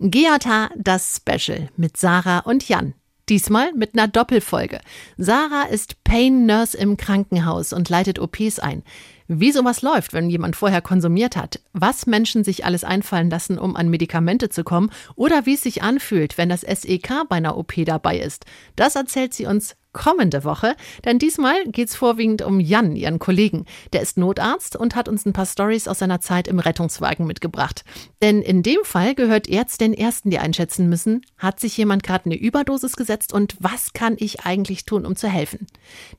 GJH das Special mit Sarah und Jan. Diesmal mit einer Doppelfolge. Sarah ist Pain Nurse im Krankenhaus und leitet OPs ein. Wie sowas läuft, wenn jemand vorher konsumiert hat, was Menschen sich alles einfallen lassen, um an Medikamente zu kommen oder wie es sich anfühlt, wenn das SEK bei einer OP dabei ist, das erzählt sie uns kommende Woche, denn diesmal geht es vorwiegend um Jan, ihren Kollegen. Der ist Notarzt und hat uns ein paar Stories aus seiner Zeit im Rettungswagen mitgebracht. Denn in dem Fall gehört er zu den Ersten, die einschätzen müssen, hat sich jemand gerade eine Überdosis gesetzt und was kann ich eigentlich tun, um zu helfen?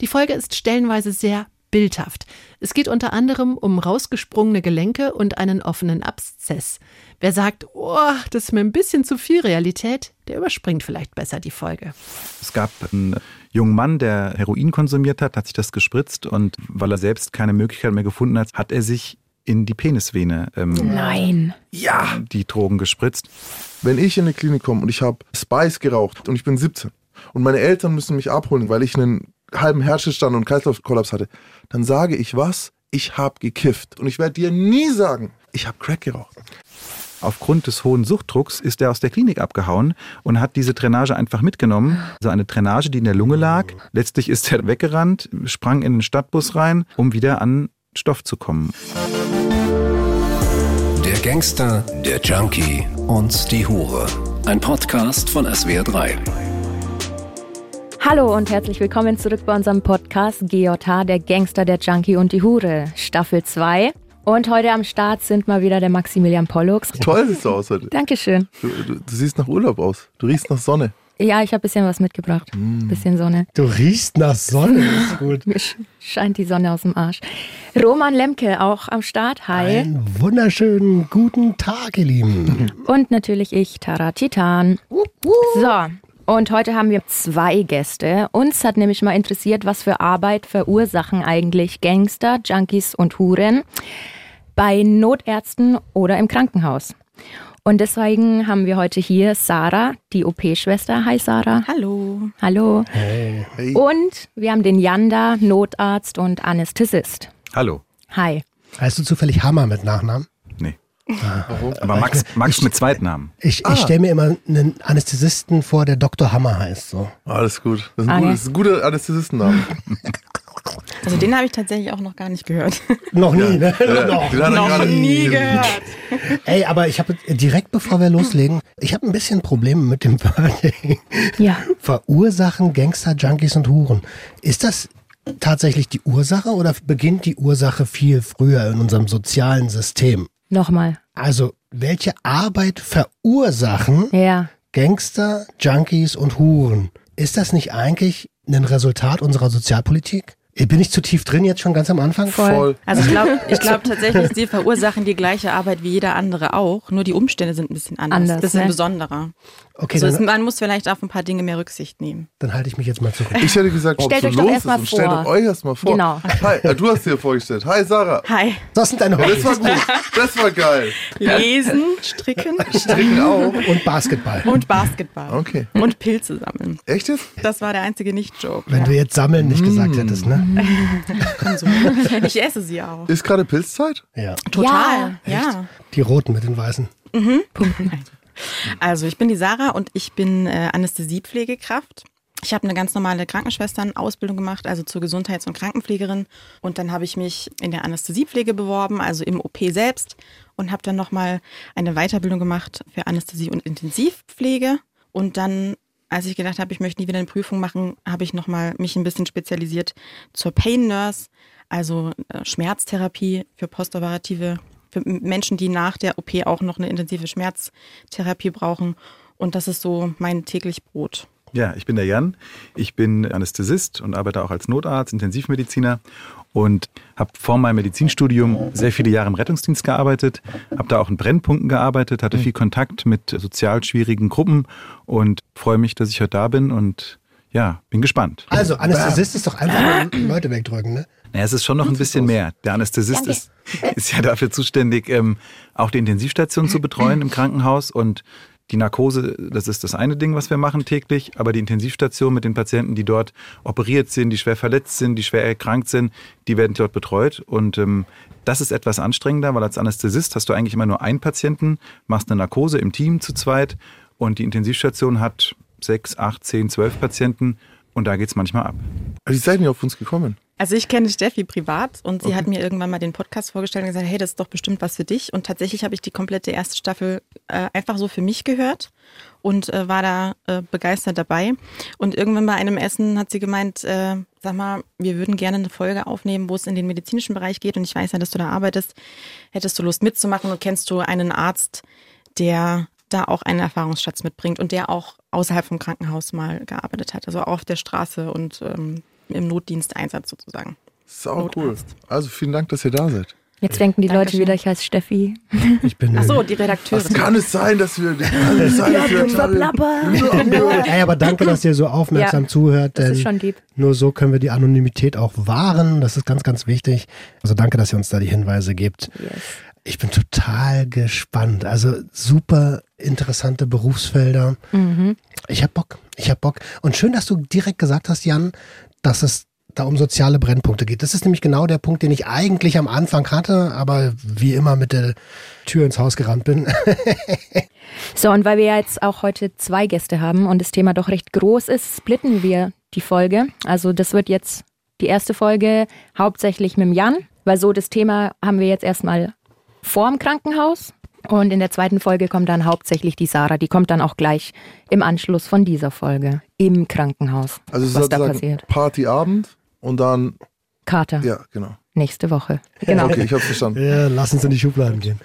Die Folge ist stellenweise sehr bildhaft. Es geht unter anderem um rausgesprungene Gelenke und einen offenen Abszess. Wer sagt, oh, das ist mir ein bisschen zu viel Realität, der überspringt vielleicht besser die Folge. Es gab einen jungen Mann, der Heroin konsumiert hat, hat sich das gespritzt und weil er selbst keine Möglichkeit mehr gefunden hat, hat er sich in die Penisvene ähm, Nein. ja, die Drogen gespritzt. Wenn ich in eine Klinik komme und ich habe Spice geraucht und ich bin 17 und meine Eltern müssen mich abholen, weil ich einen halben Herzstillstand und Kreislaufkollaps hatte, dann sage ich was? Ich habe gekifft. Und ich werde dir nie sagen, ich habe Crack geraucht. Aufgrund des hohen Suchtdrucks ist er aus der Klinik abgehauen und hat diese Drainage einfach mitgenommen. So eine Drainage, die in der Lunge lag. Letztlich ist er weggerannt, sprang in den Stadtbus rein, um wieder an Stoff zu kommen. Der Gangster, der Junkie und die Hure. Ein Podcast von SWR3. Hallo und herzlich willkommen zurück bei unserem Podcast GJH, der Gangster, der Junkie und die Hure, Staffel 2. Und heute am Start sind mal wieder der Maximilian Pollux. Toll siehst du aus heute. Dankeschön. Du, du, du siehst nach Urlaub aus. Du riechst nach Sonne. Ja, ich habe bisschen was mitgebracht. Bisschen Sonne. Du riechst nach Sonne, ist gut. Mir sch- scheint die Sonne aus dem Arsch. Roman Lemke auch am Start. Hi. Einen wunderschönen guten Tag, ihr Lieben. Und natürlich ich, Tara Titan. So, und heute haben wir zwei Gäste. Uns hat nämlich mal interessiert, was für Arbeit verursachen eigentlich Gangster, Junkies und Huren bei Notärzten oder im Krankenhaus. Und deswegen haben wir heute hier Sarah, die OP-Schwester. Hi Sarah. Hallo. Hallo. Hey. Und wir haben den Jan da, Notarzt und Anästhesist. Hallo. Hi. Heißt du zufällig Hammer mit Nachnamen? Aber Max, Max mit Zweitnamen. Ich, ich stelle mir immer einen Anästhesisten vor, der Dr. Hammer heißt. So. Alles gut. Das ist ein, Okay. gut, das ist ein guter Anästhesistenname. Also den habe ich tatsächlich auch noch gar nicht gehört. Noch nie, ne? Noch. Den hat er gerade- gehört. Ey, aber ich habe direkt bevor wir loslegen, ich habe ein bisschen Probleme mit dem Wording. Ja. Verursachen Gangster, Junkies und Huren. Ist das tatsächlich die Ursache oder beginnt die Ursache viel früher in unserem sozialen System? Nochmal. Also, welche Arbeit verursachen Ja. Gangster, Junkies und Huren. Ist das nicht eigentlich ein Resultat unserer Sozialpolitik? Bin ich zu tief drin jetzt schon ganz am Anfang? Voll. Also ich glaube ich glaub tatsächlich, sie verursachen die gleiche Arbeit wie jeder andere auch, nur die Umstände sind ein bisschen anders, Anders, ein bisschen ne? besonderer. Okay, Also man muss vielleicht auf ein paar Dinge mehr Rücksicht nehmen. dann halte ich mich jetzt mal zurück. Ich hätte gesagt, Stellt was euch los erst mal. Und stellt vor. euch erstmal vor. Genau. Hi, äh, du hast dir vorgestellt. Hi, Sarah. Hi. Das sind deine Das Hobbys. war gut. Das war geil. Lesen, stricken Stricken auch. Und Basketball. und Basketball. Okay. Und Pilze sammeln. Echt jetzt? Das war der einzige Nicht-Joke. Wenn du jetzt Sammeln nicht gesagt hättest, ne? Konsum. Ich esse sie auch. Ist gerade Pilzzeit? Ja. Total. Ja. Die roten mit den weißen. Also ich bin die Sarah und ich bin äh, Anästhesiepflegekraft. Ich habe eine ganz normale Krankenschwestern-Ausbildung gemacht, also zur Gesundheits- und Krankenpflegerin. Und dann habe ich mich in der Anästhesiepflege beworben, also im OP selbst. Und habe dann nochmal eine Weiterbildung gemacht für Anästhesie- und Intensivpflege. Und dann, als ich gedacht habe, ich möchte nie wieder eine Prüfung machen, habe ich nochmal mich ein bisschen spezialisiert zur Pain Nurse, also äh, Schmerztherapie für postoperative, für Menschen, die nach der OP auch noch eine intensive Schmerztherapie brauchen. Und das ist so mein täglich Brot. Ja, ich bin der Jan. Ich bin Anästhesist und arbeite auch als Notarzt, Intensivmediziner und habe vor meinem Medizinstudium sehr viele Jahre im Rettungsdienst gearbeitet, habe da auch in Brennpunkten gearbeitet, hatte viel Kontakt mit sozial schwierigen Gruppen und freue mich, dass ich heute da bin und ja, bin gespannt. Also, Anästhesist ist doch einfach nur Leute wegdrücken, ne? Naja, es ist schon noch ein bisschen mehr. Der Anästhesist ist, ist ja dafür zuständig, ähm, auch die Intensivstation zu betreuen im Krankenhaus und Die Narkose, das ist das eine Ding, was wir machen täglich, aber die Intensivstation mit den Patienten, die dort operiert sind, die schwer verletzt sind, die schwer erkrankt sind, die werden dort betreut. Und ähm, das ist etwas anstrengender, weil als Anästhesist hast du eigentlich immer nur einen Patienten, machst eine Narkose im Team zu zweit und die Intensivstation hat sechs, acht, zehn, zwölf Patienten und da geht's manchmal ab. Wie seid ihr auf uns gekommen? Also ich kenne Steffi privat und sie hat mir irgendwann mal den Podcast vorgestellt und gesagt, hey, das ist doch bestimmt was für dich. Und tatsächlich habe ich die komplette erste Staffel äh, einfach so für mich gehört und äh, war da äh, begeistert dabei. Und irgendwann bei einem Essen hat sie gemeint, äh, sag mal, wir würden gerne eine Folge aufnehmen, wo es in den medizinischen Bereich geht. Und ich weiß ja, dass du da arbeitest. Hättest du Lust mitzumachen und kennst du einen Arzt, der da auch einen Erfahrungsschatz mitbringt und der auch außerhalb vom Krankenhaus mal gearbeitet hat, also auf der Straße und ähm, im Notdiensteinsatz sozusagen. Sau cool. Also vielen Dank, dass ihr da seid. Jetzt denken die Dankeschön. Leute wieder, ich heiße Steffi. Ich bin Ach so, die Redakteurin. Kann es sein, dass wir. Kann es sein, dass wir Ey, aber danke, dass ihr so aufmerksam Ja, zuhört, Das denn ist schon lieb. nur so können wir die Anonymität auch wahren. Das ist ganz, ganz wichtig. Also danke, dass ihr uns da die Hinweise gebt. Yes. Ich bin total gespannt. Also super interessante Berufsfelder. Mhm. Ich hab Bock. Ich hab Bock. Und schön, dass du direkt gesagt hast, Jan, dass es da um soziale Brennpunkte geht. Das ist nämlich genau der Punkt, den ich eigentlich am Anfang hatte, aber wie immer mit der Tür ins Haus gerannt bin. So, und weil wir jetzt auch heute zwei Gäste haben und das Thema doch recht groß ist, splitten wir die Folge. Also das wird jetzt die erste Folge hauptsächlich mit dem Jan, weil so das Thema haben wir jetzt erstmal vorm Krankenhaus. Und in der zweiten Folge kommt dann hauptsächlich die Sarah. Die kommt dann auch gleich im Anschluss von dieser Folge im Krankenhaus. Also was da sozusagen passiert. Partyabend und dann. Kater, Ja, genau. nächste Woche. Genau. Okay, ich hab's verstanden. ja, lass uns in die Schubladen gehen.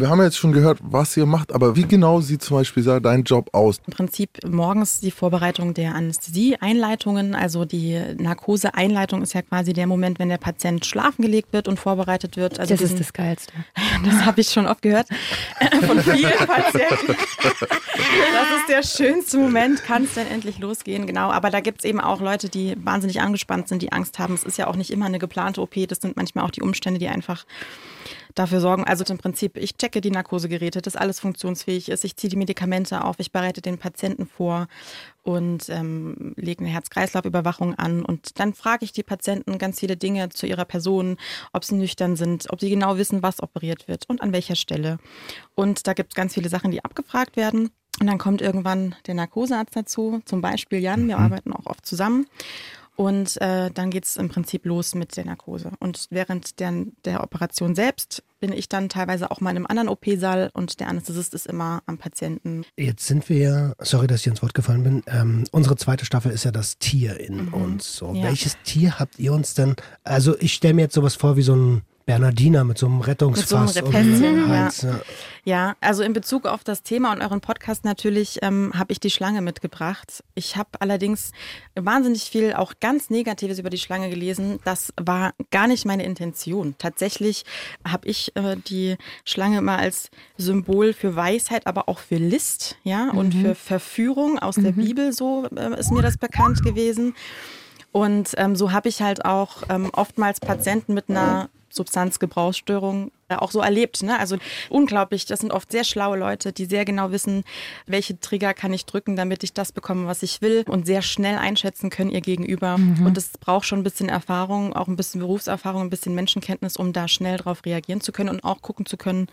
Wir haben ja jetzt schon gehört, was ihr macht, aber wie genau sieht zum Beispiel dein Job aus? Im Prinzip morgens die Vorbereitung der Anästhesie-Einleitungen. Also die Narkose-Einleitung ist ja quasi der Moment, wenn der Patient schlafen gelegt wird und vorbereitet wird. Also Das ist diesen- das Geilste. Das habe ich schon oft gehört von vielen Patienten. Das ist der schönste Moment, kann es denn endlich losgehen, genau. Aber da gibt es eben auch Leute, die wahnsinnig angespannt sind, die Angst haben. Es ist ja auch nicht immer eine geplante OP, das sind manchmal auch die Umstände, die einfach dafür sorgen. Also im Prinzip, ich checke die Narkosegeräte, dass alles funktionsfähig ist. Ich ziehe die Medikamente auf, ich bereite den Patienten vor und ähm, lege eine Herz-Kreislauf-Überwachung an. Und dann frage ich die Patienten ganz viele Dinge zu ihrer Person, ob sie nüchtern sind, ob sie genau wissen, was operiert wird und an welcher Stelle. Und da gibt es ganz viele Sachen, die abgefragt werden. Und dann kommt irgendwann der Narkosearzt dazu, zum Beispiel Jan, wir arbeiten auch oft zusammen. Und äh, dann geht's im Prinzip los mit der Narkose. Und während der, der Operation selbst bin ich dann teilweise auch mal in einem anderen OP-Saal und der Anästhesist ist immer am Patienten. Jetzt sind wir ja, sorry, dass ich ins Wort gefallen bin. Ähm, unsere zweite Staffel ist ja das Tier in uns. So, Ja. welches Tier habt ihr uns denn? Also ich stelle mir jetzt sowas vor wie so ein Bernardiner mit so einem Rettungsfass Mit so einem um. Hals. Ja. Ja, also in Bezug auf das Thema und euren Podcast natürlich ähm, habe ich die Schlange mitgebracht. Ich habe allerdings wahnsinnig viel auch ganz Negatives über die Schlange gelesen. Das war gar nicht meine Intention. Tatsächlich habe ich äh, die Schlange immer als Symbol für Weisheit, aber auch für List, ja, und für Verführung aus der Bibel. So äh, ist mir das bekannt gewesen. Und ähm, so habe ich halt auch ähm, oftmals Patienten mit einer Substanzgebrauchsstörung äh, auch so erlebt. Ne? Also unglaublich, das sind oft sehr schlaue Leute, die sehr genau wissen, welche Trigger kann ich drücken, damit ich das bekomme, was ich will und sehr schnell einschätzen können ihr Gegenüber. Und es braucht schon ein bisschen Erfahrung, auch ein bisschen Berufserfahrung, ein bisschen Menschenkenntnis, um da schnell drauf reagieren zu können und auch gucken zu können,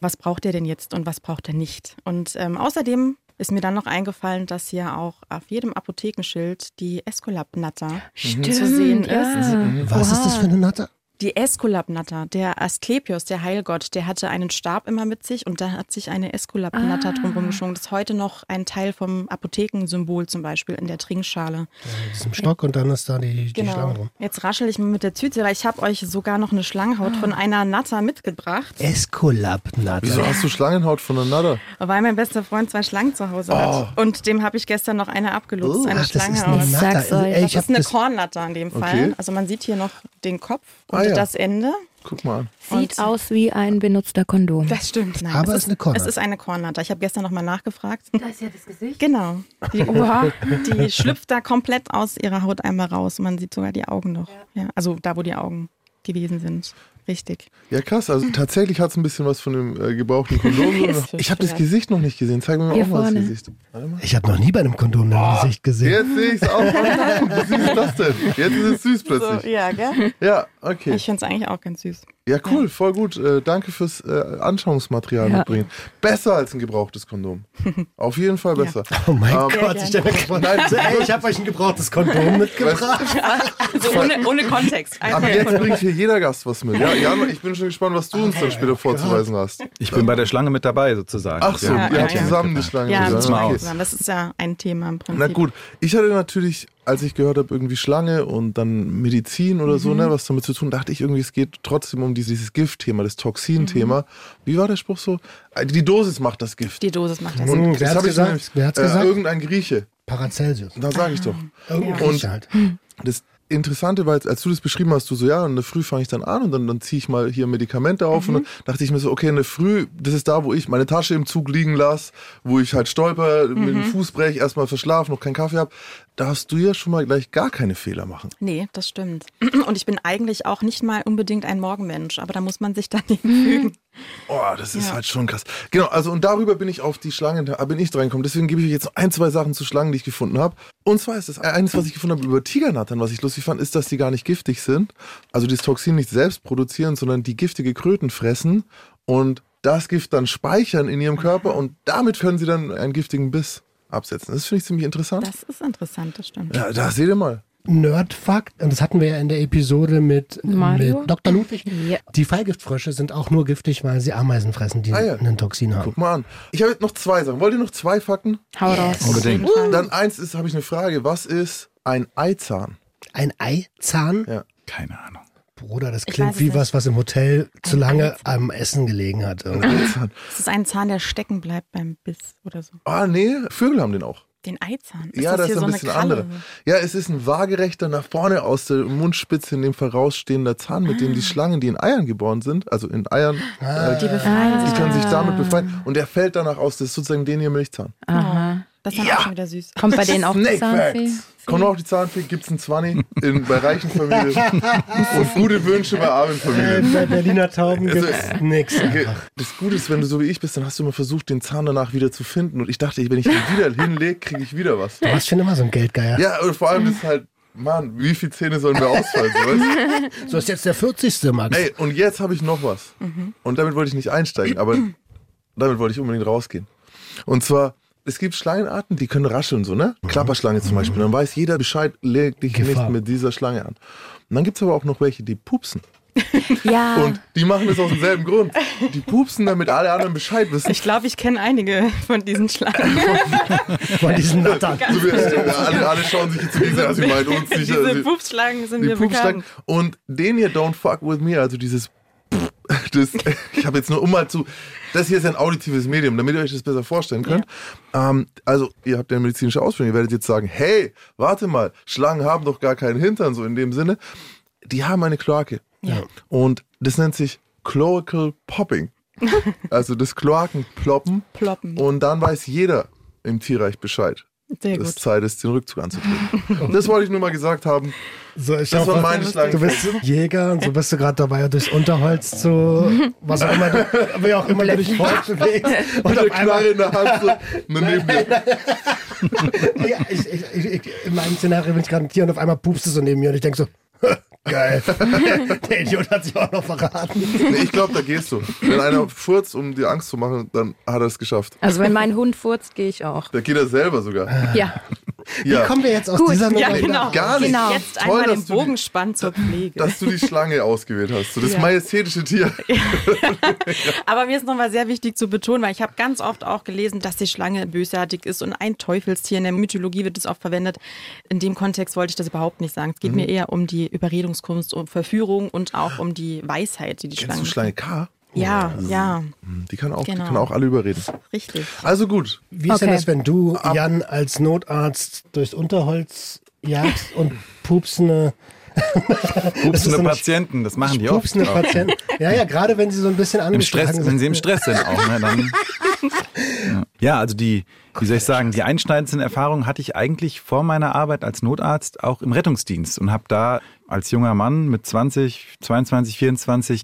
was braucht er denn jetzt und was braucht er nicht. Und ähm, außerdem ist mir dann noch eingefallen, dass hier auch auf jedem Apothekenschild die Escolab-Natter zu sehen ist. Was ist das für eine Natter? Die Esculap-Natter, der Asklepios, der Heilgott, der hatte einen Stab immer mit sich und da hat sich eine Esculap-Natter drumherum geschwungen. Das ist heute noch ein Teil vom Apothekensymbol zum Beispiel in der Trinkschale. Mit diesem Stock und dann ist da die, die Schlange drum. Jetzt raschel ich mal mit der Tüte, weil ich habe euch sogar noch eine Schlangenhaut von einer Natter mitgebracht, Escolab-Natter. Wieso hast du Schlangenhaut voneinander? weil mein bester Freund zwei Schlangen zu Hause hat. Und dem habe ich gestern noch eine abgelutzt, Oh. eine Ach, das ist Schlange eine. Ich Natter. Das ich hab ist eine das, Kornnatter in dem Fall. Okay. Also man sieht hier noch den Kopf und Ah, ja. das Ende. Guck mal an. Sieht Und- aus wie ein benutzter Kondom. Das stimmt. Nein, Aber es ist eine Kornnatter. Es ist eine Kornnatter. Ich habe gestern noch mal nachgefragt. Da ist ja das Gesicht. Genau. Die, die schlüpft da komplett aus ihrer Haut einmal raus. Man sieht sogar die Augen noch. Ja. also da, wo die Augen gewesen sind. richtig. Ja, krass. Also tatsächlich hat es ein bisschen was von dem äh, gebrauchten Kondom. Ich habe das. Gesicht noch nicht gesehen. Zeig mir mal Hier auch mal das vorne. Gesicht. Ich habe noch nie bei einem Kondom dein Gesicht gesehen. Jetzt sehe ich es auch. Wie süß ist das denn? Jetzt ist es süß So, plötzlich. ja, gell? Ja, okay. Ich finde es eigentlich auch ganz süß. Ja, cool, voll gut. Äh, danke fürs äh, Anschauungsmaterial Ja. mitbringen. Besser als ein gebrauchtes Kondom. Auf jeden Fall besser. Oh mein Ähm, Gott, ich ey, ich habe euch ein gebrauchtes Kondom mitgebracht. Also ohne, ohne Kontext. Ab Einfach jetzt bringt hier jeder Gast was mit. Ja, Jan, ich bin schon gespannt, was du uns dann später vorzuweisen hast. Ich bin bei der Schlange mit dabei sozusagen. Ach so, Wir Ja, ihr haben habt ja. zusammen die Schlange. Ja, mal okay. aus. das ist ja ein Thema im Prinzip. Na gut, ich hatte natürlich, als ich gehört habe, irgendwie Schlange und dann Medizin oder so, ne, was damit zu tun, dachte ich irgendwie, es geht trotzdem um dieses, dieses Giftthema, das Toxin-Thema. Wie war der Spruch so? Äh, Die Dosis macht das Gift. Die Dosis macht das. Und das wer ich gesagt? Wer hat's äh, gesagt? Irgendein Grieche. Paracelsus. Da sage ich doch. Irgendein Und- Grieche halt. Das Interessante war jetzt, als du das beschrieben hast, du so, ja, in der Früh fange ich dann an und dann, dann ziehe ich mal hier Medikamente auf und dann dachte ich mir so, okay, in der Früh, das ist da, wo ich meine Tasche im Zug liegen lasse, wo ich halt stolper, mit dem Fuß breche, erstmal verschlafen, noch keinen Kaffee habe. Da hast du ja schon mal gleich gar keine Fehler machen. Nee, das stimmt. Und ich bin eigentlich auch nicht mal unbedingt ein Morgenmensch, aber da muss man sich dann fügen. Oh, das ist Ja. halt schon krass. Genau, also und darüber bin ich auf die Schlangen, da bin ich dran gekommen. Deswegen gebe ich euch jetzt noch ein, zwei Sachen zu Schlangen, die ich gefunden habe. Und zwar ist das eines, was ich gefunden habe über Tigernattern, was ich lustig fand, ist, dass die gar nicht giftig sind. Also das Toxin nicht selbst produzieren, sondern die giftige Kröten fressen und das Gift dann speichern in ihrem Körper und damit können sie dann einen giftigen Biss absetzen. Das finde ich ziemlich interessant. Das ist interessant, das stimmt. ja, da seht ihr mal. Nerdfakt, und das hatten wir ja in der Episode mit, Mario? mit Dr. Ludwig. Ja. Die Fallgiftfrösche sind auch nur giftig, weil sie Ameisen fressen, die Ah ja. ein Toxin haben. Guck mal an. Ich habe jetzt noch zwei Sachen. Wollt ihr noch zwei Fakten? Hau raus. Unbedingt. Dann eins ist, habe ich eine Frage. Was ist ein Eizahn? Ein Eizahn? Ja. Keine Ahnung. Bruder, das klingt wie nicht. was, was im Hotel zu lange Eizahn. am Essen gelegen hat. irgendwie. Es ist ein Zahn, der stecken bleibt beim Biss oder so. Ah, nee, Vögel haben den auch. Den Eizahn. Ist ja, das das hier ist so ein eine bisschen andere. Ja, es ist ein waagerechter, nach vorne aus der Mundspitze in dem Fall rausstehender Zahn, mit dem die Schlangen, die in Eiern geboren sind, also in Eiern, äh, Die befreien die sich. können sich damit Ah. befreien. Und der fällt danach aus. Das ist sozusagen den hier Milchzahn. Aha. Das ist dann auch schon wieder süß. Kommt bei denen auch die Snake Zahnfee? Facts. Kommt auch die Zahnfee, gibt's einen 20 in, bei reichen Familien. Und gute Wünsche bei armen Äh, Familien. bei Berliner Tauben Also, nix. Okay, einfach. das Gute ist, wenn du so wie ich bist, dann hast du immer versucht, den Zahn danach wieder zu finden. Und ich dachte, wenn ich den wieder hinlege, kriege ich wieder was. Du warst schon immer so ein Geldgeier. Ja, und vor allem ist halt, Mann, wie viele Zähne sollen mir ausfallen? So, weißt? du? So ist jetzt der 40. Max. Ey, und jetzt habe ich noch was. Und damit wollte ich nicht einsteigen, aber damit wollte ich unbedingt rausgehen. Und zwar, es gibt Schlangenarten, die können rascheln, so, ne? Klapperschlange zum Beispiel. Dann weiß jeder Bescheid, leg dich Gefahr. nicht mit dieser Schlange an. Und dann gibt es aber auch noch welche, die pupsen. Ja. Und die machen es aus demselben Grund. Die pupsen, damit alle anderen Bescheid wissen. Ich glaube, ich kenne einige von diesen Schlangen. Von diesen Nattern. So äh, alle, alle schauen sich jetzt zu dieser, sie meinen uns nicht. Diese also- Pupsschlangen sind die mir Pupsschlangen. bekannt. Und den hier, Don't Fuck With Me, also dieses das, ich habe jetzt nur um mal zu, das hier ist ein auditives Medium, damit ihr euch das besser vorstellen könnt. Ähm, also, ihr habt ja eine medizinische Ausbildung, ihr werdet jetzt sagen, hey, warte mal, Schlangen haben doch gar keinen Hintern, so in dem Sinne. Die haben eine Kloake. Ja. Und das nennt sich Cloacal Popping. Also das Kloakenploppen. Ploppen. Und dann weiß jeder im Tierreich Bescheid. Sehr dass gut. Zeit ist, den Rückzug anzutreten. das wollte ich nur mal gesagt haben. So, ich Das hoffe, war meine du Schlange. bist Jäger und so bist du gerade dabei, durchs Unterholz zu, was auch immer, du- wie auch immer du dich fortbewegst. Und der Knarre einmal, in der Hand so neben mir. ja, ich, ich, ich, ich, in meinem Szenario bin ich gerade ein Tier und auf einmal pupst du so neben mir und ich denke so, geil. Der Idiot hat sich auch noch verraten. Nee, ich glaube, da gehst du. Wenn einer furzt, um dir Angst zu machen, dann hat er es geschafft. Also wenn mein Hund furzt, gehe ich auch. Da geht er selber sogar. Ja. Ja. Wie kommen wir jetzt aus Gut, dieser Ja, Nummer genau. Gar nicht. Genau. Jetzt Toll, einmal dass den du die- Bogen spannen zur Pflege. Dass du die Schlange ausgewählt hast. So das Ja. majestätische Tier. Aber mir ist nochmal sehr wichtig zu betonen, weil ich habe ganz oft auch gelesen, dass die Schlange bösartig ist und ein Teufelstier. In der Mythologie wird es oft verwendet. In dem Kontext wollte ich das überhaupt nicht sagen. Es Mhm. geht mir eher um die Überredungskunst, um Verführung und auch um die Weisheit, die die Kennst Schlange du Schlange K? Ja, ja, Die kann auch, die Genau. kann auch alle überreden. richtig. Also gut. Wie ist denn Okay. das, wenn du, Jan, als Notarzt durchs Unterholz jagst und pupsende, Pupsende so Patienten, das machen die oft. pupsende auch. Patienten? Ja, ja, gerade wenn sie so ein bisschen Im Stress, angeschlagen wenn sie im sind. Stress sind auch. Ne, dann, ja. ja, also die, wie soll ich sagen, die einschneidendsten Erfahrungen hatte ich eigentlich vor meiner Arbeit als Notarzt auch im Rettungsdienst und habe da als junger Mann mit 20, 22, 24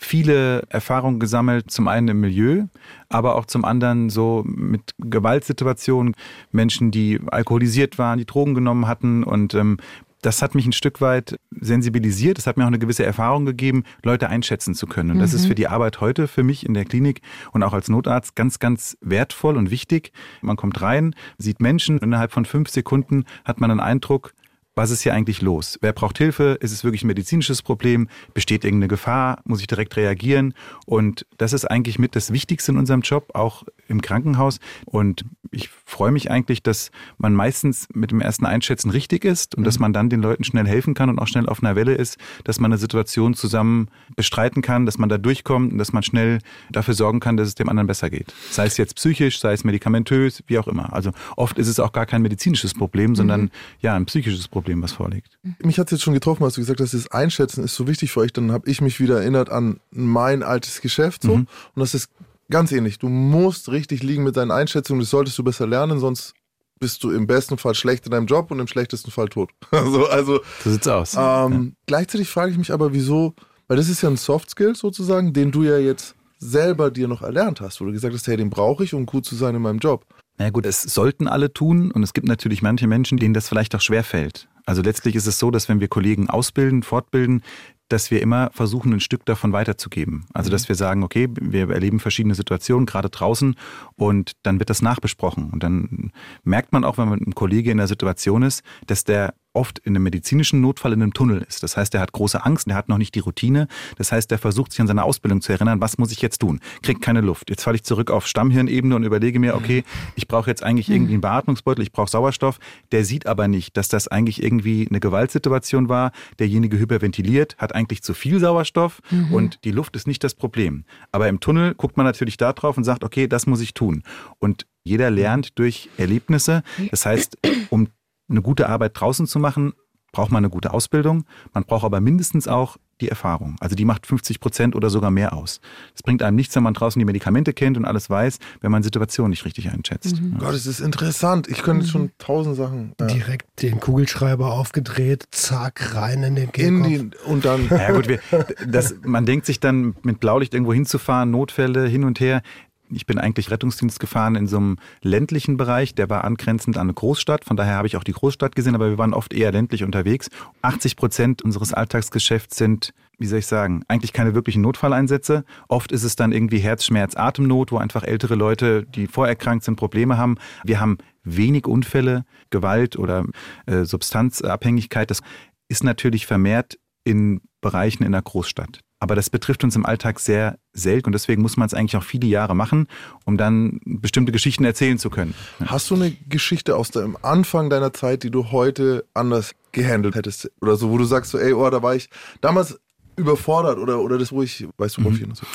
viele Erfahrungen gesammelt, zum einen im Milieu, aber auch zum anderen so mit Gewaltsituationen, Menschen, die alkoholisiert waren, die Drogen genommen hatten und ähm, das hat mich ein Stück weit sensibilisiert. Es hat mir auch eine gewisse Erfahrung gegeben, Leute einschätzen zu können. Und das ist für die Arbeit heute für mich in der Klinik und auch als Notarzt ganz, ganz wertvoll und wichtig. Man kommt rein, sieht Menschen, innerhalb von fünf Sekunden hat man einen Eindruck, was ist hier eigentlich los? Wer braucht Hilfe? Ist es wirklich ein medizinisches Problem? Besteht irgendeine Gefahr? Muss ich direkt reagieren? Und das ist eigentlich mit das Wichtigste in unserem Job, auch im Krankenhaus. Und ich freue mich eigentlich, dass man meistens mit dem ersten Einschätzen richtig ist und mhm. dass man dann den Leuten schnell helfen kann und auch schnell auf einer Welle ist, dass man eine Situation zusammen bestreiten kann, dass man da durchkommt und dass man schnell dafür sorgen kann, dass es dem anderen besser geht. Sei es jetzt psychisch, sei es medikamentös, wie auch immer. Also oft ist es auch gar kein medizinisches Problem, sondern mhm. ja, ein psychisches Problem. Was vorliegt. Mich hat es jetzt schon getroffen, als du gesagt hast, das Einschätzen ist so wichtig für euch. Dann habe ich mich wieder erinnert an mein altes Geschäft. So. Mhm. Und das ist ganz ähnlich. Du musst richtig liegen mit deinen Einschätzungen. Das solltest du besser lernen, sonst bist du im besten Fall schlecht in deinem Job und im schlechtesten Fall tot. also, also, so sieht's aus. Ähm, ja. Gleichzeitig frage ich mich aber, wieso, weil das ist ja ein Soft Skill sozusagen, den du ja jetzt selber dir noch erlernt hast, wo du gesagt hast, hey, den brauche ich, um gut zu sein in meinem Job. Na ja, gut, es sollten alle tun und es gibt natürlich manche Menschen, denen das vielleicht auch schwerfällt. Also letztlich ist es so, dass wenn wir Kollegen ausbilden, fortbilden, dass wir immer versuchen, ein Stück davon weiterzugeben. Also dass wir sagen, okay, wir erleben verschiedene Situationen, gerade draußen, und dann wird das nachbesprochen. Und dann merkt man auch, wenn man mit einem Kollege in der Situation ist, dass der oft in einem medizinischen Notfall in einem Tunnel ist. Das heißt, er hat große Angst, er hat noch nicht die Routine. Das heißt, er versucht sich an seine Ausbildung zu erinnern, was muss ich jetzt tun? Kriegt keine Luft. Jetzt falle ich zurück auf Stammhirnebene und überlege mir, okay, ich brauche jetzt eigentlich irgendwie einen Beatmungsbeutel, ich brauche Sauerstoff. Der sieht aber nicht, dass das eigentlich irgendwie eine Gewaltsituation war. Derjenige hyperventiliert, hat eigentlich zu viel Sauerstoff mhm. und die Luft ist nicht das Problem. Aber im Tunnel guckt man natürlich da drauf und sagt, okay, das muss ich tun. Und jeder lernt durch Erlebnisse. Das heißt, um eine gute Arbeit draußen zu machen, braucht man eine gute Ausbildung. Man braucht aber mindestens auch die Erfahrung. Also die macht 50 Prozent oder sogar mehr aus. Es bringt einem nichts, wenn man draußen die Medikamente kennt und alles weiß, wenn man Situationen nicht richtig einschätzt. Mhm. Ja. Gott, es ist interessant. Ich könnte mhm. schon tausend Sachen. Ja. Direkt den Kugelschreiber aufgedreht, zack, rein in den Kehlkopf. In die, und dann. Ja gut, wir, das, man denkt sich dann mit Blaulicht irgendwo hinzufahren, Notfälle hin und her ich bin eigentlich Rettungsdienst gefahren in so einem ländlichen Bereich, der war angrenzend an eine Großstadt. Von daher habe ich auch die Großstadt gesehen, aber wir waren oft eher ländlich unterwegs. 80 Prozent unseres Alltagsgeschäfts sind, wie soll ich sagen, eigentlich keine wirklichen Notfalleinsätze. Oft ist es dann irgendwie Herzschmerz, Atemnot, wo einfach ältere Leute, die vorerkrankt sind, Probleme haben. Wir haben wenig Unfälle, Gewalt oder äh, Substanzabhängigkeit. Das ist natürlich vermehrt in Bereichen in der Großstadt. Aber das betrifft uns im Alltag sehr selten und deswegen muss man es eigentlich auch viele Jahre machen, um dann bestimmte Geschichten erzählen zu können. Hast du eine Geschichte aus dem Anfang deiner Zeit, die du heute anders gehandelt hättest? Oder so, wo du sagst, so, ey, oh, da war ich damals überfordert oder, oder das, wo ich, weißt du, mhm. so.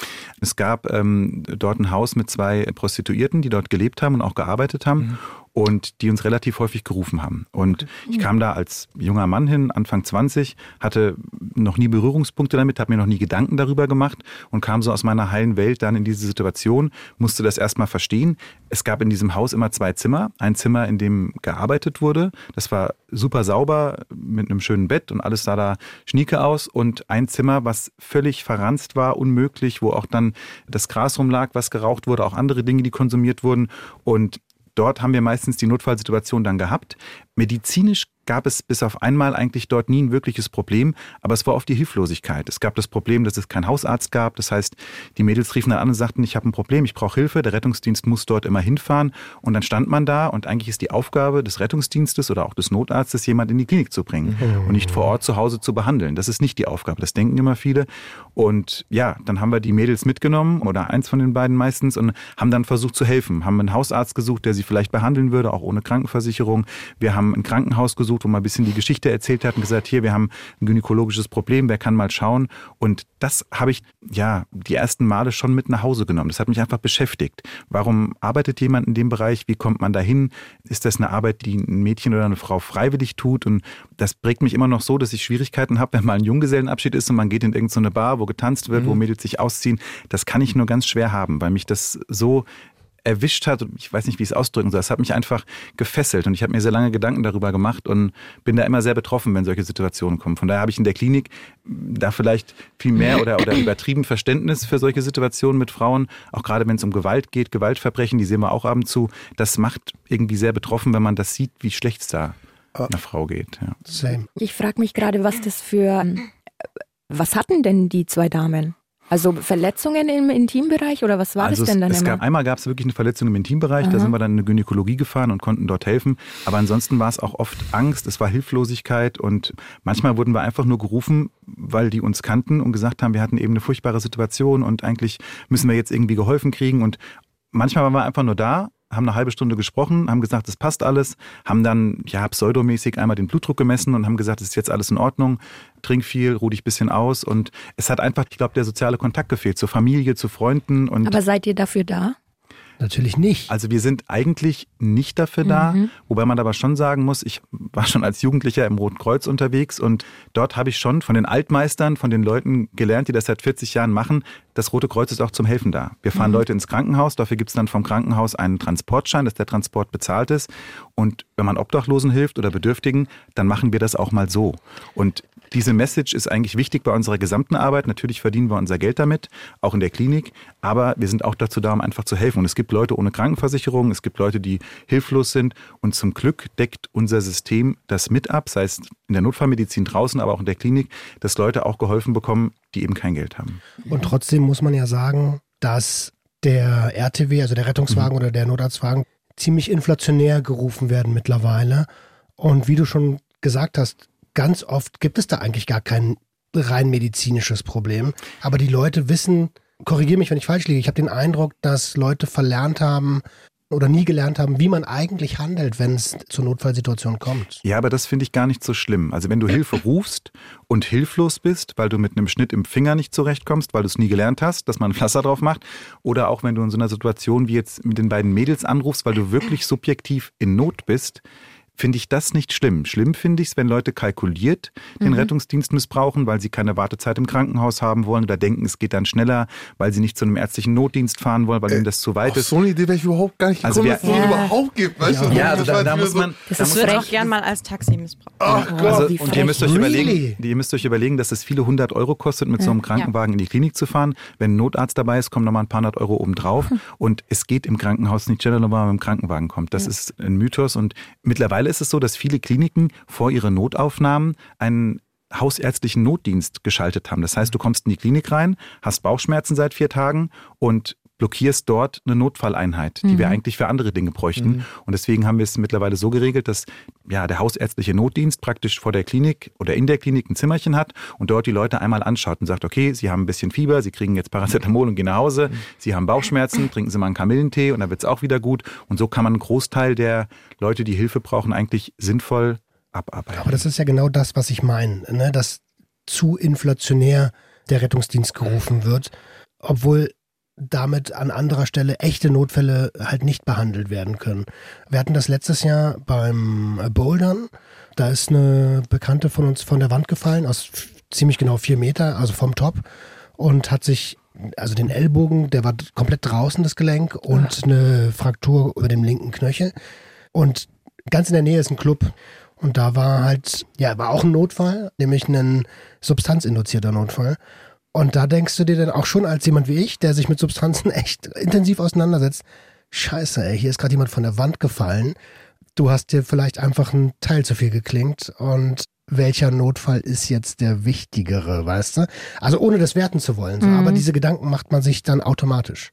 Es gab ähm, dort ein Haus mit zwei Prostituierten, die dort gelebt haben und auch gearbeitet haben. Mhm und die uns relativ häufig gerufen haben. Und ich kam da als junger Mann hin, Anfang 20, hatte noch nie Berührungspunkte damit, habe mir noch nie Gedanken darüber gemacht und kam so aus meiner heilen Welt dann in diese Situation, musste das erstmal verstehen. Es gab in diesem Haus immer zwei Zimmer. Ein Zimmer, in dem gearbeitet wurde. Das war super sauber mit einem schönen Bett und alles sah da schnieke aus. Und ein Zimmer, was völlig verranzt war, unmöglich, wo auch dann das Gras rumlag, was geraucht wurde, auch andere Dinge, die konsumiert wurden. Und Dort haben wir meistens die Notfallsituation dann gehabt. Medizinisch gab es bis auf einmal eigentlich dort nie ein wirkliches Problem, aber es war oft die Hilflosigkeit. Es gab das Problem, dass es keinen Hausarzt gab. Das heißt, die Mädels riefen dann an und sagten, ich habe ein Problem, ich brauche Hilfe. Der Rettungsdienst muss dort immer hinfahren. Und dann stand man da und eigentlich ist die Aufgabe des Rettungsdienstes oder auch des Notarztes, jemand in die Klinik zu bringen mhm. und nicht vor Ort zu Hause zu behandeln. Das ist nicht die Aufgabe. Das denken immer viele. Und ja, dann haben wir die Mädels mitgenommen oder eins von den beiden meistens und haben dann versucht zu helfen. Haben einen Hausarzt gesucht, der sie vielleicht behandeln würde, auch ohne Krankenversicherung. Wir haben ein Krankenhaus gesucht, wo man ein bisschen die Geschichte erzählt hat und gesagt, hier, wir haben ein gynäkologisches Problem, wer kann mal schauen? Und das habe ich ja die ersten Male schon mit nach Hause genommen. Das hat mich einfach beschäftigt. Warum arbeitet jemand in dem Bereich? Wie kommt man dahin? Ist das eine Arbeit, die ein Mädchen oder eine Frau freiwillig tut? Und das prägt mich immer noch so, dass ich Schwierigkeiten habe, wenn mal ein Junggesellenabschied ist und man geht in irgendeine Bar, wo getanzt wird, mhm. wo Mädels sich ausziehen. Das kann ich nur ganz schwer haben, weil mich das so erwischt hat. Ich weiß nicht, wie ich es ausdrücken soll. Es hat mich einfach gefesselt und ich habe mir sehr lange Gedanken darüber gemacht und bin da immer sehr betroffen, wenn solche Situationen kommen. Von daher habe ich in der Klinik da vielleicht viel mehr oder, oder übertrieben Verständnis für solche Situationen mit Frauen. Auch gerade wenn es um Gewalt geht, Gewaltverbrechen, die sehen wir auch ab und zu. Das macht irgendwie sehr betroffen, wenn man das sieht, wie schlecht es da einer Frau geht. Ja. Same. Ich frage mich gerade, was das für. Was hatten denn die zwei Damen? Also Verletzungen im Intimbereich oder was war also das denn dann es, es immer? gab, einmal gab es wirklich eine Verletzung im Intimbereich, da sind wir dann in eine Gynäkologie gefahren und konnten dort helfen. Aber ansonsten war es auch oft Angst, es war Hilflosigkeit und manchmal wurden wir einfach nur gerufen, weil die uns kannten und gesagt haben, wir hatten eben eine furchtbare Situation und eigentlich müssen wir jetzt irgendwie geholfen kriegen. Und manchmal waren wir einfach nur da haben eine halbe Stunde gesprochen, haben gesagt, es passt alles, haben dann ja pseudomäßig einmal den Blutdruck gemessen und haben gesagt, es ist jetzt alles in Ordnung, trink viel, ruh dich ein bisschen aus und es hat einfach, ich glaube, der soziale Kontakt gefehlt zur Familie, zu Freunden und Aber seid ihr dafür da? Natürlich nicht. also wir sind eigentlich nicht dafür da, wobei man aber schon sagen muss, ich war schon als Jugendlicher im Roten Kreuz unterwegs und dort habe ich schon von den Altmeistern, von den Leuten gelernt, die das seit 40 Jahren machen, das Rote Kreuz ist auch zum Helfen da. Wir fahren Leute ins Krankenhaus, dafür gibt es dann vom Krankenhaus einen Transportschein, dass der Transport bezahlt ist. Und wenn man Obdachlosen hilft oder Bedürftigen, dann machen wir das auch mal so. Und diese Message ist eigentlich wichtig bei unserer gesamten Arbeit. Natürlich verdienen wir unser Geld damit, auch in der Klinik. Aber wir sind auch dazu da, um einfach zu helfen. Und es gibt Leute ohne Krankenversicherung, es gibt Leute, die hilflos sind. Und zum Glück deckt unser System das mit ab, sei es in der Notfallmedizin draußen, aber auch in der Klinik, dass Leute auch geholfen bekommen, die eben kein Geld haben. Und trotzdem muss man ja sagen, dass der RTW, also der Rettungswagen oder der Notarztwagen, ziemlich inflationär gerufen werden mittlerweile. Und wie du schon gesagt hast, ganz oft gibt es da eigentlich gar kein rein medizinisches Problem. Aber die Leute wissen, korrigiere mich, wenn ich falsch liege, ich habe den Eindruck, dass Leute verlernt haben oder nie gelernt haben, wie man eigentlich handelt, wenn es zur Notfallsituation kommt. Ja, aber das finde ich gar nicht so schlimm. Also wenn du Hilfe rufst und hilflos bist, weil du mit einem Schnitt im Finger nicht zurechtkommst, weil du es nie gelernt hast, dass man ein Pflaster drauf macht, oder auch wenn du in so einer Situation wie jetzt mit den beiden Mädels anrufst, weil du wirklich subjektiv in Not bist, finde ich das nicht schlimm. Schlimm finde ich es, wenn Leute kalkuliert den Rettungsdienst missbrauchen, weil sie keine Wartezeit im Krankenhaus haben wollen oder denken, es geht dann schneller, weil sie nicht zu einem ärztlichen Notdienst fahren wollen, weil ihnen das zu weit Auf ist. so eine Idee wäre ich überhaupt gar nicht Also gekommen, wir- dass es Ja. überhaupt gibt. Weißt du? Ja, also Das da, war da muss man. Das da wird auch gern mal als Taxi missbraucht. Ach Gott. also, wie und ihr müsst euch frech. überlegen, Really? ihr müsst euch überlegen, dass es viele hundert Euro kostet, mit so einem Krankenwagen in die Klinik zu fahren. Wenn ein Notarzt dabei ist, kommen nochmal ein paar hundert Euro obendrauf. Und es geht im Krankenhaus nicht schneller, wenn man mit dem Krankenwagen kommt. Das ist ein Mythos. Und mittlerweile ist es so, dass viele Kliniken vor ihren Notaufnahmen einen hausärztlichen Notdienst geschaltet haben. Das heißt, du kommst in die Klinik rein, hast Bauchschmerzen seit vier Tagen und blockierst dort eine Notfalleinheit, die wir eigentlich für andere Dinge bräuchten. Und deswegen haben wir es mittlerweile so geregelt, dass ja, der hausärztliche Notdienst praktisch vor der Klinik oder in der Klinik ein Zimmerchen hat und dort die Leute einmal anschaut und sagt, okay, Sie haben ein bisschen Fieber, Sie kriegen jetzt Paracetamol und gehen nach Hause, Sie haben Bauchschmerzen, trinken Sie mal einen Kamillentee und dann wird es auch wieder gut. Und so kann man einen Großteil der Leute, die Hilfe brauchen, eigentlich sinnvoll abarbeiten. Aber das ist ja genau das, was ich meine, ne? dass zu inflationär der Rettungsdienst gerufen wird, obwohl damit an anderer Stelle echte Notfälle halt nicht behandelt werden können. Wir hatten das letztes Jahr beim Bouldern. Da ist eine Bekannte von uns von der Wand gefallen, aus ziemlich genau vier Meter, also vom Top, und hat sich, also den Ellbogen, der war komplett draußen, das Gelenk, und eine Fraktur über dem linken Knöchel. Und ganz in der Nähe ist ein Club. Und da war halt, ja, war auch ein Notfall, nämlich ein substanzinduzierter Notfall. Und da denkst du dir dann auch schon als jemand wie ich, der sich mit Substanzen echt intensiv auseinandersetzt, scheiße, ey, hier ist gerade jemand von der Wand gefallen. Du hast dir vielleicht einfach ein Teil zu viel geklingt und welcher Notfall ist jetzt der wichtigere, weißt du? Also ohne das werten zu wollen, so. aber diese Gedanken macht man sich dann automatisch.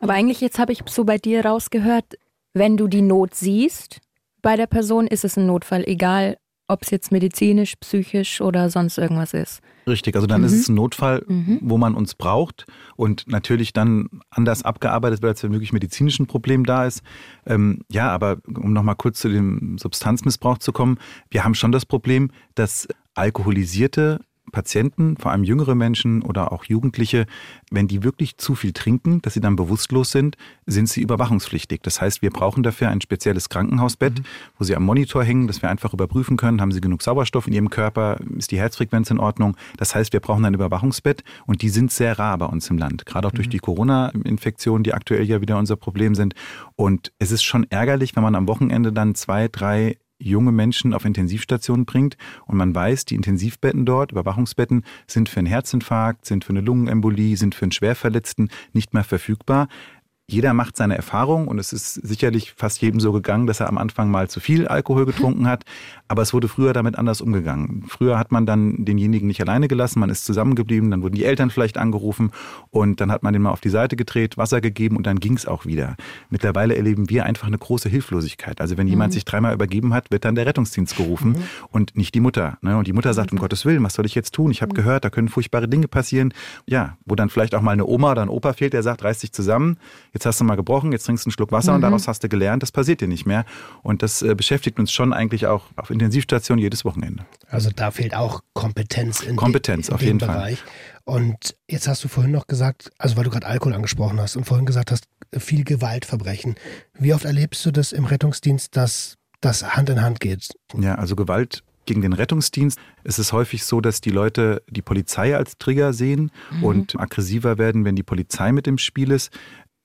Aber eigentlich jetzt habe ich so bei dir rausgehört, wenn du die Not siehst bei der Person, ist es ein Notfall, egal ob es jetzt medizinisch, psychisch oder sonst irgendwas ist. Richtig, also dann ist es ein Notfall, wo man uns braucht und natürlich dann anders abgearbeitet wird, als wenn wirklich medizinisch ein Problem da ist. Ähm, ja, aber um nochmal kurz zu dem Substanzmissbrauch zu kommen, wir haben schon das Problem, dass alkoholisierte Patienten, vor allem jüngere Menschen oder auch Jugendliche, wenn die wirklich zu viel trinken, dass sie dann bewusstlos sind, sind sie überwachungspflichtig. Das heißt, wir brauchen dafür ein spezielles Krankenhausbett, mhm. wo sie am Monitor hängen, dass wir einfach überprüfen können, haben sie genug Sauerstoff in ihrem Körper, ist die Herzfrequenz in Ordnung. Das heißt, wir brauchen ein Überwachungsbett und die sind sehr rar bei uns im Land, gerade auch mhm. durch die Corona-Infektionen, die aktuell ja wieder unser Problem sind. Und es ist schon ärgerlich, wenn man am Wochenende dann zwei, drei junge Menschen auf Intensivstationen bringt. Und man weiß, die Intensivbetten dort, Überwachungsbetten, sind für einen Herzinfarkt, sind für eine Lungenembolie, sind für einen Schwerverletzten nicht mehr verfügbar jeder macht seine Erfahrung und es ist sicherlich fast jedem so gegangen, dass er am Anfang mal zu viel Alkohol getrunken hat. Aber es wurde früher damit anders umgegangen. Früher hat man dann denjenigen nicht alleine gelassen, man ist zusammengeblieben, dann wurden die Eltern vielleicht angerufen und dann hat man den mal auf die Seite gedreht, Wasser gegeben und dann ging es auch wieder. Mittlerweile erleben wir einfach eine große Hilflosigkeit. Also wenn jemand mhm. sich dreimal übergeben hat, wird dann der Rettungsdienst gerufen mhm. und nicht die Mutter. Ne? Und die Mutter sagt, um mhm. Gottes Willen, was soll ich jetzt tun? Ich habe mhm. gehört, da können furchtbare Dinge passieren. Ja, wo dann vielleicht auch mal eine Oma oder ein Opa fehlt, der sagt, reiß dich zusammen. Jetzt hast du mal gebrochen, jetzt trinkst du einen Schluck Wasser mhm. und daraus hast du gelernt, das passiert dir nicht mehr. Und das äh, beschäftigt uns schon eigentlich auch auf Intensivstation jedes Wochenende. Also da fehlt auch Kompetenz in, Kompetenz, de, in auf jeden Bereich. Fall. Und jetzt hast du vorhin noch gesagt, also weil du gerade Alkohol angesprochen hast und vorhin gesagt hast, viel Gewaltverbrechen. Wie oft erlebst du das im Rettungsdienst, dass das Hand in Hand geht? Ja, also Gewalt gegen den Rettungsdienst ist es häufig so, dass die Leute die Polizei als Trigger sehen mhm. und aggressiver werden, wenn die Polizei mit im Spiel ist.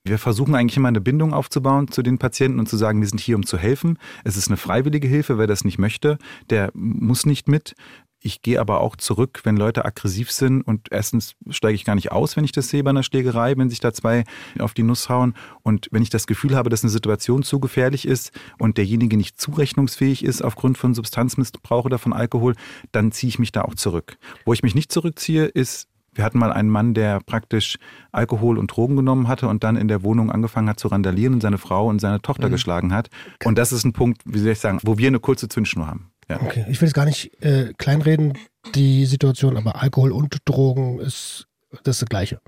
Wir versuchen eigentlich immer eine Bindung aufzubauen zu den Patienten und zu sagen, wir sind hier, um zu helfen. Es ist eine freiwillige Hilfe, wer das nicht möchte, der muss nicht mit. Ich gehe aber auch zurück, wenn Leute aggressiv sind und erstens steige ich gar nicht aus, wenn ich das sehe bei einer Schlägerei, wenn sich da zwei auf die Nuss hauen und wenn ich das Gefühl habe, dass eine Situation zu gefährlich ist und derjenige nicht zurechnungsfähig ist aufgrund von Substanzmissbrauch oder von Alkohol, dann ziehe ich mich da auch zurück. Wo ich mich nicht zurückziehe, ist wir hatten mal einen Mann, der praktisch Alkohol und Drogen genommen hatte und dann in der Wohnung angefangen hat zu randalieren und seine Frau und seine Tochter mhm. geschlagen hat. Und das ist ein Punkt, wie soll ich sagen, wo wir eine kurze Zündschnur haben. Ja. Okay, ich will es gar nicht äh, kleinreden, die Situation, aber Alkohol und Drogen ist das, das Gleiche.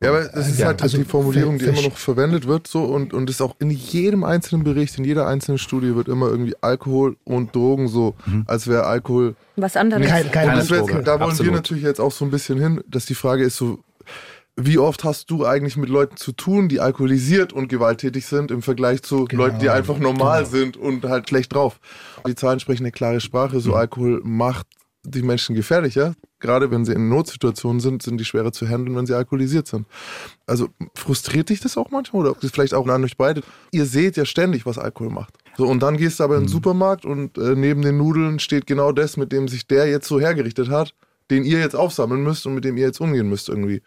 Ja, aber das ist ja, halt also die Formulierung, die immer noch verwendet wird, so und, und ist auch in jedem einzelnen Bericht, in jeder einzelnen Studie wird immer irgendwie Alkohol und Drogen so, mhm. als wäre Alkohol was anderes. Kein, keine keine Droge. Da wollen Absolut. wir natürlich jetzt auch so ein bisschen hin, dass die Frage ist so, wie oft hast du eigentlich mit Leuten zu tun, die alkoholisiert und gewalttätig sind, im Vergleich zu genau, Leuten, die einfach normal genau. sind und halt schlecht drauf? Die Zahlen sprechen eine klare Sprache. So mhm. Alkohol macht die Menschen gefährlicher. Gerade wenn sie in Notsituationen sind, sind die schwerer zu handeln, wenn sie alkoholisiert sind. Also frustriert dich das auch manchmal oder vielleicht auch an euch beide? Ihr seht ja ständig, was Alkohol macht. So, und dann gehst du aber in den mhm. Supermarkt und äh, neben den Nudeln steht genau das, mit dem sich der jetzt so hergerichtet hat, den ihr jetzt aufsammeln müsst und mit dem ihr jetzt umgehen müsst irgendwie.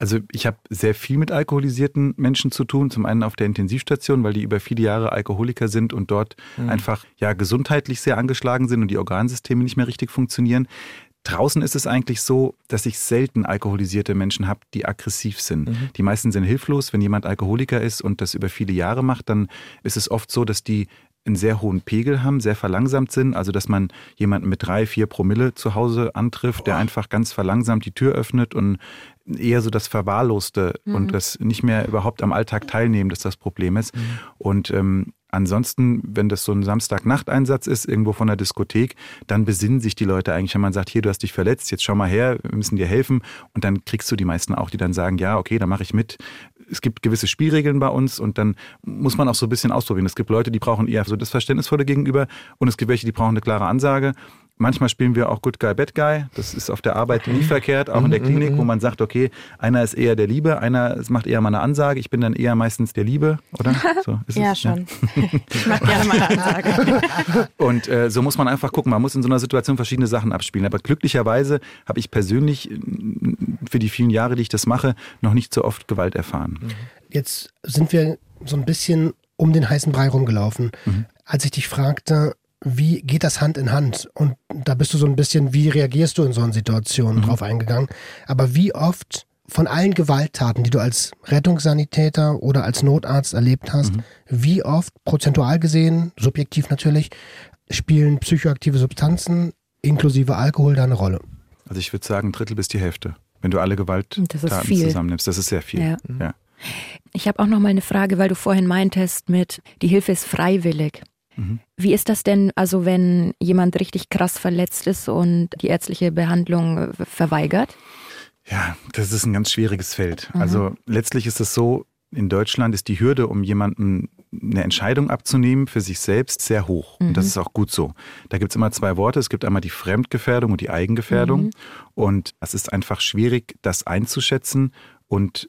Also ich habe sehr viel mit alkoholisierten Menschen zu tun. Zum einen auf der Intensivstation, weil die über viele Jahre Alkoholiker sind und dort mhm. einfach ja gesundheitlich sehr angeschlagen sind und die Organsysteme nicht mehr richtig funktionieren. Draußen ist es eigentlich so, dass ich selten alkoholisierte Menschen habe, die aggressiv sind. Mhm. Die meisten sind hilflos. Wenn jemand Alkoholiker ist und das über viele Jahre macht, dann ist es oft so, dass die einen sehr hohen Pegel haben, sehr verlangsamt sind. Also dass man jemanden mit drei, vier Promille zu Hause antrifft, der einfach ganz verlangsamt die Tür öffnet und eher so das Verwahrloste mhm. und das nicht mehr überhaupt am Alltag teilnehmen, dass das Problem ist. Mhm. Und ähm, ansonsten, wenn das so ein Samstagnachteinsatz ist, irgendwo von der Diskothek, dann besinnen sich die Leute eigentlich, wenn man sagt, hier, du hast dich verletzt, jetzt schau mal her, wir müssen dir helfen. Und dann kriegst du die meisten auch, die dann sagen, ja, okay, dann mache ich mit. Es gibt gewisse Spielregeln bei uns und dann muss man auch so ein bisschen ausprobieren. Es gibt Leute, die brauchen eher so das Verständnisvolle gegenüber und es gibt welche, die brauchen eine klare Ansage. Manchmal spielen wir auch Good Guy, Bad Guy. Das ist auf der Arbeit nie verkehrt, auch in der mhm, Klinik, wo mhm. man sagt, okay, einer ist eher der Liebe, einer macht eher mal eine Ansage. Ich bin dann eher meistens der Liebe, oder? So, ja, es? schon. Ja. ich mache gerne mal eine Ansage. Und äh, so muss man einfach gucken. Man muss in so einer Situation verschiedene Sachen abspielen. Aber glücklicherweise habe ich persönlich für die vielen Jahre, die ich das mache, noch nicht so oft Gewalt erfahren. Jetzt sind wir so ein bisschen um den heißen Brei rumgelaufen. Mhm. Als ich dich fragte, wie geht das Hand in Hand? Und da bist du so ein bisschen, wie reagierst du in so einer Situation mhm. drauf eingegangen. Aber wie oft von allen Gewalttaten, die du als Rettungssanitäter oder als Notarzt erlebt hast, mhm. wie oft prozentual gesehen, subjektiv natürlich, spielen psychoaktive Substanzen inklusive Alkohol da eine Rolle? Also ich würde sagen, ein Drittel bis die Hälfte, wenn du alle Gewalttaten zusammennimmst. Das ist sehr viel. Ja. ja. Ich habe auch noch mal eine Frage, weil du vorhin meintest mit, die Hilfe ist freiwillig. Wie ist das denn, also wenn jemand richtig krass verletzt ist und die ärztliche Behandlung äh, verweigert? Ja, das ist ein ganz schwieriges Feld. Also letztlich ist es so, in Deutschland ist die Hürde, um jemanden eine Entscheidung abzunehmen für sich selbst sehr hoch. Und das ist auch gut so. Da gibt es immer zwei Worte. Es gibt einmal die Fremdgefährdung und die Eigengefährdung. Und es ist einfach schwierig, das einzuschätzen und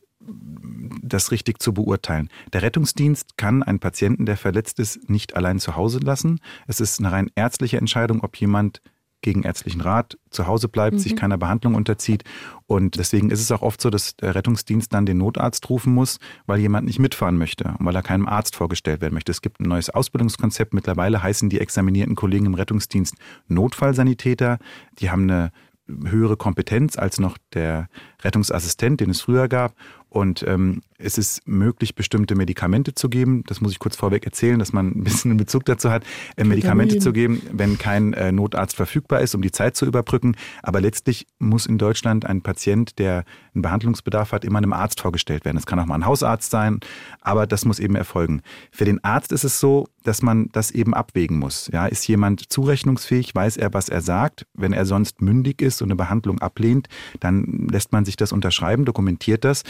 das richtig zu beurteilen. Der Rettungsdienst kann einen Patienten, der verletzt ist, nicht allein zu Hause lassen. Es ist eine rein ärztliche Entscheidung, ob jemand gegen ärztlichen Rat zu Hause bleibt, sich keiner Behandlung unterzieht. Und deswegen ist es auch oft so, dass der Rettungsdienst dann den Notarzt rufen muss, weil jemand nicht mitfahren möchte und weil er keinem Arzt vorgestellt werden möchte. Es gibt ein neues Ausbildungskonzept. Mittlerweile heißen die examinierten Kollegen im Rettungsdienst Notfallsanitäter. Die haben eine höhere Kompetenz als noch der Rettungsassistent, den es früher gab. Und ähm, es ist möglich, bestimmte Medikamente zu geben. Das muss ich kurz vorweg erzählen, dass man ein bisschen einen Bezug dazu hat. Äh, Medikamente zu geben, wenn kein äh, Notarzt verfügbar ist, um die Zeit zu überbrücken. Aber letztlich muss in Deutschland ein Patient, der einen Behandlungsbedarf hat, immer einem Arzt vorgestellt werden. Das kann auch mal ein Hausarzt sein, aber das muss eben erfolgen. Für den Arzt ist es so, dass man das eben abwägen muss. Ja, ist jemand zurechnungsfähig? Weiß er, was er sagt? Wenn er sonst mündig ist und eine Behandlung ablehnt, dann lässt man sich das unterschreiben, dokumentiert das.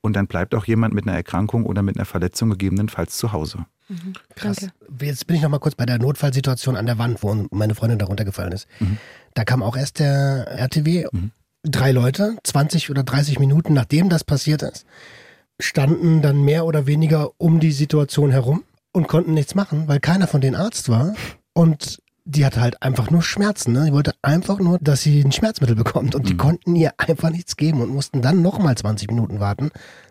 Und dann bleibt auch jemand mit einer Erkrankung oder mit einer Verletzung gegebenenfalls zu Hause. Krass. Jetzt bin ich noch mal kurz bei der Notfallsituation an der Wand, wo meine Freundin darunter gefallen ist. Da kam auch erst der RTW. Drei Leute, 20 oder 30 Minuten nachdem das passiert ist, standen dann mehr oder weniger um die Situation herum und konnten nichts machen, weil keiner von denen Arzt war. Und die hatte halt einfach nur Schmerzen. Ne? Die wollte einfach nur, dass sie ein Schmerzmittel bekommt. Und die konnten ihr einfach nichts geben und mussten dann nochmal 20 Minuten warten,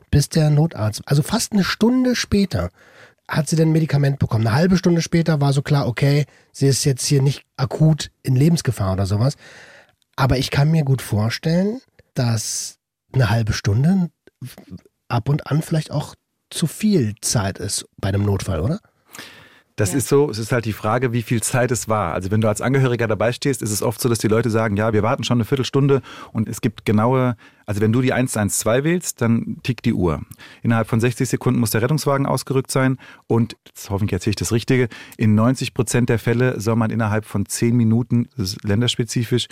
bis der Notarzt, also fast eine Stunde später, hat sie dann ein Medikament bekommen. Eine halbe Stunde später war so klar, okay, sie ist jetzt hier nicht akut in Lebensgefahr oder sowas. Aber ich kann mir gut vorstellen, dass eine halbe Stunde ab und an vielleicht auch zu viel Zeit ist bei einem Notfall, oder? Das Ja. ist so, es ist halt die Frage, wie viel Zeit es war. Also wenn du als Angehöriger dabei stehst, ist es oft so, dass die Leute sagen, ja, wir warten schon eine Viertelstunde und es gibt genaue, also wenn du die 112 wählst, dann tickt die Uhr. Innerhalb von 60 Sekunden muss der Rettungswagen ausgerückt sein und, jetzt hoffentlich erzähle ich das Richtige, in 90 Prozent der Fälle soll man innerhalb von 10 Minuten, das ist länderspezifisch,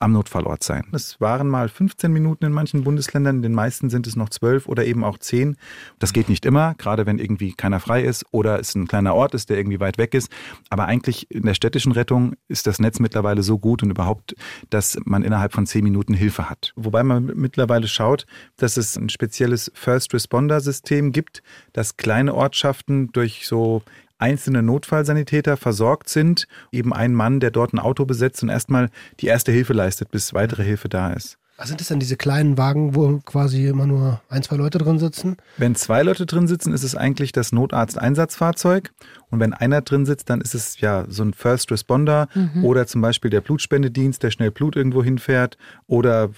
am Notfallort sein. Es waren mal 15 Minuten in manchen Bundesländern, in den meisten sind es noch 12 oder eben auch 10. Das geht nicht immer, gerade wenn irgendwie keiner frei ist oder es ein kleiner Ort ist, der irgendwie weit weg ist. Aber eigentlich in der städtischen Rettung ist das Netz mittlerweile so gut und überhaupt, dass man innerhalb von 10 Minuten Hilfe hat. Wobei man mittlerweile schaut, dass es ein spezielles First Responder System gibt, dass kleine Ortschaften durch so einzelne Notfallsanitäter versorgt sind, eben ein Mann, der dort ein Auto besetzt und erstmal die erste Hilfe leistet, bis weitere Hilfe da ist. Was sind das denn diese kleinen Wagen, wo quasi immer nur ein, zwei Leute drin sitzen? Wenn zwei Leute drin sitzen, ist es eigentlich das Notarzt-Einsatzfahrzeug. Und wenn einer drin sitzt, dann ist es ja so ein First Responder oder zum Beispiel der Blutspendedienst, der schnell Blut irgendwo hinfährt oder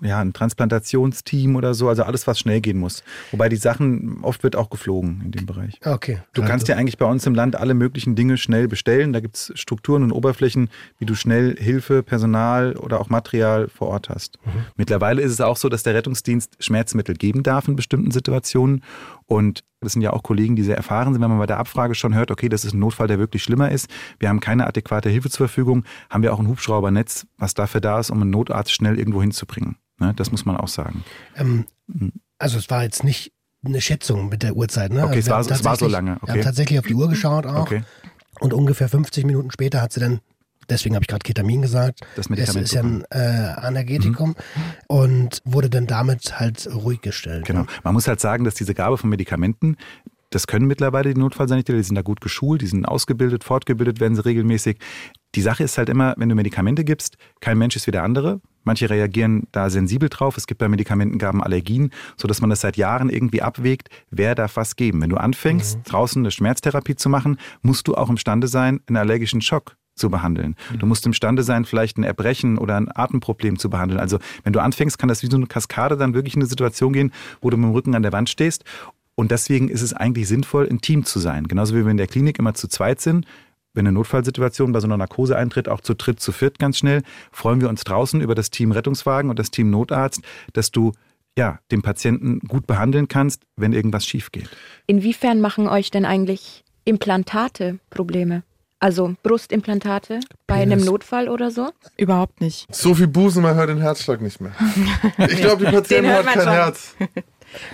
ja, ein Transplantationsteam oder so, also alles, was schnell gehen muss. Wobei die Sachen, oft wird auch geflogen in dem Bereich. Okay. Du kannst ja eigentlich bei uns im Land alle möglichen Dinge schnell bestellen. Da gibt es Strukturen und Oberflächen, wie du schnell Hilfe, Personal oder auch Material vor Ort hast. Mittlerweile ist es auch so, dass der Rettungsdienst Schmerzmittel geben darf in bestimmten Situationen. Und das sind ja auch Kollegen, die sehr erfahren sind. Wenn man bei der Abfrage schon hört, okay, das ist ein Notfall, der wirklich schlimmer ist. Wir haben keine adäquate Hilfe zur Verfügung. Haben wir auch ein Hubschraubernetz, was dafür da ist, um einen Notarzt schnell irgendwo hinzubringen. Ne, das muss man auch sagen. Ähm, also es war jetzt nicht eine Schätzung mit der Uhrzeit, ne? Okay, Also es wir war- es war so lange, Wir okay. haben tatsächlich auf die Uhr geschaut auch. Okay. Und ungefähr 50 Minuten später hat sie dann, deswegen habe ich gerade Ketamin gesagt, Das Medikament ist ja ein äh, Anergetikum und wurde dann damit halt ruhig gestellt. Genau. Man muss halt sagen, dass diese Gabe von Medikamenten, das können mittlerweile die Notfallsanitäter, die sind da gut geschult, die sind ausgebildet, fortgebildet werden sie regelmäßig. Die Sache ist halt immer, wenn du Medikamente gibst, kein Mensch ist wie der andere. Manche reagieren da sensibel drauf. Es gibt bei Medikamentengaben Allergien, sodass man das seit Jahren irgendwie abwägt, wer darf was geben. Wenn du anfängst, draußen eine Schmerztherapie zu machen, musst du auch imstande sein, einen allergischen Schock zu behandeln. Du musst imstande sein, vielleicht ein Erbrechen oder ein Atemproblem zu behandeln. Also wenn du anfängst, kann das wie so eine Kaskade dann wirklich in eine Situation gehen, wo du mit dem Rücken an der Wand stehst. Und deswegen ist es eigentlich sinnvoll, ein Team zu sein. Genauso wie wir in der Klinik immer zu zweit sind. Wenn eine Notfallsituation bei so einer Narkose eintritt, auch zu dritt, zu viert ganz schnell, freuen wir uns draußen über das Team Rettungswagen und das Team Notarzt, dass du ja, den Patienten gut behandeln kannst, wenn irgendwas schief geht. Inwiefern machen euch denn eigentlich Implantate Probleme? Also Brustimplantate bei einem Notfall oder so? Überhaupt nicht. So viel Busen, man hört den Herzschlag nicht mehr. Ich glaube, die Patientin hat kein schon. Herz.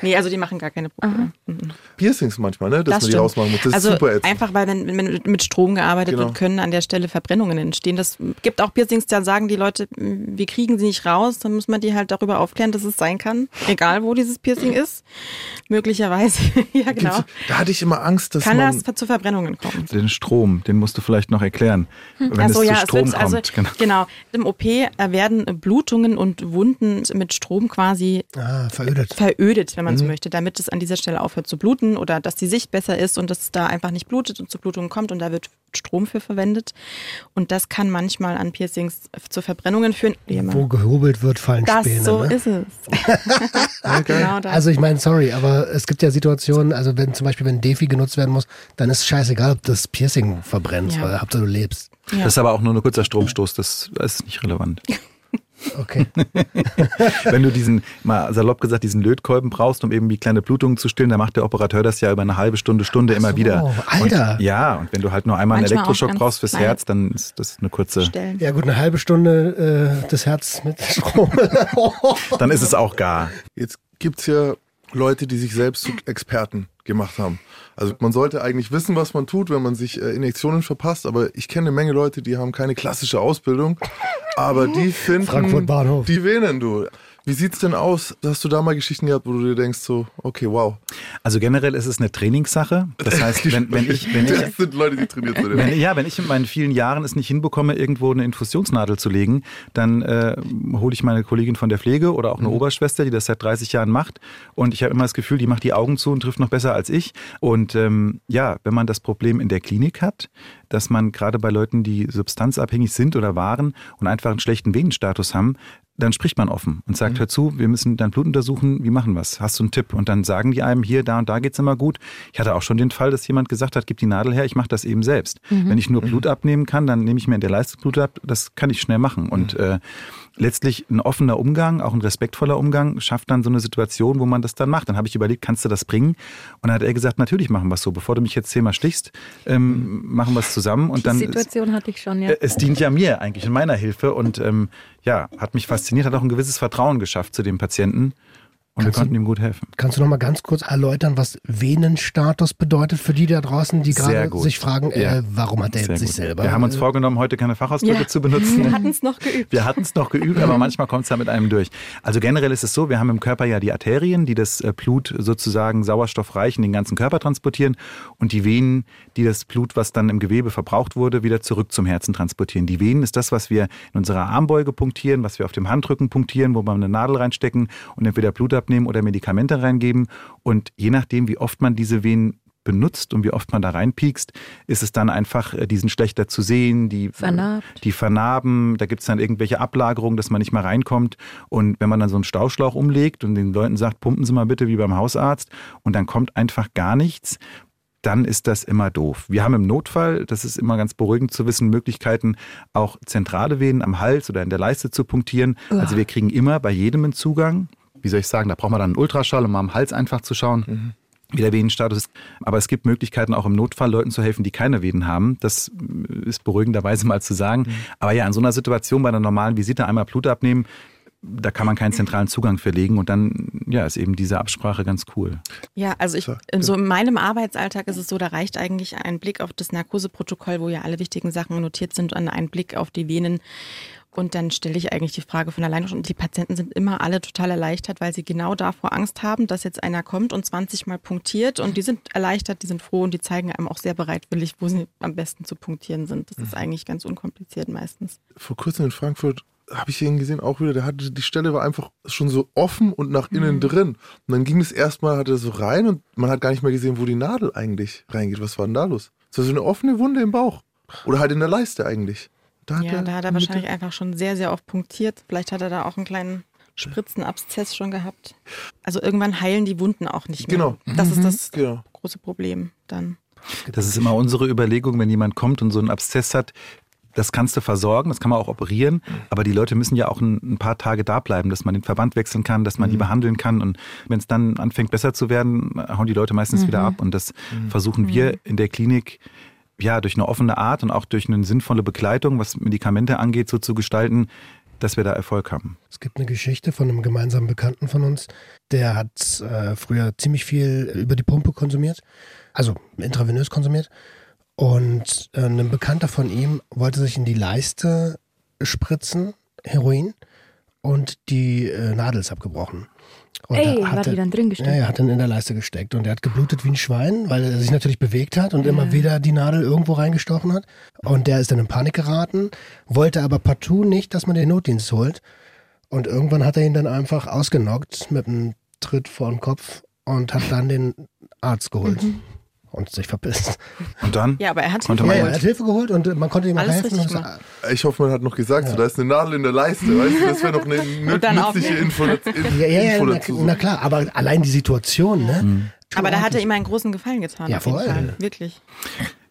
Nee, also die machen gar keine Probleme. Mhm. Piercings manchmal, ne? Dass Das man die stimmt. ausmachen muss. Das ist also super ätzend. einfach, weil wenn, wenn mit Strom gearbeitet Genau. wird, können an der Stelle Verbrennungen entstehen. Das gibt auch Piercings, da sagen die Leute, "Mm, wir kriegen sie nicht raus. Dann muss man die halt darüber aufklären, dass es sein kann, egal wo dieses Piercing ist. Möglicherweise, ja genau. Gibt's- Da hatte ich immer Angst, dass Kann man... das zu Verbrennungen kommen. Den Strom, den musst du vielleicht noch erklären. Wenn Ach so, es ja, zu es Strom wird, also, kommt. genau. genau. Im OP werden Blutungen und Wunden mit Strom quasi Ah, verödet. verödet, wenn man Mhm. so möchte, damit es an dieser Stelle aufhört zu bluten oder dass die Sicht besser ist und dass es da einfach nicht blutet und zu Blutungen kommt und da wird Strom für verwendet. Und das kann manchmal an Piercings zu Verbrennungen führen. Wo gehobelt wird, fallen das Späne. so ne? ist es. genau das. Also ich meine, sorry, aber es gibt ja Situationen, also wenn zum Beispiel wenn Defi genutzt werden muss, dann ist es scheißegal, ob das Piercing verbrennt, Ja. weil Hauptsache du lebst. ja. Das ist aber auch nur ein kurzer Stromstoß, das ist nicht relevant. Okay. Wenn du diesen, mal salopp gesagt, diesen Lötkolben brauchst, um eben die kleine Blutung zu stillen, dann macht der Operateur das ja über eine halbe Stunde, Stunde immer so, wieder. Alter. Und, ja, und wenn du halt nur einmal einen Manchmal auch Elektroschock brauchst fürs Herz, dann ist das eine kurze, Stellen. Ja gut, eine halbe Stunde äh, das Herz mit Strom. dann ist es auch gar. Jetzt gibt's ja Leute, die sich selbst zu Experten gemacht haben. Also man sollte eigentlich wissen, was man tut, wenn man sich äh, Injektionen verpasst, aber ich kenne eine Menge Leute, die haben keine klassische Ausbildung, aber die finden Frankfurt Bahnhof. die Venen, du. Wie sieht's denn aus? Hast du da mal Geschichten gehabt, wo du dir denkst so, okay, wow. Also generell ist es eine Trainingssache. Das heißt, wenn, wenn ich, wenn ich, das sind Leute, die trainiert sind. Wenn, ja, wenn ich in meinen vielen Jahren es nicht hinbekomme, irgendwo eine Infusionsnadel zu legen, dann äh, hole ich meine Kollegin von der Pflege oder auch eine Oberschwester, die das seit 30 Jahren macht. Und ich habe immer das Gefühl, die macht die Augen zu und trifft noch besser als ich. Und ähm, ja, wenn man das Problem in der Klinik hat, dass man gerade bei Leuten, die substanzabhängig sind oder waren und einfach einen schlechten Venenstatus haben, dann spricht man offen und sagt, hör zu, wir müssen dein Blut untersuchen, wie machen wir's? Hast du einen Tipp? Und dann sagen die einem, hier, da und da geht's immer gut. Ich hatte auch schon den Fall, dass jemand gesagt hat, gib die Nadel her, ich mache das eben selbst. Wenn ich nur Blut abnehmen kann, dann nehme ich mir in der Leiste Blut ab, das kann ich schnell machen. Und äh, letztlich ein offener Umgang, auch ein respektvoller Umgang, schafft dann so eine Situation, wo man das dann macht. Dann habe ich überlegt, kannst du das bringen? Und dann hat er gesagt, natürlich machen wir es so. Bevor du mich jetzt zehnmal stichst, ähm, machen wir es zusammen. Und Die dann Situation hatte ich schon, ja. äh, es dient ja mir eigentlich in meiner Hilfe und ähm, ja, hat mich fasziniert, hat auch ein gewisses Vertrauen geschafft zu dem Patienten und Kannst wir du- konnten ihm gut helfen. Kannst du noch mal ganz kurz erläutern, was Venenstatus bedeutet für die da draußen, die Sehr gerade sich fragen, äh, Ja. warum hat er Sehr jetzt sich gut. selber? Wir haben uns äh, vorgenommen, heute keine Fachausdrücke Ja. zu benutzen. Wir hatten es noch geübt. Wir hatten es noch geübt, aber manchmal kommt es da mit einem durch. Also generell ist es so, wir haben im Körper ja die Arterien, die das äh, Blut sozusagen sauerstoffreich in den ganzen Körper transportieren und die Venen, die das Blut, was dann im Gewebe verbraucht wurde, wieder zurück zum Herzen transportieren. Die Venen ist das, was wir in unserer Armbeuge punktieren, was wir auf dem Handrücken punktieren, wo wir eine Nadel reinstecken und entweder Blut abnehmen oder Medikamente reingeben. Und je nachdem, wie oft man diese Venen benutzt und wie oft man da reinpiekst, ist es dann einfach, äh, diesen schlechter zu sehen, die Vernarbt. die vernarben, da gibt es dann irgendwelche Ablagerungen, dass man nicht mehr reinkommt. Und wenn man dann so einen Stauschlauch umlegt und den Leuten sagt, pumpen Sie mal bitte wie beim Hausarzt und dann kommt einfach gar nichts, dann ist das immer doof. Wir haben im Notfall, das ist immer ganz beruhigend zu wissen, Möglichkeiten, auch zentrale Venen am Hals oder in der Leiste zu punktieren. Also wir kriegen immer bei jedem einen Zugang. Wie soll ich sagen, da braucht man dann einen Ultraschall, um mal am Hals einfach zu schauen wie der Venenstatus ist. Aber es gibt Möglichkeiten, auch im Notfall Leuten zu helfen, die keine Venen haben. Das ist beruhigenderweise mal zu sagen. Aber ja, in so einer Situation bei einer normalen Visite einmal Blut abnehmen, da kann man keinen zentralen Zugang verlegen und dann ja, ist eben diese Absprache ganz cool. Ja, also ich, So, so in meinem Arbeitsalltag ist es so, da reicht eigentlich ein Blick auf das Narkoseprotokoll, wo ja alle wichtigen Sachen notiert sind, und ein Blick auf die Venen. Und dann stelle ich eigentlich die Frage von alleine schon. Und die Patienten sind immer alle total erleichtert, weil sie genau davor Angst haben, dass jetzt einer kommt und 20 Mal punktiert. Und die sind erleichtert, die sind froh und die zeigen einem auch sehr bereitwillig, wo sie am besten zu punktieren sind. Das ist eigentlich ganz unkompliziert meistens. Vor kurzem in Frankfurt habe ich ihn gesehen, auch wieder, der hatte, die Stelle war einfach schon so offen und nach innen drin. Und dann ging es erstmal, hat er so rein und man hat gar nicht mehr gesehen, wo die Nadel eigentlich reingeht. Was war denn da los? Das war so eine offene Wunde im Bauch. Oder halt in der Leiste eigentlich. Da Ja, da hat er wahrscheinlich einfach schon sehr, sehr oft punktiert. Vielleicht hat er da auch einen kleinen Spritzenabszess schon gehabt. Also irgendwann heilen die Wunden auch nicht mehr. Genau. Das ist das Genau. große Problem dann. Das ist immer unsere Überlegung, wenn jemand kommt und so einen Abszess hat. Das kannst du versorgen, das kann man auch operieren, aber die Leute müssen ja auch ein, ein paar Tage da bleiben, dass man den Verband wechseln kann, dass man die behandeln kann. Und wenn es dann anfängt besser zu werden, hauen die Leute meistens wieder ab. Und das versuchen wir in der Klinik ja, durch eine offene Art und auch durch eine sinnvolle Begleitung, was Medikamente angeht, so zu gestalten, dass wir da Erfolg haben. Es gibt eine Geschichte von einem gemeinsamen Bekannten von uns, der hat äh, früher ziemlich viel über die Pumpe konsumiert, also intravenös konsumiert. Und äh, ein Bekannter von ihm wollte sich in die Leiste spritzen, Heroin, und die äh, Nadel ist abgebrochen. Und Ey, war hat die er- dann drin gesteckt? Ja, er hat dann in der Leiste gesteckt und er hat geblutet wie ein Schwein, weil er sich natürlich bewegt hat und immer Ja. wieder die Nadel irgendwo reingestochen hat. Und der ist dann in Panik geraten, wollte aber partout nicht, dass man den Notdienst holt. Und irgendwann hat er ihn dann einfach ausgenockt mit einem Tritt vor den Kopf und hat dann den Arzt geholt Mhm. Und sich verpisst. Und dann Ja, aber er hat Konnte Ja, man- ja, er hat Hilfe geholt und äh, man konnte ihm auch Alles helfen. richtig Und gemacht. Ich hoffe, man hat noch gesagt, so, da ist eine Nadel in der Leiste, weißt du, das wäre noch eine nützliche. Info, Info ja, ja, ja, na, dazu. na klar, aber allein die Situation, ne? Aber da hat er ihm einen großen Gefallen getan. Ja, auf jeden voll. Fall. Wirklich.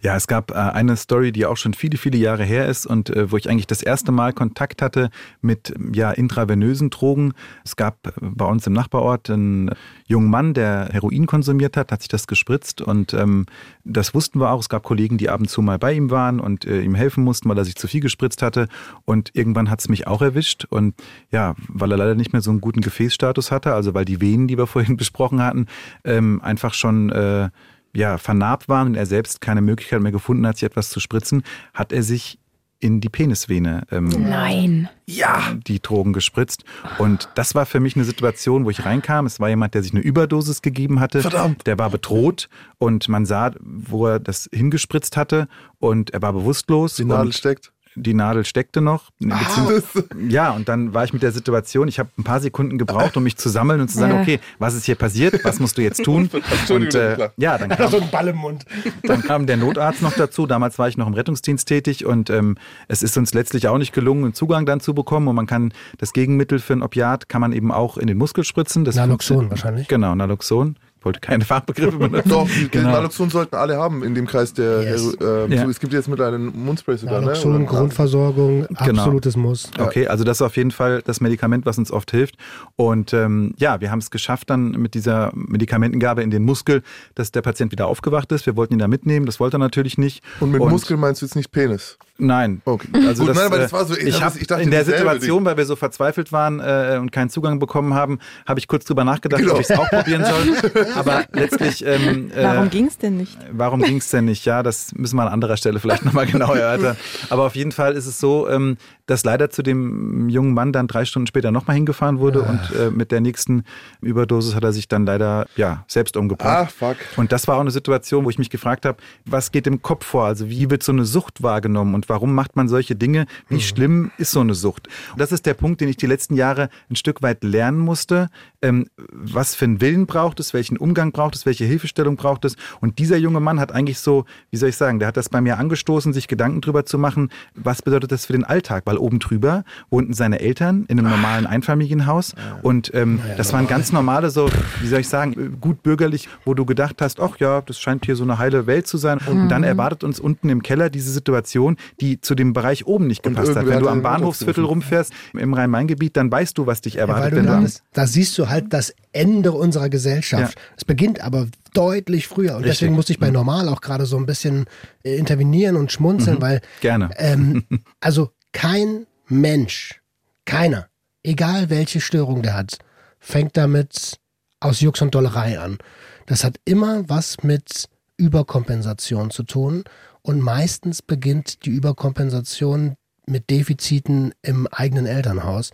Ja, es gab äh, eine Story, die auch schon viele, viele Jahre her ist und äh, wo ich eigentlich das erste Mal Kontakt hatte mit ja, intravenösen Drogen. Es gab äh, bei uns im Nachbarort einen jungen Mann, der Heroin konsumiert hat, hat sich das gespritzt und ähm, das wussten wir auch. Es gab Kollegen, die ab und zu mal bei ihm waren und äh, ihm helfen mussten, weil er sich zu viel gespritzt hatte. Und irgendwann hat es mich auch erwischt und ja, weil er leider nicht mehr so einen guten Gefäßstatus hatte, also weil die Venen, die wir vorhin besprochen hatten, ähm, einfach schon äh, ja, vernarbt waren und er selbst keine Möglichkeit mehr gefunden hat, sich etwas zu spritzen, hat er sich in die Penisvene ähm, Nein. ja, die Drogen gespritzt. Und das war für mich eine Situation, wo ich reinkam. Es war jemand, der sich eine Überdosis gegeben hatte. Verdammt. Der war bedroht und man sah, wo er das hingespritzt hatte und er war bewusstlos. Die Nadel steckt. Die Nadel steckte noch. Beziehungs- ja, und dann war ich mit der Situation, ich habe ein paar Sekunden gebraucht, um mich zu sammeln und zu sagen, Ja. okay, was ist hier passiert? Was musst du jetzt tun? Und äh, ja, dann er kam, so einen Ball im Mund. dann kam der Notarzt noch dazu. Damals war ich noch im Rettungsdienst tätig und ähm, es ist uns letztlich auch nicht gelungen, einen Zugang dann zu bekommen. Und man kann das Gegenmittel für ein Opiat kann man eben auch in den Muskel spritzen. Das Naloxon wahrscheinlich. Genau, Naloxon. Ich wollte keine Fachbegriffe benutzen. Doch, die Genau. Naloxon sollten alle haben in dem Kreis der. Yes. Äh, Ja. so, es gibt jetzt mit einem Mundspray sogar, Naloxon, ne? Grundversorgung, Genau. absolutes Muss. Okay, also das ist auf jeden Fall das Medikament, was uns oft hilft. Und ähm, ja, wir haben es geschafft dann mit dieser Medikamentengabe in den Muskel, dass der Patient wieder aufgewacht ist. Wir wollten ihn da mitnehmen, das wollte er natürlich nicht. Und mit Muskel meinst du jetzt nicht Penis? Nein. Okay. Also Gut, das, nein, weil äh, das war so- ich ich hab- ich dachte in der Situation, weil wir so verzweifelt waren äh, und keinen Zugang bekommen haben, habe ich kurz drüber nachgedacht, Genau. ob ich es auch probieren soll. Aber letztlich, ähm, äh, Warum ging es denn nicht? Warum ging es denn nicht? Ja, das müssen wir an anderer Stelle vielleicht nochmal genau erörtern. Aber auf jeden Fall ist es so, ähm, dass leider zu dem jungen Mann dann drei Stunden später nochmal hingefahren wurde und äh, mit der nächsten Überdosis hat er sich dann leider ja selbst umgebracht. Ah, fuck. Und das war auch eine Situation, wo ich mich gefragt habe, was geht im Kopf vor? Also wie wird so eine Sucht wahrgenommen und warum macht man solche Dinge? Wie schlimm ist so eine Sucht? Und das ist der Punkt, den ich die letzten Jahre ein Stück weit lernen musste. Ähm, was für einen Willen braucht es? Welchen Umgang braucht es? Welche Hilfestellung braucht es? Und dieser junge Mann hat eigentlich so, wie soll ich sagen, der hat das bei mir angestoßen, sich Gedanken drüber zu machen, was bedeutet das für den Alltag? Weil oben drüber wohnten seine Eltern in einem normalen Einfamilienhaus und ähm, das waren ganz normale, so, wie soll ich sagen, gut bürgerlich, wo du gedacht hast, ach ja, das scheint hier so eine heile Welt zu sein. Und dann erwartet uns unten im Keller diese Situation, die zu dem Bereich oben nicht gepasst hat. Wenn du am Bahnhofsviertel rumfährst, im Rhein-Main-Gebiet, dann weißt du, was dich Ja, erwartet. du am, da, siehst du halt das Ende unserer Gesellschaft. Es beginnt aber deutlich früher. Und Richtig. deswegen musste ich bei Normal auch gerade so ein bisschen äh, intervenieren und schmunzeln, weil Gerne. ähm, also kein Mensch, keiner, egal welche Störung der hat, fängt damit aus Jux und Dollerei an. Das hat immer was mit Überkompensation zu tun. Und meistens beginnt die Überkompensation mit Defiziten im eigenen Elternhaus.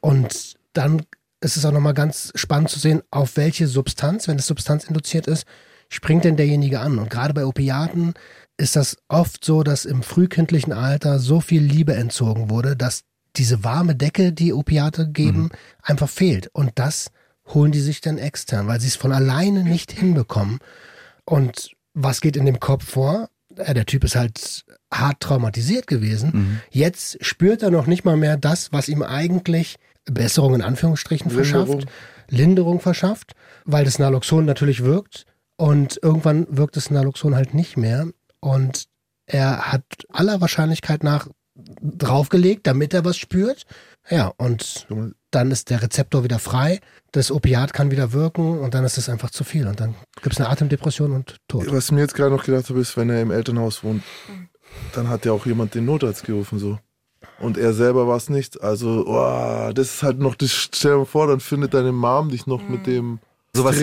Und dann ist es auch nochmal ganz spannend zu sehen, auf welche Substanz, wenn es substanzinduziert ist, springt denn derjenige an. Und gerade bei Opiaten ist das oft so, dass im frühkindlichen Alter so viel Liebe entzogen wurde, dass diese warme Decke, die Opiate geben, einfach fehlt. Und das holen die sich dann extern, weil sie es von alleine nicht hinbekommen. Und was geht in dem Kopf vor? Der Typ ist halt hart traumatisiert gewesen. Jetzt spürt er noch nicht mal mehr das, was ihm eigentlich Besserung in Anführungsstrichen Linderung. verschafft, Linderung verschafft, weil das Naloxon natürlich wirkt und irgendwann wirkt das Naloxon halt nicht mehr und er hat aller Wahrscheinlichkeit nach draufgelegt, damit er was spürt. Ja, und dann ist der Rezeptor wieder frei, das Opiat kann wieder wirken und dann ist es einfach zu viel. Und dann gibt es eine Atemdepression und Tod. Was mir jetzt gerade noch gedacht habe, ist, wenn er im Elternhaus wohnt, dann hat ja auch jemand den Notarzt gerufen so. Und er selber war es nicht. Also, oh, das ist halt noch, das stell dir mal vor, dann findet deine Mom dich noch mit dem Sowas,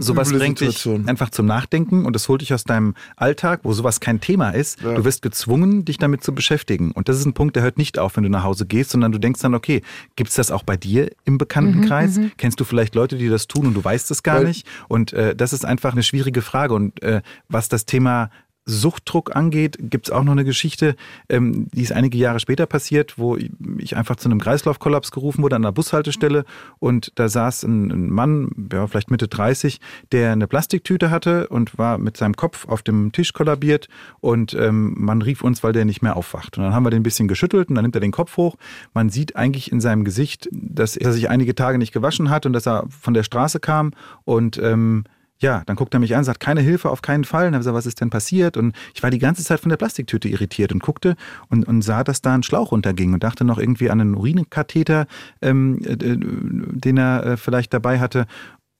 sowas bringt dich Situation. einfach zum Nachdenken und das holt dich aus deinem Alltag, wo sowas kein Thema ist. Ja. Du wirst gezwungen, dich damit zu beschäftigen. Und das ist ein Punkt, der hört nicht auf, wenn du nach Hause gehst, sondern du denkst dann, okay, gibt's das auch bei dir im Bekanntenkreis? Kennst du vielleicht Leute, die das tun und du weißt es gar Weil- nicht? Und äh, das ist einfach eine schwierige Frage. Und äh, was das Thema Suchtdruck angeht, gibt's auch noch eine Geschichte, ähm, die ist einige Jahre später passiert, wo ich einfach zu einem Kreislaufkollaps gerufen wurde an einer Bushaltestelle und da saß ein, ein Mann, ja, vielleicht Mitte 30, der eine Plastiktüte hatte und war mit seinem Kopf auf dem Tisch kollabiert und ähm, man rief uns, weil der nicht mehr aufwacht. Und dann haben wir den ein bisschen geschüttelt und dann nimmt er den Kopf hoch. Man sieht eigentlich in seinem Gesicht, dass er sich einige Tage nicht gewaschen hat und dass er von der Straße kam und ähm, ja, dann guckt er mich an, sagt, keine Hilfe, auf keinen Fall. Und dann habe was ist denn passiert? Und ich war die ganze Zeit von der Plastiktüte irritiert und guckte und, und sah, dass da ein Schlauch runterging und dachte noch irgendwie an einen Urinkatheter, ähm, äh, den er äh, vielleicht dabei hatte.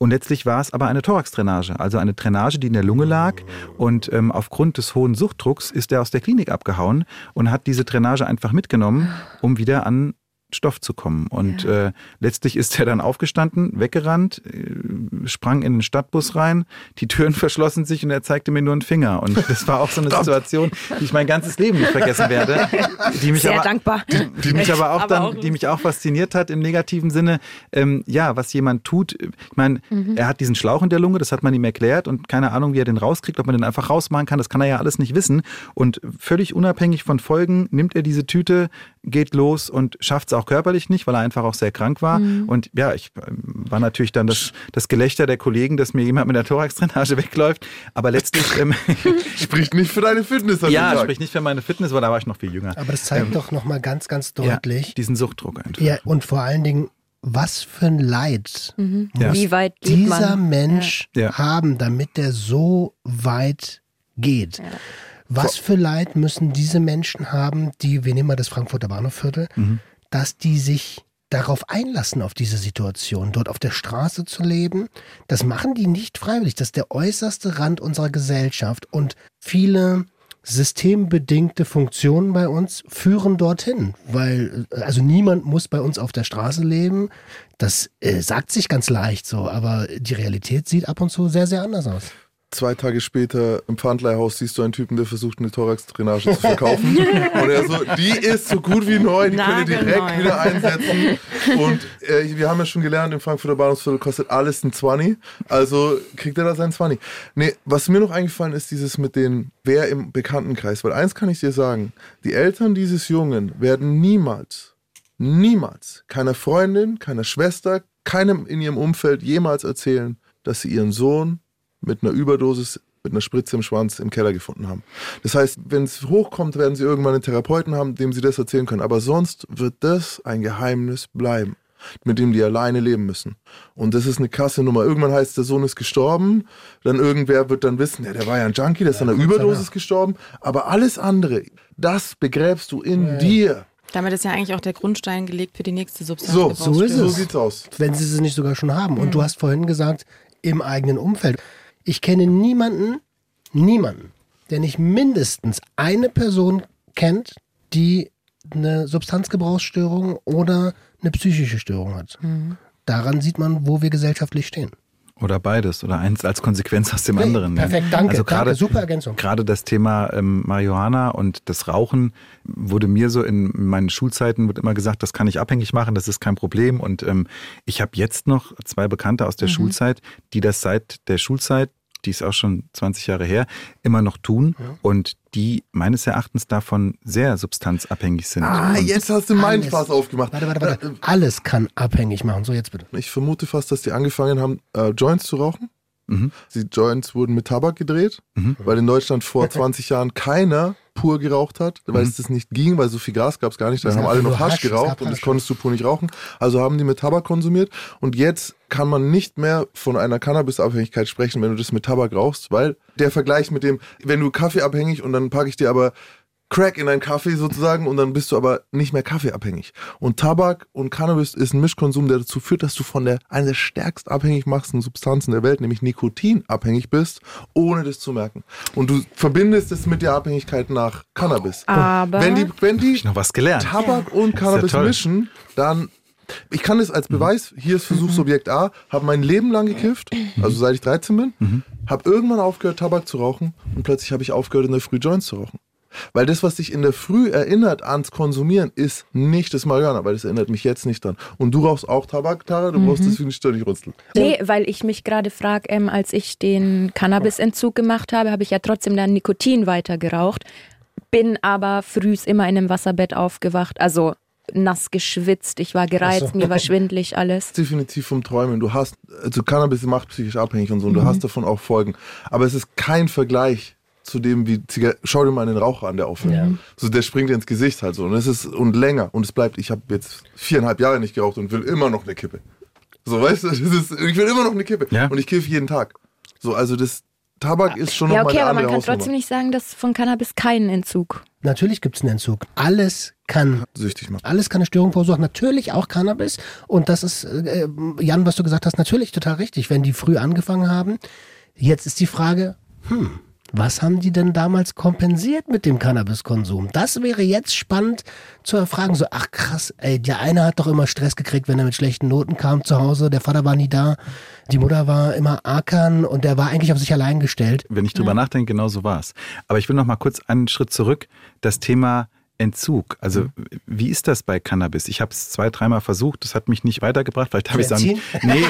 Und letztlich war es aber eine Thoraxdrainage, also eine Drainage, die in der Lunge lag. Und ähm, aufgrund des hohen Suchtdrucks ist er aus der Klinik abgehauen und hat diese Drainage einfach mitgenommen, um wieder an Stoff zu kommen. Und äh, letztlich ist er dann aufgestanden, weggerannt, äh, sprang in den Stadtbus rein, die Türen verschlossen sich und er zeigte mir nur einen Finger. Und das war auch so eine Situation, die ich mein ganzes Leben nicht vergessen werde. Die mich Sehr aber, dankbar. die mich aber auch Aber dann, auch die mich auch fasziniert hat im negativen Sinne. Ähm, ja, was jemand tut. Ich meine, er hat diesen Schlauch in der Lunge, das hat man ihm erklärt und keine Ahnung, wie er den rauskriegt, ob man den einfach rausmachen kann. Das kann er ja alles nicht wissen. Und völlig unabhängig von Folgen nimmt er diese Tüte, geht los und schafft es auch körperlich nicht, weil er einfach auch sehr krank war. Und ja, ich ähm, war natürlich dann das, das Gelächter der Kollegen, dass mir jemand mit der Thoraxdrainage wegläuft. Aber letztlich, ähm, Spricht nicht für deine Fitness ja, dem Tag. sprich nicht für meine Fitness, weil da war ich noch viel jünger. Aber das zeigt doch nochmal ganz, ganz deutlich. Ja, diesen Suchtdruck einfach. Ja, und vor allen Dingen, was für ein Leid Ja. muss Wie weit geht dieser man? Mensch Ja. haben, damit der so weit geht. Was für Leid müssen diese Menschen haben, die, wir nehmen mal das Frankfurter Bahnhofviertel, dass die sich darauf einlassen, auf diese Situation, dort auf der Straße zu leben. Das machen die nicht freiwillig. Das ist der äußerste Rand unserer Gesellschaft. Und viele systembedingte Funktionen bei uns führen dorthin, weil also niemand muss bei uns auf der Straße leben. Das äh, sagt sich ganz leicht so, aber die Realität sieht ab und zu sehr, sehr anders aus. Zwei Tage später im Pfandleihhaus siehst du einen Typen, der versucht, eine Thorax-Drainage zu verkaufen. und er so, die ist so gut wie neu, die könnt ihr direkt Nagelneu. wieder einsetzen. Und äh, wir haben ja schon gelernt, im Frankfurter Bahnhofsviertel kostet alles ein 20. Also kriegt er da sein 20. Nee, was mir noch eingefallen ist, dieses mit den, wer im Bekanntenkreis. Weil eins kann ich dir sagen, die Eltern dieses Jungen werden niemals, niemals keiner Freundin, keiner Schwester, keinem in ihrem Umfeld jemals erzählen, dass sie ihren Sohn mit einer Überdosis, mit einer Spritze im Schwanz im Keller gefunden haben. Das heißt, wenn es hochkommt, werden sie irgendwann einen Therapeuten haben, dem sie das erzählen können. Aber sonst wird das ein Geheimnis bleiben, mit dem die alleine leben müssen. Und das ist eine krasse Nummer. Irgendwann heißt, der Sohn ist gestorben, dann irgendwer wird dann wissen, ja, der war ja ein Junkie, der ist an einer Überdosis gestorben. Aber alles andere, das begräbst du in dir. Damit ist ja eigentlich auch der Grundstein gelegt für die nächste Substanz. So, So ist so es. sieht's aus. Wenn sie sie nicht sogar schon haben. Und du hast vorhin gesagt, im eigenen Umfeld. Ich kenne niemanden, niemanden, der nicht mindestens eine Person kennt, die eine Substanzgebrauchsstörung oder eine psychische Störung hat. Daran sieht man, wo wir gesellschaftlich stehen. Oder beides oder eins als Konsequenz aus dem Okay, anderen. perfekt, danke, Also gerade, danke, super Ergänzung. Gerade das Thema ähm, Marihuana und das Rauchen wurde mir so in meinen Schulzeiten wird immer gesagt, das kann ich abhängig machen, das ist kein Problem. Und ähm, ich habe jetzt noch zwei Bekannte aus der Mhm. Schulzeit, die das seit der Schulzeit, die ist auch schon 20 Jahre her, immer noch tun und die meines Erachtens davon sehr substanzabhängig sind. Ah, und jetzt hast du meinen Alles. Spaß aufgemacht. Warte, warte, warte. Alles kann abhängig machen. So, jetzt bitte. Ich vermute fast, dass die angefangen haben, äh, Joints zu rauchen. Mhm. Die Joints wurden mit Tabak gedreht, weil in Deutschland vor 20 Jahren keiner pur geraucht hat, weil es das nicht ging, weil so viel Gas gab es gar nicht. Da haben alle nur noch Hasch Hasch, geraucht gab und das Hasch. konntest du pur nicht rauchen. Also haben die mit Tabak konsumiert und jetzt kann man nicht mehr von einer Cannabisabhängigkeit sprechen, wenn du das mit Tabak rauchst, weil der Vergleich mit dem, wenn du Kaffeeabhängig und dann packe ich dir aber Crack in deinen Kaffee sozusagen und dann bist du aber nicht mehr kaffeeabhängig. Und Tabak und Cannabis ist ein Mischkonsum, der dazu führt, dass du von der einer der stärkst abhängig machenden Substanzen der Welt, nämlich Nikotin, abhängig bist, ohne das zu merken. Und du verbindest es mit der Abhängigkeit nach Cannabis. Aber Wenn die, wenn die Ich noch was gelernt. Tabak und Cannabis toll. mischen, dann. Ich kann das als Beweis, hier ist Versuchsobjekt A, habe mein Leben lang gekifft, also seit ich 13 bin, habe irgendwann aufgehört, Tabak zu rauchen und plötzlich habe ich aufgehört, in der Früh Joints zu rauchen. Weil das, was dich in der Früh erinnert ans Konsumieren, ist nicht das Marihuana, weil das erinnert mich jetzt nicht dran. Und du rauchst auch Tabak, Tara, du brauchst deswegen nicht ständig rüsteln. Nee, weil ich mich gerade frage, ähm, als ich den Cannabisentzug gemacht habe, habe ich ja trotzdem dann Nikotin weiter geraucht, bin aber frühs immer in einem Wasserbett aufgewacht, also nass geschwitzt, ich war gereizt, so. mir war schwindlig alles. definitiv vom Träumen. Du hast, also Cannabis macht psychisch abhängig und so, und du hast davon auch Folgen. Aber es ist kein Vergleich zu dem, wie Zigaretten. Schau dir mal einen Raucher an, der aufhört. So, der springt dir ins Gesicht halt so. Und es ist, und länger. Und es bleibt, ich habe jetzt viereinhalb Jahre nicht geraucht und will immer noch eine Kippe. So, weißt du, das ist, ich will immer noch eine Kippe. Ja. Und ich kiffe jeden Tag. So, also das Tabak ist schon Ja, noch mal okay, eine aber man kann trotzdem nicht sagen, dass von Cannabis keinen Entzug. Natürlich gibt es einen Entzug. Alles kann süchtig macht. Alles kann eine Störung verursachen. Natürlich auch Cannabis. Und das ist, äh, Jan, was du gesagt hast, natürlich total richtig. Wenn die früh angefangen haben, jetzt ist die Frage, hm, was haben die denn damals kompensiert mit dem Cannabiskonsum? Das wäre jetzt spannend zu erfragen. So, ach krass, ey, der eine hat doch immer Stress gekriegt, wenn er mit schlechten Noten kam zu Hause. Der Vater war nie da. Die Mutter war immer ackern und der war eigentlich auf sich allein gestellt. Wenn ich drüber nachdenke, genau so war es. Aber ich will noch mal kurz einen Schritt zurück. Das Thema Entzug. Also Mhm. wie ist das bei Cannabis? Ich habe es zwei, dreimal versucht. Das hat mich nicht weitergebracht. Vielleicht habe ich es? Nee,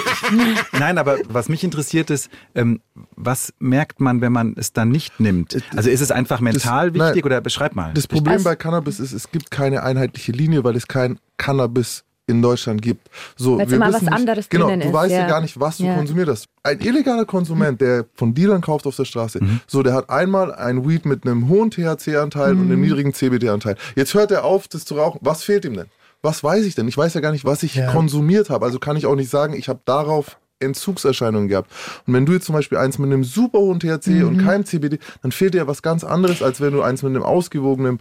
nein, aber was mich interessiert ist, ähm, was merkt man, wenn man es dann nicht nimmt? Also ist es einfach mental nein. wichtig oder beschreib mal. Das Problem Also- bei Cannabis ist, es gibt keine einheitliche Linie, weil es kein Cannabis in Deutschland gibt. So, Weil's wir immer wissen was nicht, anderes Genau, drinnen du ist, weißt ja. ja. gar nicht, was du Ja. konsumiert hast. Ein illegaler Konsument, der von Dealern kauft auf der Straße, so, der hat einmal ein Weed mit einem hohen THC-Anteil und Mhm. einem niedrigen CBD-Anteil. Jetzt hört er auf, das zu rauchen. Was fehlt ihm denn? Was weiß ich denn? Ich weiß ja gar nicht, was ich Ja. konsumiert habe. Also kann ich auch nicht sagen, ich habe darauf Entzugserscheinungen gehabt. Und wenn du jetzt zum Beispiel eins mit einem super hohen THC und Mhm. keinem CBD, dann fehlt dir ja was ganz anderes, als wenn du eins mit einem ausgewogenen.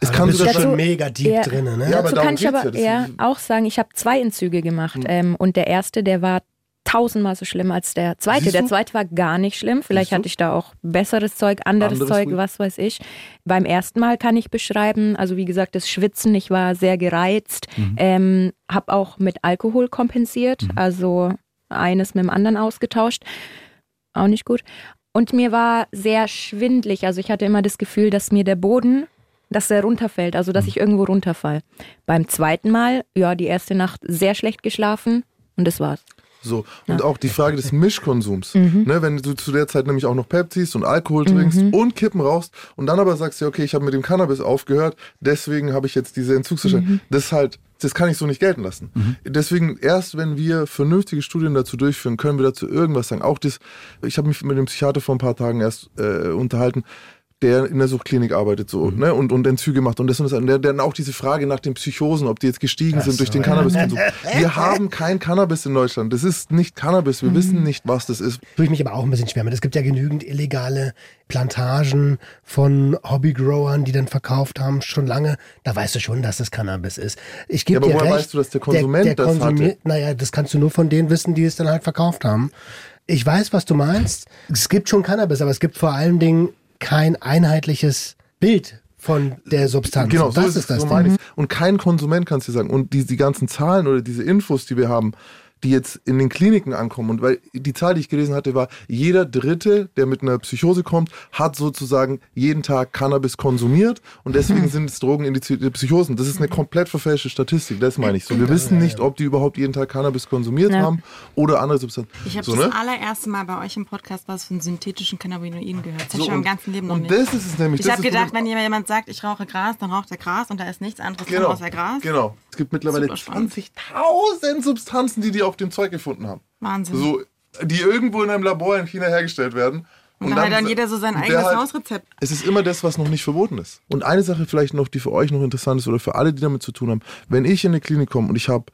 Es kann du bist sogar schon mega deep Ja. drin, ne? Ja, aber Dazu kann ich aber ja. Auch sagen, ich habe zwei Entzüge gemacht ähm, und der erste, der war tausendmal so schlimm als der zweite. Der zweite war gar nicht schlimm. Vielleicht hatte ich da auch besseres Zeug, anderes, Anderes Zeug, was weiß ich. Beim ersten Mal kann ich beschreiben, also wie gesagt, das Schwitzen, ich war sehr gereizt, ähm, habe auch mit Alkohol kompensiert, also eines mit dem anderen ausgetauscht. Auch nicht gut. Und mir war sehr schwindlig, also ich hatte immer das Gefühl, dass mir der Boden dass er runterfällt, also dass ich irgendwo runterfall. Beim zweiten Mal, ja, die erste Nacht sehr schlecht geschlafen und das war's. So. Und auch die Frage des Mischkonsums. Mhm. Ne, wenn du zu der Zeit nämlich auch noch Pepsis und Alkohol trinkst und Kippen rauchst und dann aber sagst, ja, okay, ich habe mit dem Cannabis aufgehört, deswegen habe ich jetzt diese Entzugserscheinung. Mhm. Das ist halt, das kann ich so nicht gelten lassen. Deswegen, erst wenn wir vernünftige Studien dazu durchführen, können wir dazu irgendwas sagen. Auch das, ich habe mich mit dem Psychiater vor ein paar Tagen erst äh, unterhalten, der in der Suchtklinik arbeitet so ne, und, und Entzüge macht und das und das. Und der, der dann auch diese Frage nach den Psychosen, ob die jetzt gestiegen sind durch den Cannabiskonsum. Wir haben kein Cannabis in Deutschland. Das ist nicht Cannabis. Wir wissen nicht, was das ist. Tue ich mich aber auch ein bisschen schwer mit. Es gibt ja genügend illegale Plantagen von Hobbygrowern, die dann verkauft haben, schon lange. Da weißt du schon, dass das Cannabis ist. Ich gebe Ja, aber dir woher recht. weißt du, dass der Konsument das hatte? Naja, das kannst du nur von denen wissen, die es dann halt verkauft haben. Ich weiß, was du meinst. Es gibt schon Cannabis, aber es gibt vor allen Dingen kein einheitliches Bild von der Substanz. Genau, Und so das ist, ist es, das so ich. Und kein Konsument kannst du sagen. Und die, die ganzen Zahlen oder diese Infos, die wir haben, die jetzt in den Kliniken ankommen. Und weil die Zahl, die ich gelesen hatte, war, jeder Dritte, der mit einer Psychose kommt, hat sozusagen jeden Tag Cannabis konsumiert und deswegen sind es Drogen indizierte Psychosen. Das ist eine komplett verfälschte Statistik, das meine ich so. Wir wissen nicht, ob die überhaupt jeden Tag Cannabis konsumiert Ja. haben oder andere Substanzen. Ich habe so, das ne? allererste Mal bei euch im Podcast was von synthetischen Cannabinoiden gehört. Das habe So, ich schon im und- ganzen Leben noch und nicht. das ist es nämlich. ich habe gedacht, wenn jemand sagt, ich rauche Gras, dann raucht er Gras und da ist nichts anderes drin Genau, außer Gras. genau. Es gibt mittlerweile Super spannend. 20.000 Substanzen, die die auf dem Zeug gefunden haben. Wahnsinn. So, die irgendwo in einem Labor in China hergestellt werden. und dann hat dann jeder so sein und eigenes halt- Hausrezept. Es ist immer das, was noch nicht verboten ist. Und eine Sache vielleicht noch, die für euch noch interessant ist oder für alle, die damit zu tun haben. Wenn ich in eine Klinik komme und ich habe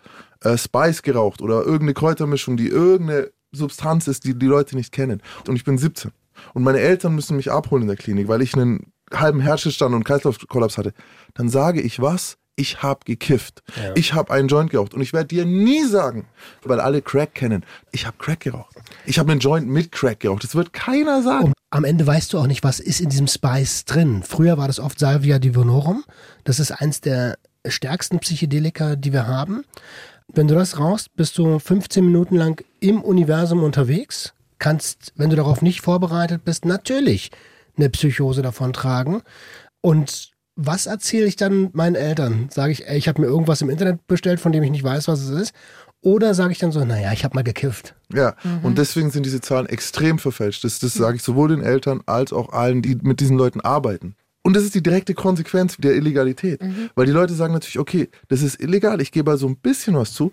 äh, Spice geraucht oder irgendeine Kräutermischung, die irgendeine Substanz ist, die die Leute nicht kennen und ich bin 17 und meine Eltern müssen mich abholen in der Klinik, weil ich einen halben Herzstillstand und Kreislaufkollaps hatte, dann sage ich was? Ich habe gekifft. Ja. Ich habe einen Joint geraucht. Und ich werde dir nie sagen, weil alle Crack kennen, ich habe Crack geraucht. Ich habe einen Joint mit Crack geraucht. Das wird keiner sagen. Und am Ende weißt du auch nicht, was ist in diesem Spice drin. Früher war das oft Salvia divinorum. Das ist eins der stärksten Psychedelika, die wir haben. Wenn du das rauchst, bist du 15 Minuten lang im Universum unterwegs. Kannst, wenn du darauf nicht vorbereitet bist, natürlich eine Psychose davon tragen. Und was erzähle ich dann meinen Eltern? Sage ich, ey, ich habe mir irgendwas im Internet bestellt, von dem ich nicht weiß, was es ist? Oder sage ich dann so, naja, ich habe mal gekifft. Ja, und deswegen sind diese Zahlen extrem verfälscht. Das, das sage ich sowohl den Eltern als auch allen, die mit diesen Leuten arbeiten. Und das ist die direkte Konsequenz der Illegalität. Weil die Leute sagen natürlich, okay, das ist illegal, ich gebe also ein bisschen was zu.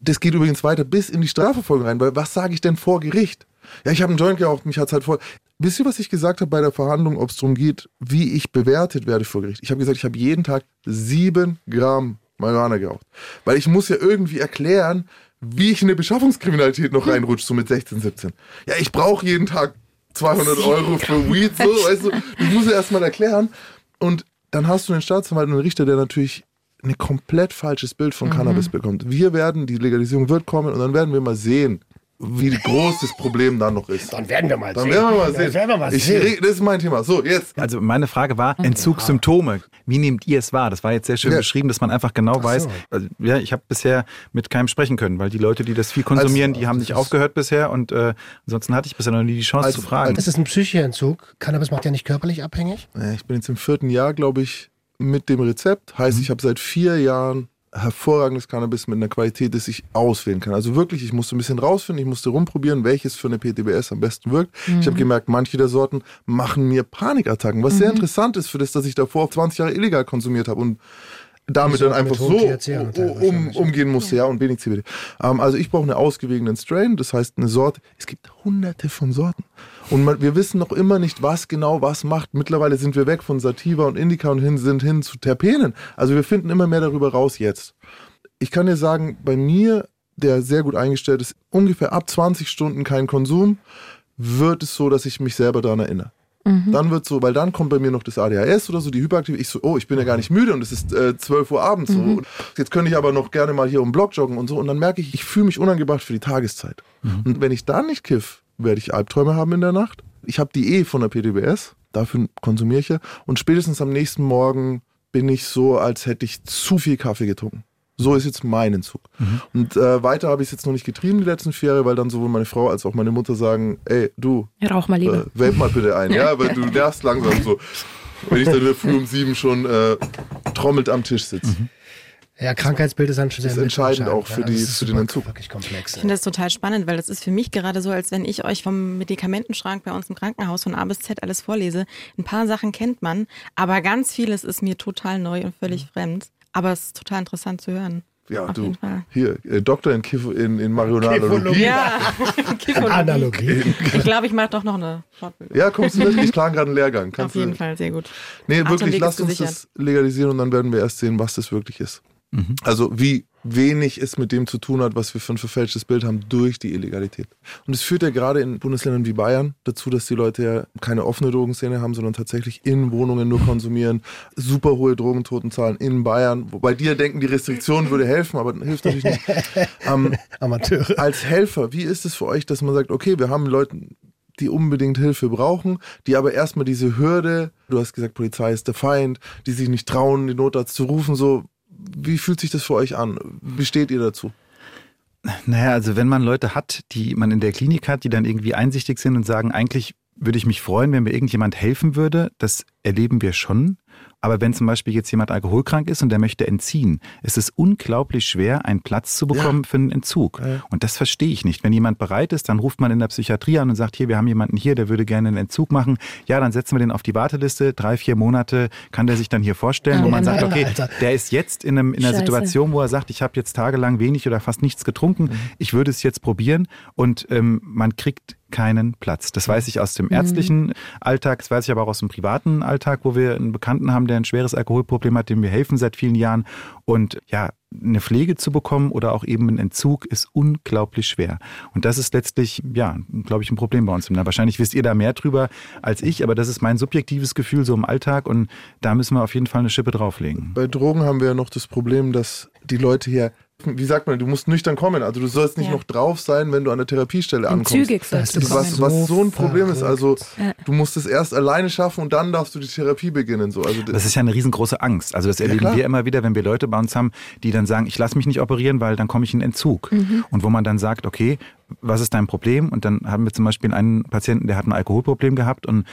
Das geht übrigens weiter bis in die Strafverfolgung rein, weil was sage ich denn vor Gericht? Ja, ich habe einen Joint geraucht, mich hat's halt voll. Wisst ihr, was ich gesagt habe bei der Verhandlung, ob es darum geht, wie ich bewertet werde vor Gericht? Ich habe gesagt, ich habe jeden Tag sieben Gramm Marihuana geraucht. Weil ich muss ja irgendwie erklären, wie ich in eine Beschaffungskriminalität noch reinrutsche, so mit 16, 17. Ja, ich brauche jeden Tag 200 Euro für Weed, so, weißt du. Das muss ich erstmal erklären. Und dann hast du einen Staatsanwalt und einen Richter, der natürlich ein komplett falsches Bild von Cannabis bekommt. Wir werden, die Legalisierung wird kommen und dann werden wir mal sehen, wie groß das Problem dann noch ist. Dann werden wir mal Dann sehen. werden wir mal Dann sehen. werden wir mal ich, sehen. Das ist mein Thema. So, jetzt. Also meine Frage war Entzugssymptome. Wie nehmt ihr es wahr? Das war jetzt sehr schön Ja. beschrieben, dass man einfach genau weiß. Also, ja, ich habe bisher mit keinem sprechen können, weil die Leute, die das viel konsumieren, die haben nicht aufgehört bisher und äh, ansonsten hatte ich bisher noch nie die Chance Als- zu fragen. Das ist ein Psycheentzug. Cannabis macht ja nicht körperlich abhängig. Ich bin jetzt im vierten Jahr, glaube ich, mit dem Rezept. Heißt, Mhm. ich habe seit vier Jahren hervorragendes Cannabis mit einer Qualität, das ich auswählen kann. Also wirklich, ich musste ein bisschen rausfinden, ich musste rumprobieren, welches für eine PTBS am besten wirkt. Ich habe gemerkt, manche der Sorten machen mir Panikattacken, was sehr interessant ist für das, dass ich davor 20 Jahre illegal konsumiert habe und damit dann einfach so um, umgehen musste, ja, und wenig CBD. Ähm, also ich brauche einen ausgewogenen Strain, das heißt eine Sorte. Es gibt hunderte von Sorten. Und man, wir wissen noch immer nicht, was genau was macht. Mittlerweile sind wir weg von Sativa und Indica und hin, sind hin zu Terpenen. Also wir finden immer mehr darüber raus jetzt. Ich kann dir sagen, bei mir, der sehr gut eingestellt ist, ungefähr ab 20 Stunden kein Konsum, wird es so, dass ich mich selber daran erinnere. Dann wird so, weil dann kommt bei mir noch das ADHS oder so, die Hyperaktivität. Ich so, oh, ich bin ja gar nicht müde und es ist äh, 12 Uhr abends. So. Und Jetzt könnte ich aber noch gerne mal hier um den Block joggen und so. Und dann merke ich, ich fühle mich unangebracht für die Tageszeit. Und wenn ich dann nicht kiff, werde ich Albträume haben in der Nacht. Ich habe die eh von der PTBS, dafür konsumiere ich ja. Und spätestens am nächsten Morgen bin ich so, als hätte ich zu viel Kaffee getrunken. So ist jetzt mein Entzug. Und äh, weiter habe ich es jetzt noch nicht getrieben die letzten vier Jahre, weil dann sowohl meine Frau als auch meine Mutter sagen, ey, du, Rauch mal äh, lieber. vape mal bitte ein, ja, weil du nervst langsam so. Wenn ich dann wieder früh um sieben schon äh, trommelt am Tisch sitze. Ja, Krankheitsbild ist dann schon sehr ist entscheidend auch für ja. die- Also ist für den Entzug. Wirklich komplex. Ich finde das total spannend, weil das ist für mich gerade so, als wenn ich euch vom Medikamentenschrank bei uns im Krankenhaus von A bis Z alles vorlese. Ein paar Sachen kennt man, aber ganz vieles ist mir total neu und völlig fremd. Aber es ist total interessant zu hören. Ja, Auf du, jeden Fall. hier, äh, Doktor in, Kiff in, in Marionalologie. Ja. Analogie. Ich glaube, ich mache doch noch eine Fortbildung. Ja, kommst du mit? Ich plane gerade einen Lehrgang. Kannst Auf jeden du, Fall, sehr gut. Nee, wirklich, Atemweg lasst ist uns gesichert. das legalisieren und dann werden wir erst sehen, was das wirklich ist. Also wie wenig es mit dem zu tun hat, was wir für ein verfälschtes Bild haben durch die Illegalität. Und es führt ja gerade in Bundesländern wie Bayern dazu, dass die Leute ja keine offene Drogenszene haben, sondern tatsächlich in Wohnungen nur konsumieren, super hohe Drogentotenzahlen in Bayern. Wobei die ja denken, die Restriktion würde helfen, aber hilft natürlich nicht. ähm, Amateure. als Helfer, wie ist es für euch, dass man sagt, okay, wir haben Leute, die unbedingt Hilfe brauchen, die aber erstmal diese Hürde, du hast gesagt, Polizei ist der Feind, die sich nicht trauen, den Notarzt zu rufen, so, wie fühlt sich das für euch an? Wie steht ihr dazu? Naja, also wenn man Leute hat, die man in der Klinik hat, die dann irgendwie einsichtig sind und sagen, eigentlich würde ich mich freuen, wenn mir irgendjemand helfen würde, das erleben wir schon. Aber wenn zum Beispiel jetzt jemand alkoholkrank ist und der möchte entziehen, ist es unglaublich schwer, einen Platz zu bekommen für einen Entzug. Und das verstehe ich nicht. Wenn jemand bereit ist, dann ruft man in der Psychiatrie an und sagt, hier, wir haben jemanden hier, der würde gerne einen Entzug machen. Ja, dann setzen wir den auf die Warteliste. Drei, vier Monate kann der sich dann hier vorstellen, wo man sagt, okay, Alter. der ist jetzt in, einem, in einer Scheiße. Situation, wo er sagt, ich habe jetzt tagelang wenig oder fast nichts getrunken. Ich würde es jetzt probieren und ähm, man kriegt keinen Platz. Das weiß ich aus dem ärztlichen Alltag, das weiß ich aber auch aus dem privaten Alltag, wo wir einen Bekannten haben, der ein schweres Alkoholproblem hat, dem wir helfen seit vielen Jahren. Und ja, eine Pflege zu bekommen oder auch eben ein Entzug ist unglaublich schwer. Und das ist letztlich, ja, glaube ich, ein Problem bei uns. Na, wahrscheinlich wisst ihr da mehr drüber als ich, aber das ist mein subjektives Gefühl so im Alltag und da müssen wir auf jeden Fall eine Schippe drauflegen. Bei Drogen haben wir ja noch das Problem, dass die Leute hier wie sagt man, du musst nüchtern kommen. Also du sollst nicht ja. noch drauf sein, wenn du an der Therapiestelle In ankommst. Zügig sollst du was, was so ein Problem ist. Also ja. du musst es erst alleine schaffen und dann darfst du die Therapie beginnen. So. Also das ist ja eine riesengroße Angst. Also das erleben ja, wir immer wieder, wenn wir Leute bei uns haben, die dann sagen, ich lasse mich nicht operieren, weil dann komme ich in Entzug. Mhm. Und wo man dann sagt, okay, was ist dein Problem? Und dann haben wir zum Beispiel einen Patienten, der hat ein Alkoholproblem gehabt und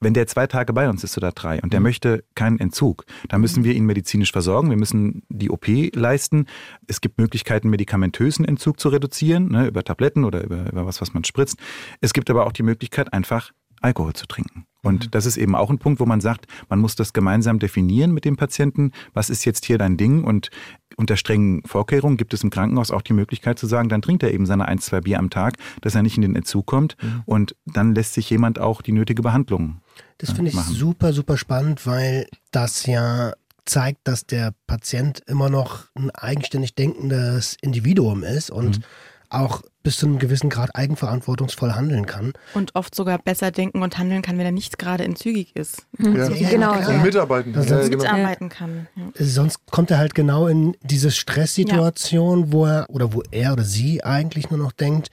wenn der zwei Tage bei uns ist oder drei und der mhm. möchte keinen Entzug, dann müssen wir ihn medizinisch versorgen. Wir müssen die OP leisten. Es gibt Möglichkeiten, medikamentösen Entzug zu reduzieren, ne, über Tabletten oder über, über was, was man spritzt. Es gibt aber auch die Möglichkeit, einfach Alkohol zu trinken. Und mhm. das ist eben auch ein Punkt, wo man sagt, man muss das gemeinsam definieren mit dem Patienten. Was ist jetzt hier dein Ding? Und unter strengen Vorkehrungen gibt es im Krankenhaus auch die Möglichkeit zu sagen, dann trinkt er eben seine ein, zwei Bier am Tag, dass er nicht in den Entzug kommt. Mhm. Und dann lässt sich jemand auch die nötige Behandlung das finde ich machen. super, super spannend, weil das ja zeigt, dass der Patient immer noch ein eigenständig denkendes Individuum ist und mhm. auch bis zu einem gewissen Grad eigenverantwortungsvoll handeln kann. Und oft sogar besser denken und handeln kann, wenn er nicht gerade entzügig ist. Mhm. Ja. Ja, genau. Und ja. mitarbeiten kann. Ja, genau. mitarbeiten kann. Sonst kommt er halt genau in diese Stresssituation, wo er oder wo er oder sie eigentlich nur noch denkt,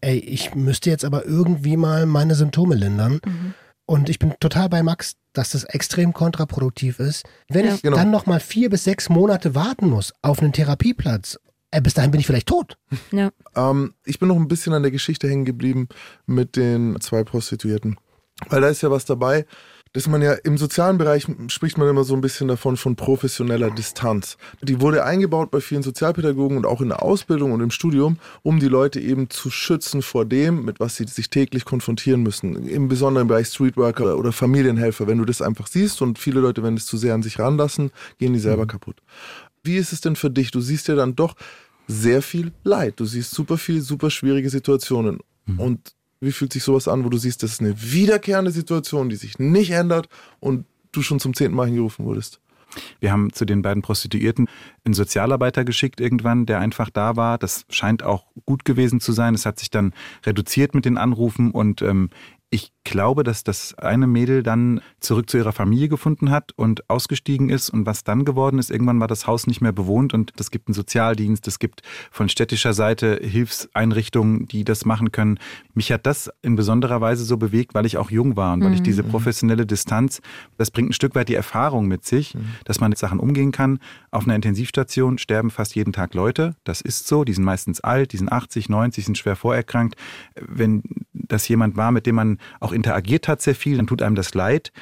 ey, ich müsste jetzt aber irgendwie mal meine Symptome lindern. Mhm. Und ich bin total bei Max, dass das extrem kontraproduktiv ist. Wenn ja, ich genau. dann nochmal vier bis sechs Monate warten muss auf einen Therapieplatz, äh, bis dahin bin ich vielleicht tot. Ja. Ähm, ich bin noch ein bisschen an der Geschichte hängen geblieben mit den zwei Prostituierten. Weil da ist ja was dabei, dass man ja im sozialen Bereich spricht man immer so ein bisschen davon von professioneller Distanz. Die wurde eingebaut bei vielen Sozialpädagogen und auch in der Ausbildung und im Studium, um die Leute eben zu schützen vor dem, mit was sie sich täglich konfrontieren müssen. Im besonderen Bereich Streetworker oder Familienhelfer. Wenn du das einfach siehst und viele Leute, wenn es zu sehr an sich ranlassen, gehen die selber mhm. kaputt. Wie ist es denn für dich? Du siehst ja dann doch sehr viel Leid. Du siehst super viel, super schwierige Situationen. Mhm. Und wie fühlt sich sowas an, wo du siehst, das ist eine wiederkehrende Situation, die sich nicht ändert und du schon zum zehnten Mal hingerufen wurdest? Wir haben zu den beiden Prostituierten einen Sozialarbeiter geschickt irgendwann, der einfach da war. Das scheint auch gut gewesen zu sein. Es hat sich dann reduziert mit den Anrufen und ähm, ich glaube, dass das eine Mädel dann zurück zu ihrer Familie gefunden hat und ausgestiegen ist. Und was dann geworden ist, irgendwann war das Haus nicht mehr bewohnt und es gibt einen Sozialdienst, es gibt von städtischer Seite Hilfseinrichtungen, die das machen können. Mich hat das in besonderer Weise so bewegt, weil ich auch jung war und weil ich mhm. diese professionelle Distanz, das bringt ein Stück weit die Erfahrung mit sich, mhm. dass man mit Sachen umgehen kann. Auf einer Intensivstation sterben fast jeden Tag Leute. Das ist so. Die sind meistens alt, die sind 80, 90, sind schwer vorerkrankt. Wenn das jemand war, mit dem man auch interagiert hat sehr viel, dann tut einem das leid.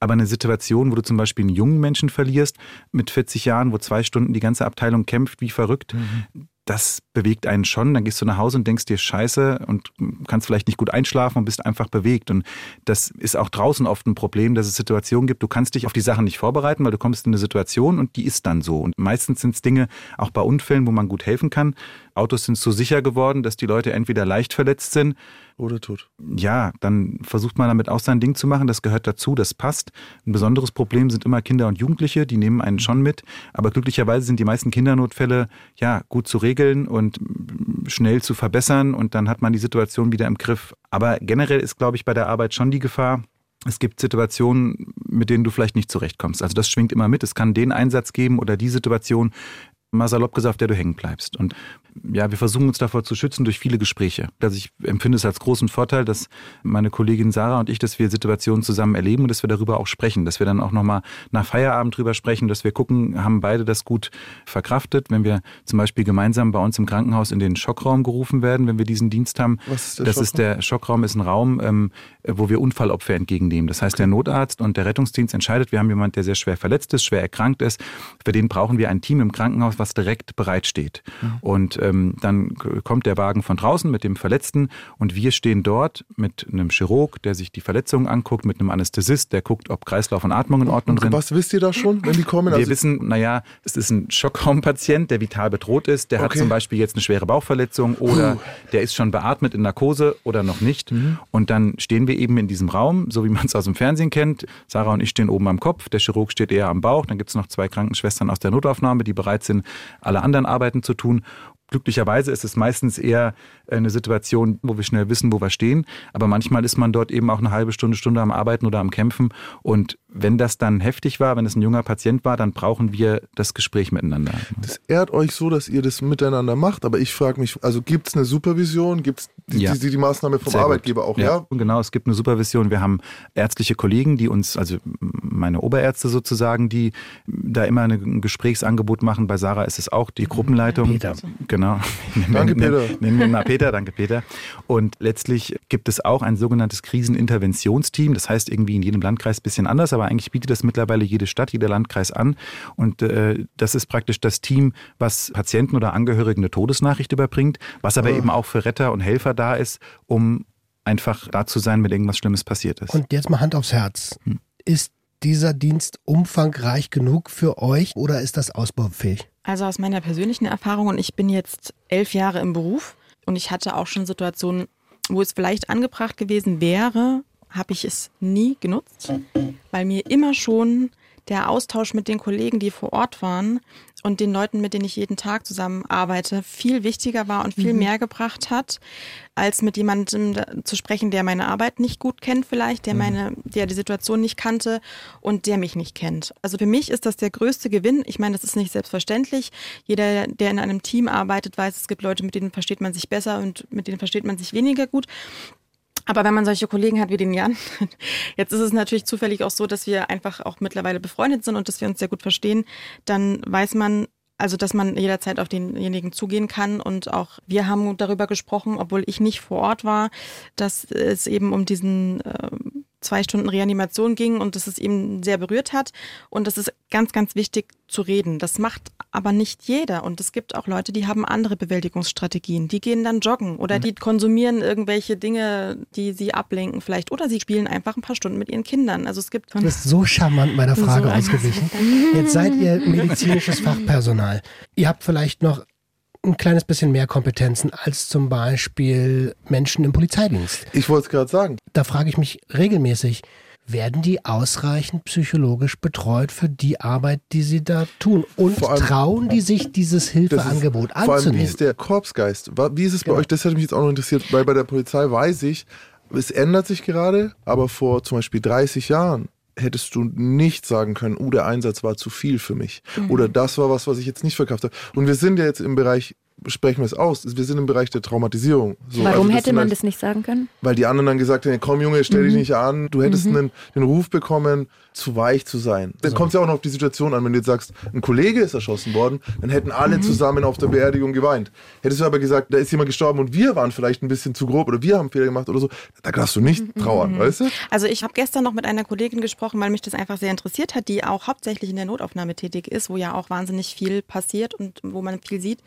Aber eine Situation, wo du zum Beispiel einen jungen Menschen verlierst, mit 40 Jahren, wo zwei Stunden die ganze Abteilung kämpft wie verrückt, mhm das bewegt einen schon. Dann gehst du nach Hause und denkst dir Scheiße und kannst vielleicht nicht gut einschlafen und bist einfach bewegt. Und das ist auch draußen oft ein Problem, dass es Situationen gibt, du kannst dich auf die Sachen nicht vorbereiten, weil du kommst in eine Situation und die ist dann so. Und meistens sind es Dinge, auch bei Unfällen, wo man gut helfen kann. Autos sind so sicher geworden, dass die Leute entweder leicht verletzt sind oder tot. Ja, dann versucht man damit auch sein Ding zu machen. Das gehört dazu, das passt. Ein besonderes Problem sind immer Kinder und Jugendliche, die nehmen einen schon mit. Aber glücklicherweise sind die meisten Kindernotfälle ja gut zu regeln und schnell zu verbessern und dann hat man die Situation wieder im Griff. Aber generell ist, glaube ich, bei der Arbeit schon die Gefahr, es gibt Situationen, mit denen du vielleicht nicht zurechtkommst. Also das schwingt immer mit. Es kann den Einsatz geben oder die Situation, mal salopp gesagt, der du hängen bleibst. Und ja, wir versuchen uns davor zu schützen durch viele Gespräche. Also ich empfinde es als großen Vorteil, dass meine Kollegin Sarah und ich, dass wir Situationen zusammen erleben und dass wir darüber auch sprechen, dass wir dann auch nochmal nach Feierabend drüber sprechen, dass wir gucken, haben beide das gut verkraftet, wenn wir zum Beispiel gemeinsam bei uns im Krankenhaus in den Schockraum gerufen werden, wenn wir diesen Dienst haben. Was ist der das Schockraum? ist der Schockraum ist ein Raum, ähm, wo wir Unfallopfer entgegennehmen. Das heißt, der Notarzt und der Rettungsdienst entscheidet, wir haben jemanden, der sehr schwer verletzt ist, schwer erkrankt ist. Für den brauchen wir ein Team im Krankenhaus, was direkt bereitsteht. Und ähm, dann kommt der Wagen von draußen mit dem Verletzten und wir stehen dort mit einem Chirurg, der sich die Verletzungen anguckt, mit einem Anästhesist, der guckt, ob Kreislauf und Atmung in Ordnung sind. Was wisst ihr da schon, wenn die kommen? Wir Also, wissen, naja, es ist ein Schockraumpatient, der vital bedroht ist. Der hat Okay. zum Beispiel jetzt eine schwere Bauchverletzung oder der ist schon beatmet in Narkose oder noch nicht. Mhm. Und dann stehen wir eben in diesem Raum, so wie man es aus dem Fernsehen kennt. Sarah und ich stehen oben am Kopf, der Chirurg steht eher am Bauch. Dann gibt es noch zwei Krankenschwestern aus der Notaufnahme, die bereit sind, alle anderen Arbeiten zu tun. Glücklicherweise ist es meistens eher eine Situation, wo wir schnell wissen, wo wir stehen. Aber manchmal ist man dort eben auch eine halbe Stunde, Stunde am Arbeiten oder am Kämpfen. Und wenn das dann heftig war, wenn es ein junger Patient war, dann brauchen wir das Gespräch miteinander. das ehrt euch so, dass ihr das miteinander macht, aber ich frage mich, also gibt es eine Supervision, gibt es die, Ja. die, die Maßnahme vom Sehr gut. Arbeitgeber auch, ja? Genau, es gibt eine Supervision. Wir haben ärztliche Kollegen, die uns, also meine Oberärzte sozusagen, die da immer ein Gesprächsangebot machen. Bei Sarah ist es auch die Gruppenleitung. Peter. Genau. Danke, Nennen- Peter. Nennen wir mal Peter, danke Peter. Und letztlich gibt es auch ein sogenanntes Kriseninterventionsteam. Das heißt irgendwie in jedem Landkreis ein bisschen anders, aber eigentlich bietet das mittlerweile jede Stadt, jeder Landkreis an. Und äh, das ist praktisch das Team, was Patienten oder Angehörigen eine Todesnachricht überbringt, was aber eben auch für Retter und Helfer da ist, um einfach da zu sein, wenn irgendwas Schlimmes passiert ist. Und jetzt mal Hand aufs Herz. Ist dieser Dienst umfangreich genug für euch oder ist das ausbaufähig? Also aus meiner persönlichen Erfahrung, und ich bin jetzt elf Jahre im Beruf und ich hatte auch schon Situationen, wo es vielleicht angebracht gewesen wäre, habe ich es nie genutzt, weil mir immer schon der Austausch mit den Kollegen, die vor Ort waren und den Leuten, mit denen ich jeden Tag zusammenarbeite, viel wichtiger war und viel mehr gebracht hat, als mit jemandem zu sprechen, der meine Arbeit nicht gut kennt vielleicht, der meine, der die Situation nicht kannte und der mich nicht kennt. Also für mich ist das der größte Gewinn. Ich meine, das ist nicht selbstverständlich. Jeder, der in einem Team arbeitet, weiß, es gibt Leute, mit denen versteht man sich besser und mit denen versteht man sich weniger gut. Aber wenn man solche Kollegen hat wie den Jan, jetzt ist es natürlich zufällig auch so, dass wir einfach auch mittlerweile befreundet sind und dass wir uns sehr gut verstehen, dann weiß man, also dass man jederzeit auf denjenigen zugehen kann. Und auch wir haben darüber gesprochen, obwohl ich nicht vor Ort war, dass es eben um diesen äh, zwei Stunden Reanimation ging und dass es ihm sehr berührt hat. Und das ist ganz, ganz wichtig zu reden. Das macht aber nicht jeder. Und es gibt auch Leute, die haben andere Bewältigungsstrategien. Die gehen dann joggen oder die konsumieren irgendwelche Dinge, die sie ablenken vielleicht. Oder sie spielen einfach ein paar Stunden mit ihren Kindern. Also es gibt Du bist so charmant meiner Frage So ausgewichen. Jetzt seid ihr medizinisches Fachpersonal. Ihr habt vielleicht noch ein kleines bisschen mehr Kompetenzen als zum Beispiel Menschen im Polizeidienst. Ich wollte es gerade sagen. Da frage ich mich regelmäßig, werden die ausreichend psychologisch betreut für die Arbeit, die sie da tun? Und allem- trauen die sich dieses Das ist- Hilfeangebot Vor allem, wie anzunehmen? ist der Korpsgeist? Wie ist es bei Genau. euch? Das hätte mich jetzt auch noch interessiert, weil bei der Polizei weiß ich, es ändert sich gerade, aber vor zum Beispiel 30 Jahren hättest du nicht sagen können, oh, der Einsatz war zu viel für mich. Oder das war was, was ich jetzt nicht verkauft habe. Und wir sind ja jetzt im Bereich, sprechen wir es aus, wir sind im Bereich der Traumatisierung. So, Warum also hätte man halt- das nicht sagen können? Weil die anderen dann gesagt haben, komm Junge, stell Mhm. dich nicht an, du hättest einen, den Ruf bekommen, zu weich zu sein. Dann kommt es ja auch noch auf die Situation an, wenn du jetzt sagst, ein Kollege ist erschossen worden, dann hätten alle Mhm. zusammen auf der Beerdigung geweint. Hättest du aber gesagt, da ist jemand gestorben und wir waren vielleicht ein bisschen zu grob oder wir haben Fehler gemacht oder so, da darfst du Mhm. nicht trauern, weißt du? Also ich habe gestern noch mit einer Kollegin gesprochen, weil mich das einfach sehr interessiert hat, die auch hauptsächlich in der Notaufnahme tätig ist, wo ja auch wahnsinnig viel passiert und wo man viel sieht.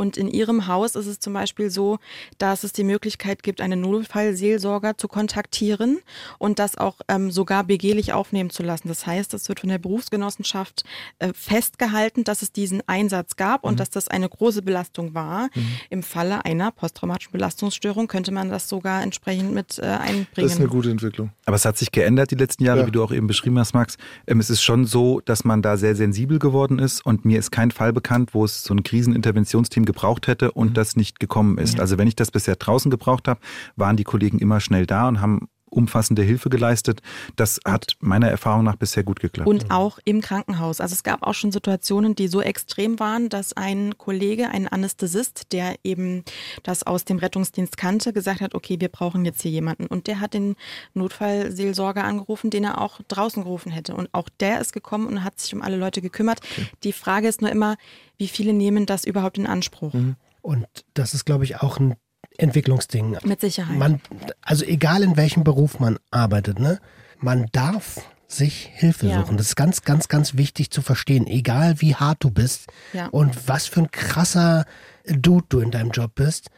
Und in ihrem Haus ist es zum Beispiel so, dass es die Möglichkeit gibt, einen Notfallseelsorger zu kontaktieren und das auch ähm, sogar begehlich aufnehmen zu lassen. Das heißt, es wird von der Berufsgenossenschaft äh, festgehalten, dass es diesen Einsatz gab und dass das eine große Belastung war. Im Falle einer posttraumatischen Belastungsstörung könnte man das sogar entsprechend mit äh, einbringen. Das ist eine gute Entwicklung. Aber es hat sich geändert die letzten Jahre, Ja. wie du auch eben beschrieben hast, Max. Ähm, es ist schon so, dass man da sehr sensibel geworden ist und mir ist kein Fall bekannt, wo es so ein Kriseninterventionsteam gebraucht hätte und das nicht gekommen ist. Ja. Also wenn ich das bisher draußen gebraucht habe, waren die Kollegen immer schnell da und haben umfassende Hilfe geleistet. Das hat meiner Erfahrung nach bisher gut geklappt. Und auch im Krankenhaus. Also es gab auch schon Situationen, die so extrem waren, dass ein Kollege, ein Anästhesist, der eben das aus dem Rettungsdienst kannte, gesagt hat, okay, wir brauchen jetzt hier jemanden. Und der hat den Notfallseelsorger angerufen, den er auch draußen gerufen hätte. Und auch der ist gekommen und hat sich um alle Leute gekümmert. Die Frage ist nur immer, wie viele nehmen das überhaupt in Anspruch? Und das ist, glaube ich, auch ein Entwicklungsding. Mit Sicherheit. Man, also egal in welchem Beruf man arbeitet, ne? Man darf sich Hilfe Ja. suchen. Das ist ganz, ganz, ganz wichtig zu verstehen. Egal wie hart du bist Ja. und was für ein krasser Dude du in deinem Job bist,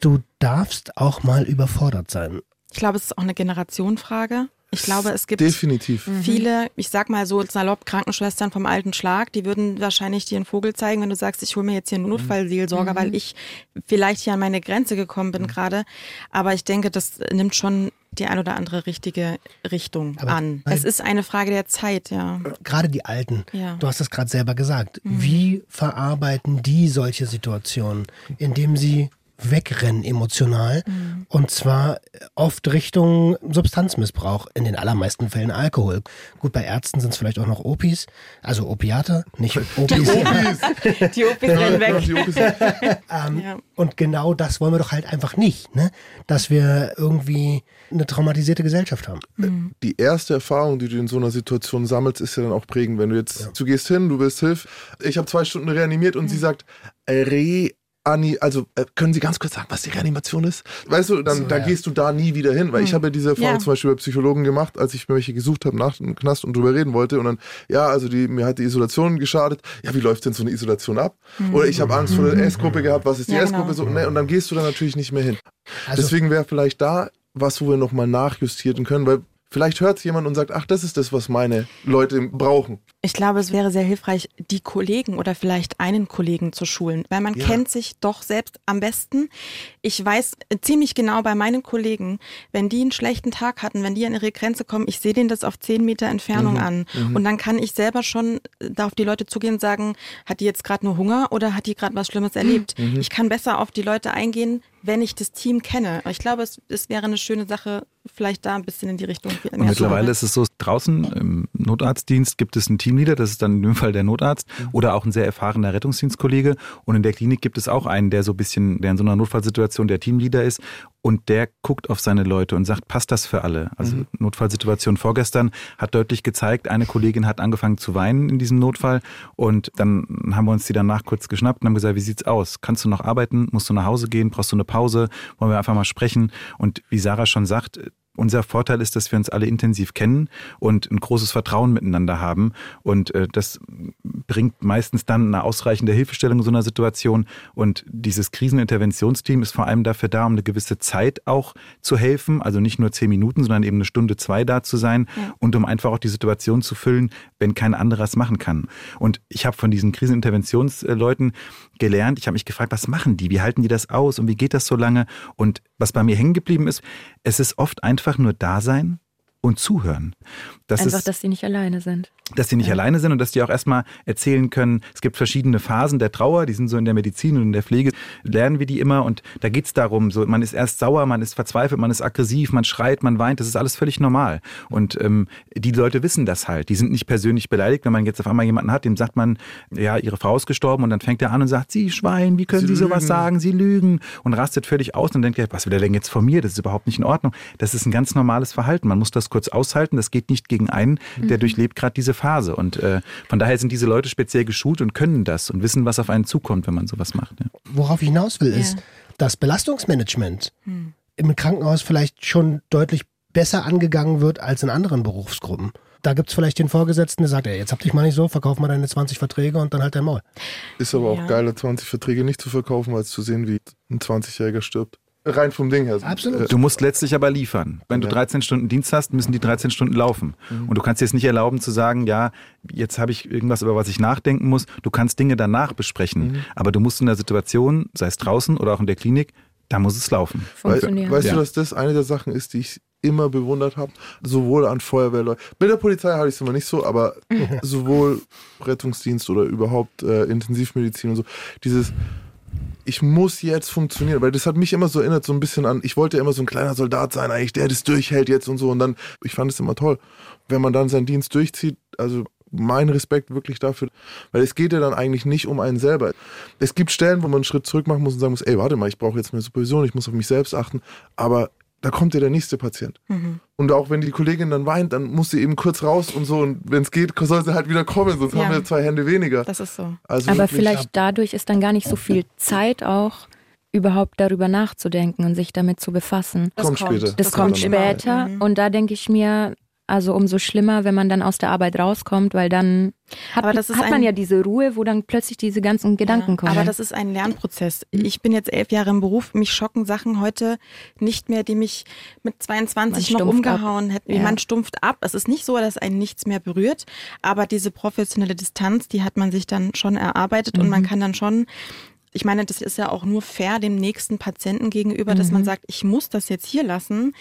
du darfst auch mal überfordert sein. Ich glaube, es ist auch eine Generationenfrage. Ich glaube, es gibt Definitiv. viele, ich sag mal so salopp, Krankenschwestern vom alten Schlag, die würden wahrscheinlich dir einen Vogel zeigen, wenn du sagst, ich hole mir jetzt hier einen Notfallseelsorger, weil ich vielleicht hier an meine Grenze gekommen bin gerade. Aber ich denke, das nimmt schon die ein oder andere richtige Richtung Aber an. Es ist eine Frage der Zeit, ja. Gerade die Alten, Ja. du hast es gerade selber gesagt. Wie verarbeiten die solche Situationen, indem sie wegrennen emotional und zwar oft Richtung Substanzmissbrauch, in den allermeisten Fällen Alkohol. Gut, bei Ärzten sind es vielleicht auch noch Opis, also Opiate, nicht Opis. Die Opis rennen weg. Die Opis- Ähm, Ja. Und genau das wollen wir doch halt einfach nicht, ne? Dass wir irgendwie eine traumatisierte Gesellschaft haben. die erste Erfahrung, die du in so einer Situation sammelst, ist ja dann auch prägend. Wenn du jetzt, du gehst hin, du willst Hilfe, ich habe zwei Stunden reanimiert und sie sagt, äh, Reani, also äh, können Sie ganz kurz sagen, was die Reanimation ist? Weißt du, dann, So, dann ja. gehst du da nie wieder hin, weil ich habe ja diese Erfahrung Ja. zum Beispiel bei Psychologen gemacht, als ich mir welche gesucht habe nach dem Knast und drüber reden wollte und dann, ja, also die, mir hat die Isolation geschadet. Ja, wie läuft denn so eine Isolation ab? Oder ich habe Angst vor der S-Gruppe gehabt, was ist die Ja, S-Gruppe genau. so? Ne? Und dann gehst du da natürlich nicht mehr hin. Also Deswegen wäre vielleicht da was, wo wir nochmal nachjustieren können, weil vielleicht hört jemand und sagt, ach, das ist das, was meine Leute brauchen. Ich glaube, es wäre sehr hilfreich, die Kollegen oder vielleicht einen Kollegen zu schulen, weil man Ja. kennt sich doch selbst am besten. Ich weiß ziemlich genau bei meinen Kollegen, wenn die einen schlechten Tag hatten, wenn die an ihre Grenze kommen, ich sehe denen das auf zehn Meter Entfernung an. Und dann kann ich selber schon da auf die Leute zugehen und sagen, hat die jetzt gerade nur Hunger oder hat die gerade was Schlimmes erlebt? Ich kann besser auf die Leute eingehen, wenn ich das Team kenne. Ich glaube, es, es wäre eine schöne Sache, vielleicht da ein bisschen in die Richtung. Und mittlerweile ist es so, draußen im Notarztdienst gibt es einen Teamleader, das ist dann in dem Fall der Notarzt oder auch ein sehr erfahrener Rettungsdienstkollege. Und in der Klinik gibt es auch einen, der so ein bisschen, der in so einer Notfallsituation der Teamleader ist und der guckt auf seine Leute und sagt, passt das für alle? Also Notfallsituation vorgestern hat deutlich gezeigt, eine Kollegin hat angefangen zu weinen in diesem Notfall und dann haben wir uns die danach kurz geschnappt und haben gesagt, wie sieht's aus? Kannst du noch arbeiten? Musst du nach Hause gehen? Brauchst du eine Pause? Wollen wir einfach mal sprechen? Und wie Sarah schon sagt, unser Vorteil ist, dass wir uns alle intensiv kennen und ein großes Vertrauen miteinander haben. Und äh, das bringt meistens dann eine ausreichende Hilfestellung in so einer Situation. Und dieses Kriseninterventionsteam ist vor allem dafür da, um eine gewisse Zeit auch zu helfen. Also nicht nur zehn Minuten, sondern eben eine Stunde, zwei da zu sein und um einfach auch die Situation zu füllen, wenn kein anderer es machen kann. Und ich habe von diesen Kriseninterventionsleuten gelernt. Ich habe mich gefragt, was machen die? Wie halten die das aus? Und wie geht das so lange? Und was bei mir hängen geblieben ist, es ist oft einfach nur da sein und zuhören. Das Einfach, ist, dass sie nicht alleine sind. dass die nicht alleine sind und dass die auch erstmal erzählen können, es gibt verschiedene Phasen der Trauer, die sind so in der Medizin und in der Pflege, lernen wir die immer und da geht's darum, so man ist erst sauer, man ist verzweifelt, man ist aggressiv, man schreit, man weint, das ist alles völlig normal. Und ähm, die Leute wissen das halt, die sind nicht persönlich beleidigt, wenn man jetzt auf einmal jemanden hat, dem sagt man, ja, ihre Frau ist gestorben und dann fängt er an und sagt, Sie Schwein, wie können Sie Sie, sowas sagen, Sie lügen und rastet völlig aus und denkt, ja, was will er denn jetzt von mir, das ist überhaupt nicht in Ordnung. Das ist ein ganz normales Verhalten, man muss das kurz aushalten, das geht nicht gegen einen, der durchlebt gerade diese Phase und äh, von daher sind diese Leute speziell geschult und können das und wissen, was auf einen zukommt, wenn man sowas macht. Ja. Worauf ich hinaus will, ist, Ja. dass Belastungsmanagement im Krankenhaus vielleicht schon deutlich besser angegangen wird als in anderen Berufsgruppen. Da gibt es vielleicht den Vorgesetzten, der sagt, ey, jetzt hab dich mal nicht so, verkauf mal deine 20 Verträge und dann halt dein Maul. Ist aber auch Ja. geiler, 20 Verträge nicht zu verkaufen, als zu sehen, wie ein 20-Jähriger stirbt. Rein vom Ding her. Absolut. Du musst letztlich aber liefern. Wenn du Ja. 13 Stunden Dienst hast, müssen die 13 Stunden laufen. Und du kannst dir jetzt nicht erlauben zu sagen, ja, jetzt habe ich irgendwas, über was ich nachdenken muss. Du kannst Dinge danach besprechen. Aber du musst in der Situation, sei es draußen oder auch in der Klinik, da muss es laufen. Funktionieren. Weil, weißt Ja. du, dass das eine der Sachen ist, die ich immer bewundert habe? Sowohl an Feuerwehrleuten. Mit der Polizei habe ich es immer nicht so, aber sowohl Rettungsdienst oder überhaupt äh, Intensivmedizin und so. Dieses, ich muss jetzt funktionieren, weil das hat mich immer so erinnert, so ein bisschen an, ich wollte immer so ein kleiner Soldat sein, eigentlich, der das durchhält jetzt und so. Und dann, ich fand es immer toll, wenn man dann seinen Dienst durchzieht, also mein Respekt wirklich dafür, weil es geht ja dann eigentlich nicht um einen selber. Es gibt Stellen, wo man einen Schritt zurück machen muss und sagen muss, ey, warte mal, ich brauche jetzt eine Supervision, ich muss auf mich selbst achten, aber da kommt ja der nächste Patient. Und auch wenn die Kollegin dann weint, dann muss sie eben kurz raus und so und wenn es geht, soll sie halt wieder kommen, sonst Ja. haben wir zwei Hände weniger. Das ist so. Also Aber wirklich, vielleicht dadurch ist dann gar nicht so viel Zeit auch, überhaupt darüber nachzudenken und sich damit zu befassen. Das kommt später. Das, Das kommt kommt später Mhm. und da denke ich mir, Also umso schlimmer, wenn man dann aus der Arbeit rauskommt, weil dann hat, Aber das ist hat man ja diese Ruhe, wo dann plötzlich diese ganzen Gedanken Ja, kommen. Aber das ist ein Lernprozess. Ich bin jetzt elf Jahre im Beruf. Mich schocken Sachen heute nicht mehr, die mich mit 22 Man noch umgehauen hätten. Ja. Man stumpft ab. Es ist nicht so, dass einen nichts mehr berührt. Aber diese professionelle Distanz, die hat man sich dann schon erarbeitet und Mhm. man kann dann schon ich meine, das ist ja auch nur fair dem nächsten Patienten gegenüber, dass Mhm. man sagt, ich muss das jetzt hier lassen.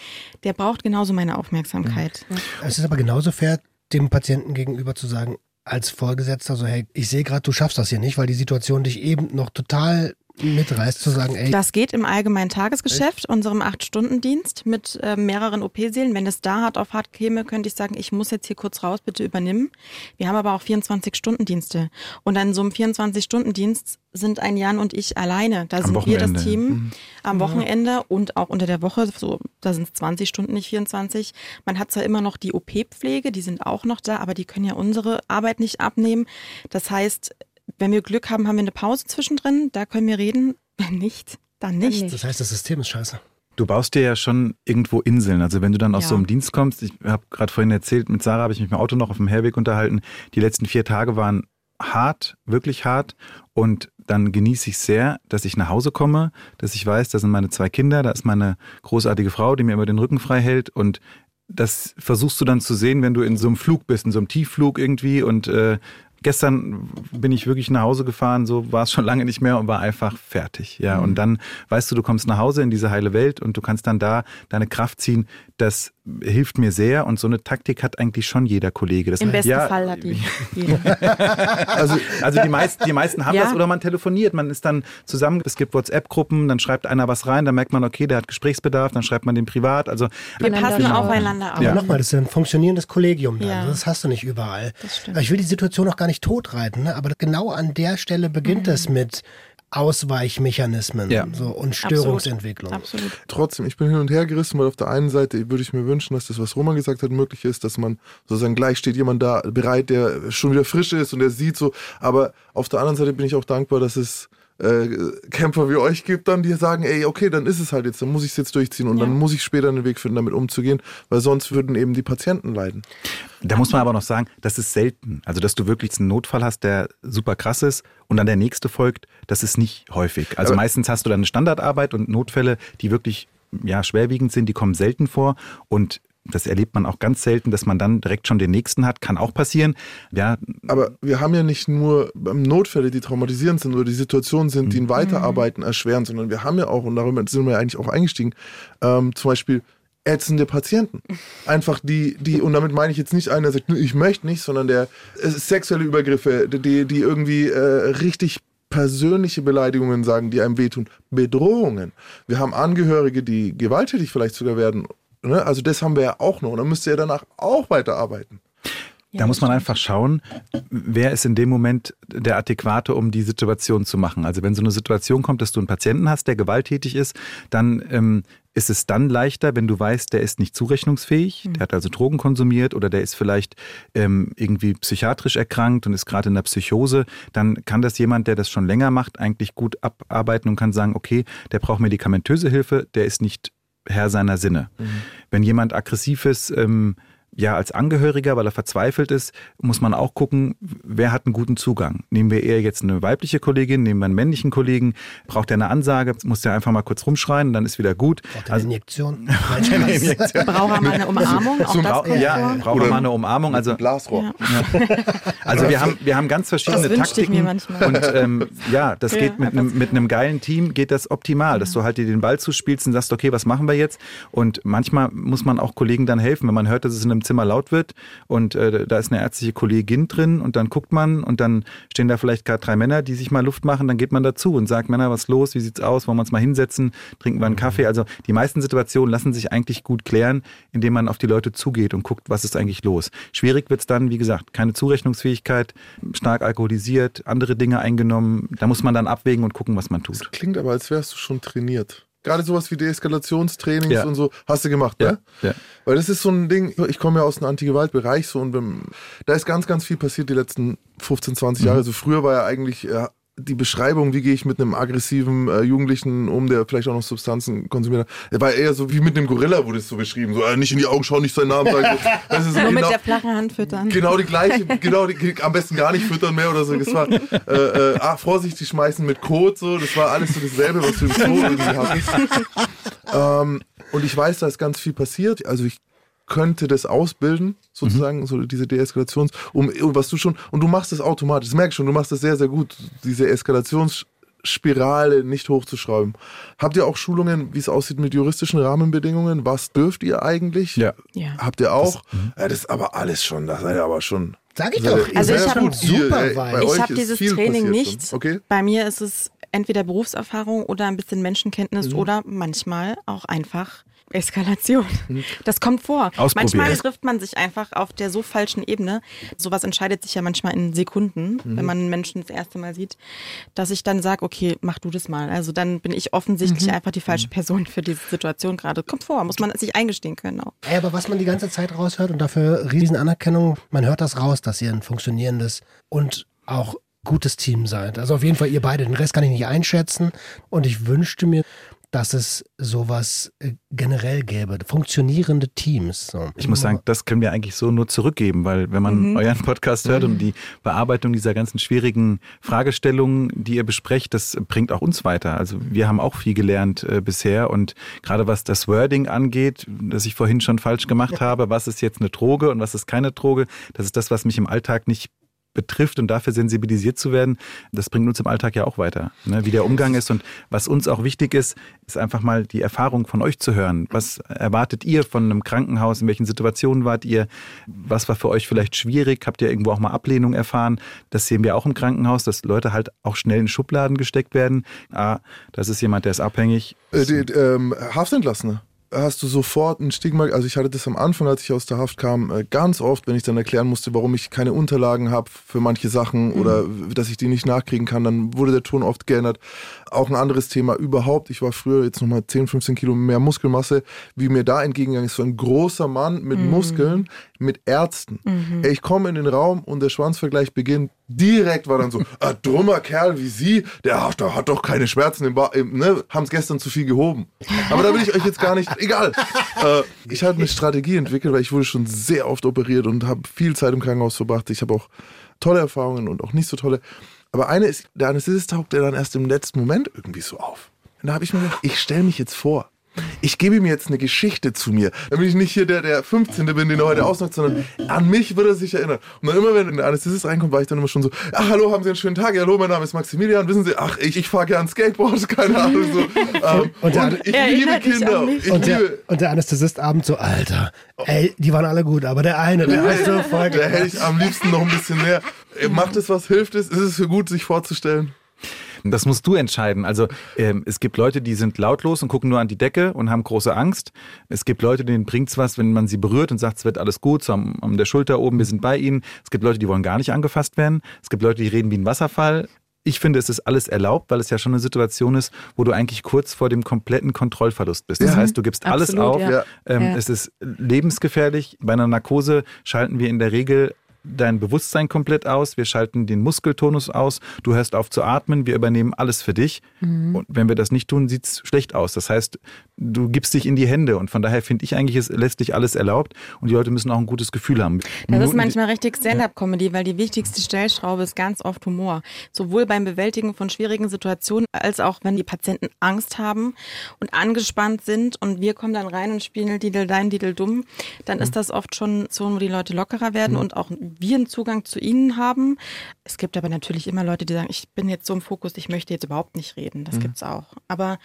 Der braucht genauso meine Aufmerksamkeit. Es ist aber genauso fair, dem Patienten gegenüber zu sagen, als Vorgesetzter, so, hey, ich sehe gerade, du schaffst das hier nicht, weil die Situation dich eben noch total mitreißt, zu sagen, ey, Das geht im allgemeinen Tagesgeschäft, unserem Acht-Stunden-Dienst mit äh, mehreren OP-Sälen. Wenn es da hart auf hart käme, könnte ich sagen, ich muss jetzt hier kurz raus, bitte übernimm. Wir haben aber auch 24-Stunden-Dienste. Und an so einem 24-Stunden-Dienst sind ein Jan und ich alleine. Da sind wir Wochenende. das Team am Wochenende und auch unter der Woche. So, da sind es 20 Stunden, nicht 24. Man hat zwar immer noch die OP-Pflege, die sind auch noch da, aber die können ja unsere Arbeit nicht abnehmen. Das heißt, wenn wir Glück haben, haben wir eine Pause zwischendrin, da können wir reden. Wenn nicht, dann nicht. nicht. das heißt, das System ist scheiße. Du baust dir ja schon irgendwo Inseln. Also wenn du dann aus Ja. so einem Dienst kommst, ich habe gerade vorhin erzählt, mit Sarah habe ich mich im Auto noch auf dem Herweg unterhalten. Die letzten vier Tage waren hart, wirklich hart. Und dann genieße ich sehr, dass ich nach Hause komme, dass ich weiß, da sind meine zwei Kinder, da ist meine großartige Frau, die mir immer den Rücken frei hält. Und das versuchst du dann zu sehen, wenn du in so einem Flug bist, in so einem Tiefflug irgendwie. Und äh, gestern bin ich wirklich nach Hause gefahren, so war es schon lange nicht mehr und war einfach fertig. Ja, Mhm. und dann weißt du, du kommst nach Hause in diese heile Welt und du kannst dann da deine Kraft ziehen. Das hilft mir sehr und so eine Taktik hat eigentlich schon jeder Kollege. Das, Im besten ja, Fall hat die jeder. Also, also die meisten, die meisten haben Ja. das oder man telefoniert. Man ist dann zusammen, es gibt WhatsApp-Gruppen, dann schreibt einer was rein, dann merkt man, okay, der hat Gesprächsbedarf, dann schreibt man den privat. Also Wir passen schauen. aufeinander auf. Aber Ja. nochmal, das ist ein funktionierendes Kollegium dann. Ja. Das hast du nicht überall. Ich will die Situation auch gar nicht totreiten, ne? aber genau an der Stelle beginnt Mhm. es mit Ausweichmechanismen Ja. so, und Störungsentwicklung. Absolut. Trotzdem, ich bin hin und her gerissen, weil auf der einen Seite würde ich mir wünschen, dass das, was Roman gesagt hat, möglich ist, dass man sozusagen gleich steht jemand da bereit, der schon wieder frisch ist und der sieht so. Aber auf der anderen Seite bin ich auch dankbar, dass es äh, Kämpfer wie euch gibt dann, die sagen, ey, okay, dann ist es halt jetzt, dann muss ich es jetzt durchziehen und Ja. dann muss ich später einen Weg finden, damit umzugehen, weil sonst würden eben die Patienten leiden. Da muss man aber noch sagen, das ist selten. Also, dass du wirklich einen Notfall hast, der super krass ist und dann der nächste folgt, das ist nicht häufig. Also Aber- meistens hast du dann eine Standardarbeit und Notfälle, die wirklich ja, schwerwiegend sind, die kommen selten vor und das erlebt man auch ganz selten, dass man dann direkt schon den nächsten hat. Kann auch passieren. Ja, Aber wir haben ja nicht nur Notfälle, die traumatisierend sind oder die Situationen sind, die ein Weiterarbeiten erschweren, sondern wir haben ja auch, und darüber sind wir ja eigentlich auch eingestiegen, ähm, zum Beispiel ätzende Patienten. Einfach die, die, und damit meine ich jetzt nicht einen, der sagt, "Nö, ich möchte nicht, sondern der sexuelle Übergriffe, die, die irgendwie äh, richtig persönliche Beleidigungen sagen, die einem wehtun, Bedrohungen. Wir haben Angehörige, die gewalttätig vielleicht sogar werden. Ne? Also das haben wir ja auch noch. Und dann müsst ihr danach auch weiterarbeiten. Da muss man einfach schauen, wer ist in dem Moment der Adäquate, um die Situation zu machen. Also wenn so eine Situation kommt, dass du einen Patienten hast, der gewalttätig ist, dann ähm, ist es dann leichter, wenn du weißt, der ist nicht zurechnungsfähig, der hat also Drogen konsumiert oder der ist vielleicht ähm, irgendwie psychiatrisch erkrankt und ist gerade in der Psychose, dann kann das jemand, der das schon länger macht, eigentlich gut abarbeiten und kann sagen, okay, der braucht medikamentöse Hilfe, der ist nicht Herr seiner Sinne. Wenn jemand aggressiv ist, ähm, ja, als Angehöriger, weil er verzweifelt ist, muss man auch gucken, wer hat einen guten Zugang. Nehmen wir eher jetzt eine weibliche Kollegin, nehmen wir einen männlichen Kollegen, braucht er eine Ansage, muss der einfach mal kurz rumschreien, dann ist wieder gut. Braucht eine Injektion? Eine Injektion. Braucht er mal eine Umarmung? Auch das kommt ja, vor. brauchen wir mal eine Umarmung. Also, Blasrohr. Ja. also wir haben, wir haben ganz verschiedene Das wünschte ich Taktiken. mir manchmal. Und ähm, ja, das Ja, geht mit einem, mit einem geilen Team geht das optimal, dass du halt dir den Ball zuspielst und sagst, okay, was machen wir jetzt? Und manchmal muss man auch Kollegen dann helfen, wenn man hört, dass es in einem Zimmer laut wird und äh, da ist eine ärztliche Kollegin drin und dann guckt man und dann stehen da vielleicht gerade drei Männer, die sich mal Luft machen, dann geht man dazu und sagt, Männer, was ist los? Wie sieht's aus? Wollen wir uns mal hinsetzen? Trinken wir einen Kaffee? Also die meisten Situationen lassen sich eigentlich gut klären, indem man auf die Leute zugeht und guckt, was ist eigentlich los. Schwierig wird's dann, wie gesagt, keine Zurechnungsfähigkeit, stark alkoholisiert, andere Dinge eingenommen. Da muss man dann abwägen und gucken, was man tut. Klingt aber, als wärst du schon trainiert. Gerade sowas wie Deeskalationstrainings Ja. und so hast du gemacht, Ja, ne? ja. Weil das ist so ein Ding, ich komme ja aus dem Antigewaltbereich so und da ist ganz, ganz viel passiert die letzten 15, 20 Jahre. Also früher war ja eigentlich, ja, die Beschreibung, wie gehe ich mit einem aggressiven äh, Jugendlichen um, der vielleicht auch noch Substanzen konsumiert hat, war eher so wie mit einem Gorilla, wurde es so beschrieben. So, äh, nicht in die Augen schauen, nicht seinen Namen sagen. So, ist so Nur genau, mit der flachen Hand füttern. genau die gleiche, genau die, am besten gar nicht füttern mehr oder so. Das war äh, äh, ah, vorsichtig schmeißen mit Kot, so, das war alles so dasselbe, was du im Zoo irgendwie hattest. ähm, und ich weiß, da ist ganz viel passiert. Also ich könnte das ausbilden, sozusagen, so diese Deeskalations, um, was du schon, und du machst das automatisch, das merke ich schon, du machst das sehr, sehr gut, diese Eskalationsspirale nicht hochzuschrauben. Habt ihr auch Schulungen, wie es aussieht mit juristischen Rahmenbedingungen? Was dürft ihr eigentlich? Ja. Ja. Habt ihr auch? ja, das ist aber alles schon, das seid ihr aber schon. Sag ich doch. Also ich ja hab- gut. super weit. Ich habe dieses Training nicht. Okay? Bei mir ist es entweder Berufserfahrung oder ein bisschen Menschenkenntnis Mhm. oder manchmal auch einfach Eskalation. Das kommt vor. Manchmal trifft man sich einfach auf der so falschen Ebene. Sowas entscheidet sich ja manchmal in Sekunden, Mhm. wenn man einen Menschen das erste Mal sieht, dass ich dann sage, okay, mach du das mal. Also dann bin ich offensichtlich Mhm. einfach die falsche Person für diese Situation gerade. Kommt vor, muss man sich eingestehen können auch. Ey, aber was man die ganze Zeit raushört und dafür riesen Anerkennung, man hört das raus, dass ihr ein funktionierendes und auch gutes Team seid. Also auf jeden Fall ihr beide. Den Rest kann ich nicht einschätzen und ich wünschte mir, dass es sowas äh, generell gäbe. Funktionierende Teams. So. Ich muss sagen, das können wir eigentlich so nur zurückgeben, weil wenn man euren Podcast hört und die Bearbeitung dieser ganzen schwierigen Fragestellungen, die ihr besprecht, das bringt auch uns weiter. Also wir haben auch viel gelernt äh, bisher und gerade was das Wording angeht, das ich vorhin schon falsch gemacht habe, was ist jetzt eine Droge und was ist keine Droge, das ist das, was mich im Alltag nicht betrifft und dafür sensibilisiert zu werden, das bringt uns im Alltag ja auch weiter. Ne? Wie der Umgang ist und was uns auch wichtig ist, ist einfach mal die Erfahrung von euch zu hören. Was erwartet ihr von einem Krankenhaus? In welchen Situationen wart ihr? Was war für euch vielleicht schwierig? Habt ihr irgendwo auch mal Ablehnung erfahren? Das sehen wir auch im Krankenhaus, dass Leute halt auch schnell in Schubladen gesteckt werden. Ah, das ist jemand, der ist abhängig. Äh, die, ähm, Haftentlassene. Hast du sofort ein Stigma, also ich hatte das am Anfang, als ich aus der Haft kam, äh, ganz oft, wenn ich dann erklären musste, warum ich keine Unterlagen habe für manche Sachen oder dass ich die nicht nachkriegen kann, dann wurde der Ton oft geändert. Auch ein anderes Thema überhaupt, ich war früher jetzt nochmal 10, 15 Kilo mehr Muskelmasse, wie mir da entgegengegangen ist, so ein großer Mann mit Muskeln, mit Ärzten. Ey, ich komme in den Raum und der Schwanzvergleich beginnt, direkt war dann so, ein dummer Kerl wie Sie, der hat, der hat doch keine Schmerzen im, Ba- im ne, haben es gestern zu viel gehoben. Aber da will ich euch jetzt gar nicht, egal. Äh, ich habe eine Strategie entwickelt, weil ich wurde schon sehr oft operiert und habe viel Zeit im Krankenhaus verbracht. Ich habe auch tolle Erfahrungen und auch nicht so tolle. Aber eine ist, der Anästhesist taucht der dann erst im letzten Moment irgendwie so auf. Und da habe ich mir gedacht, ich stelle mich jetzt vor. Ich gebe ihm jetzt eine Geschichte zu mir, damit ich nicht hier der, der 15. bin, den er heute ausnockt, sondern an mich wird er sich erinnern. Und dann immer, wenn der Anästhesist reinkommt, war ich dann immer schon so, ach, hallo, haben Sie einen schönen Tag? Ja, hallo, mein Name ist Maximilian. Wissen Sie, ach, ich, ich fahre gern Skateboard, keine Ahnung. So. Ähm, Und der- und ich liebe dich Kinder. Ich Und der, liebe, und der Anästhesist abends so, Alter, ey, die waren alle gut, aber der eine, der heißt so voll da hätte ich am liebsten noch ein bisschen mehr. Macht es was, hilft es? Ist es für gut, sich vorzustellen? Das musst du entscheiden. Also ähm, es gibt Leute, die sind lautlos und gucken nur an die Decke und haben große Angst. Es gibt Leute, denen bringt's was, wenn man sie berührt und sagt, es wird alles gut, so am, am der Schulter oben, wir sind bei ihnen. Es gibt Leute, die wollen gar nicht angefasst werden. Es gibt Leute, die reden wie ein Wasserfall. Ich finde, es ist alles erlaubt, weil es ja schon eine Situation ist, wo du eigentlich kurz vor dem kompletten Kontrollverlust bist. Das Ja. heißt, du gibst alles Absolut, auf. ja. Ja. Ähm, Ja. Es ist lebensgefährlich. Bei einer Narkose schalten wir in der Regel dein Bewusstsein komplett aus, wir schalten den Muskeltonus aus, du hörst auf zu atmen, wir übernehmen alles für dich. Und wenn wir das nicht tun, sieht's schlecht aus. Das heißt, du gibst dich in die Hände. Und von daher finde ich eigentlich, es lässt dich alles erlaubt. Und die Leute müssen auch ein gutes Gefühl haben. Das ist manchmal richtig Stand-up-Comedy, weil die wichtigste Stellschraube ist ganz oft Humor. Sowohl beim Bewältigen von schwierigen Situationen, als auch wenn die Patienten Angst haben und angespannt sind und wir kommen dann rein und spielen Didel dein, Didel dumm, dann ist das oft schon so, wo die Leute lockerer werden und auch wir einen Zugang zu ihnen haben. Es gibt aber natürlich immer Leute, die sagen, ich bin jetzt so im Fokus, ich möchte jetzt überhaupt nicht reden. Das gibt's auch. Aber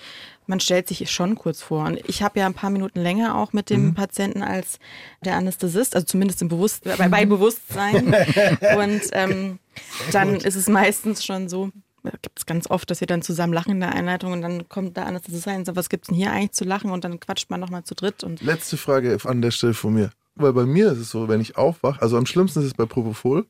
man stellt sich schon kurz vor. Und ich habe ja ein paar Minuten länger auch mit dem Patienten als der Anästhesist, also zumindest im Bewusst bei, bei Bewusstsein. Und ähm, dann ist es meistens schon so, gibt es ganz oft, dass wir dann zusammen lachen in der Einleitung und dann kommt der Anästhesist rein und sagt, was gibt's denn hier eigentlich zu lachen? Und dann quatscht man nochmal zu dritt. Und Letzte Frage an der Stelle von mir. Weil bei mir ist es so, wenn ich aufwache, also am schlimmsten ist es bei Propofol,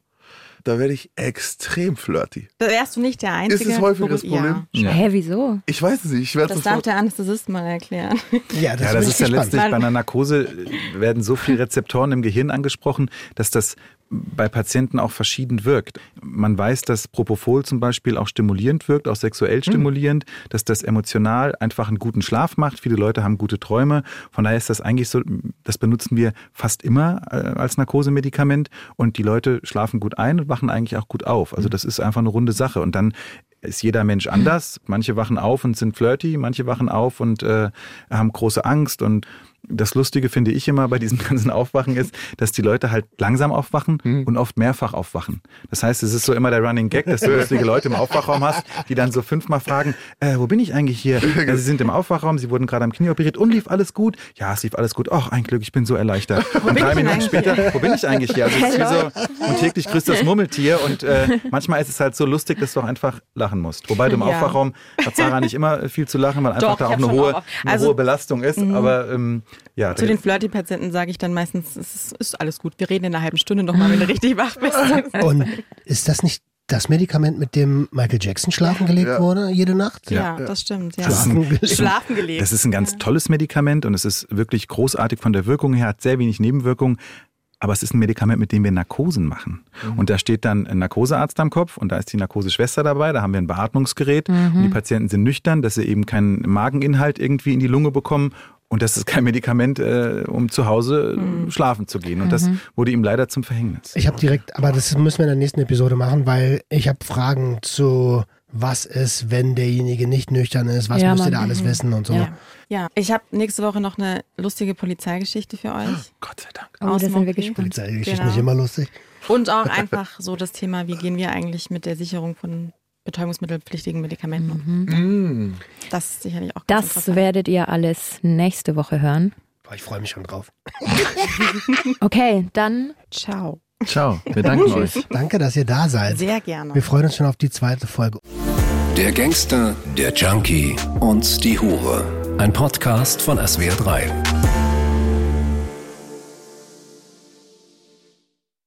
da werde ich extrem flirty. da wärst du nicht der Einzige. Ist es häufig das Ja. Problem? Ja. Hä, wieso? Ich weiß es nicht, ich werde Das darf der Anästhesist mal erklären. Ja, das, Ja, das ist ja letztlich bei einer Narkose äh, werden so viele Rezeptoren im Gehirn angesprochen, dass das bei Patienten auch verschieden wirkt. Man weiß, dass Propofol zum Beispiel auch stimulierend wirkt, auch sexuell stimulierend, dass das emotional einfach einen guten Schlaf macht. Viele Leute haben gute Träume. Von daher ist das eigentlich so, das benutzen wir fast immer äh, als Narkosemedikament und die Leute schlafen gut ein und wachen eigentlich auch gut auf. Also das ist einfach eine runde Sache. Und dann ist jeder Mensch anders. Manche wachen auf und sind flirty, manche wachen auf und äh, haben große Angst und das Lustige finde ich immer bei diesem ganzen Aufwachen ist, dass die Leute halt langsam aufwachen Hm. und oft mehrfach aufwachen. Das heißt, es ist so immer der Running Gag, dass du lustige Leute im Aufwachraum hast, die dann so fünfmal fragen, äh, wo bin ich eigentlich hier? Ja, sie sind im Aufwachraum, sie wurden gerade am Knie operiert und lief alles gut? Ja, es lief alles gut. Ach, ein Glück, ich bin so erleichtert. und bin drei Minuten später, wo bin ich eigentlich hier? Also es ist wie so, und täglich grüßt das Murmeltier und äh, manchmal ist es halt so lustig, dass du auch einfach lachen musst. Wobei du im Ja. Aufwachraum hat Sarah nicht immer viel zu lachen, weil einfach Doch, da auch eine hohe, auch. eine Also- hohe Belastung ist. Aber ähm, ja, Zu den Flirty-Patienten sage ich dann meistens, es ist, ist alles gut. Wir reden in einer halben Stunde nochmal, wenn du richtig wach bist. Und ist das nicht das Medikament, mit dem Michael Jackson schlafen gelegt Ja. wurde, jede Nacht? Ja, das stimmt. Ja. Das ist ein- Schlafen gelegt. Schlafen gelegt. Das ist ein ganz tolles Medikament und es ist wirklich großartig von der Wirkung her, hat sehr wenig Nebenwirkungen. Aber es ist ein Medikament, mit dem wir Narkosen machen. Und da steht dann ein Narkosearzt am Kopf und da ist die Narkoseschwester dabei. Da haben wir ein Beatmungsgerät. Und die Patienten sind nüchtern, dass sie eben keinen Mageninhalt irgendwie in die Lunge bekommen. Und das ist kein Medikament, äh, um zu Hause äh, schlafen zu gehen. Und das wurde ihm leider zum Verhängnis. Ich habe direkt, aber das müssen wir in der nächsten Episode machen, weil ich habe Fragen zu, was ist, wenn derjenige nicht nüchtern ist, was Ja, müsst ihr da alles wissen und so. Ja. ja, ich habe nächste Woche noch eine lustige Polizeigeschichte für euch. Gott sei Dank. Oh, Aus da sind wir gespannt. Polizeigeschichte Genau. nicht immer lustig. Und auch einfach so das Thema, wie gehen wir eigentlich mit der Sicherung von betäubungsmittelpflichtigen Medikamenten um. Mm. Das ist sicherlich auch ganz Das werdet ihr alles nächste Woche hören. Boah, ich freue mich schon drauf. Okay, dann Ciao. Ciao, wir danken euch. Danke, dass ihr da seid. Sehr gerne. Wir freuen uns schon auf die zweite Folge. Der Gangster, der Junkie und die Hure. Ein Podcast von SWR3.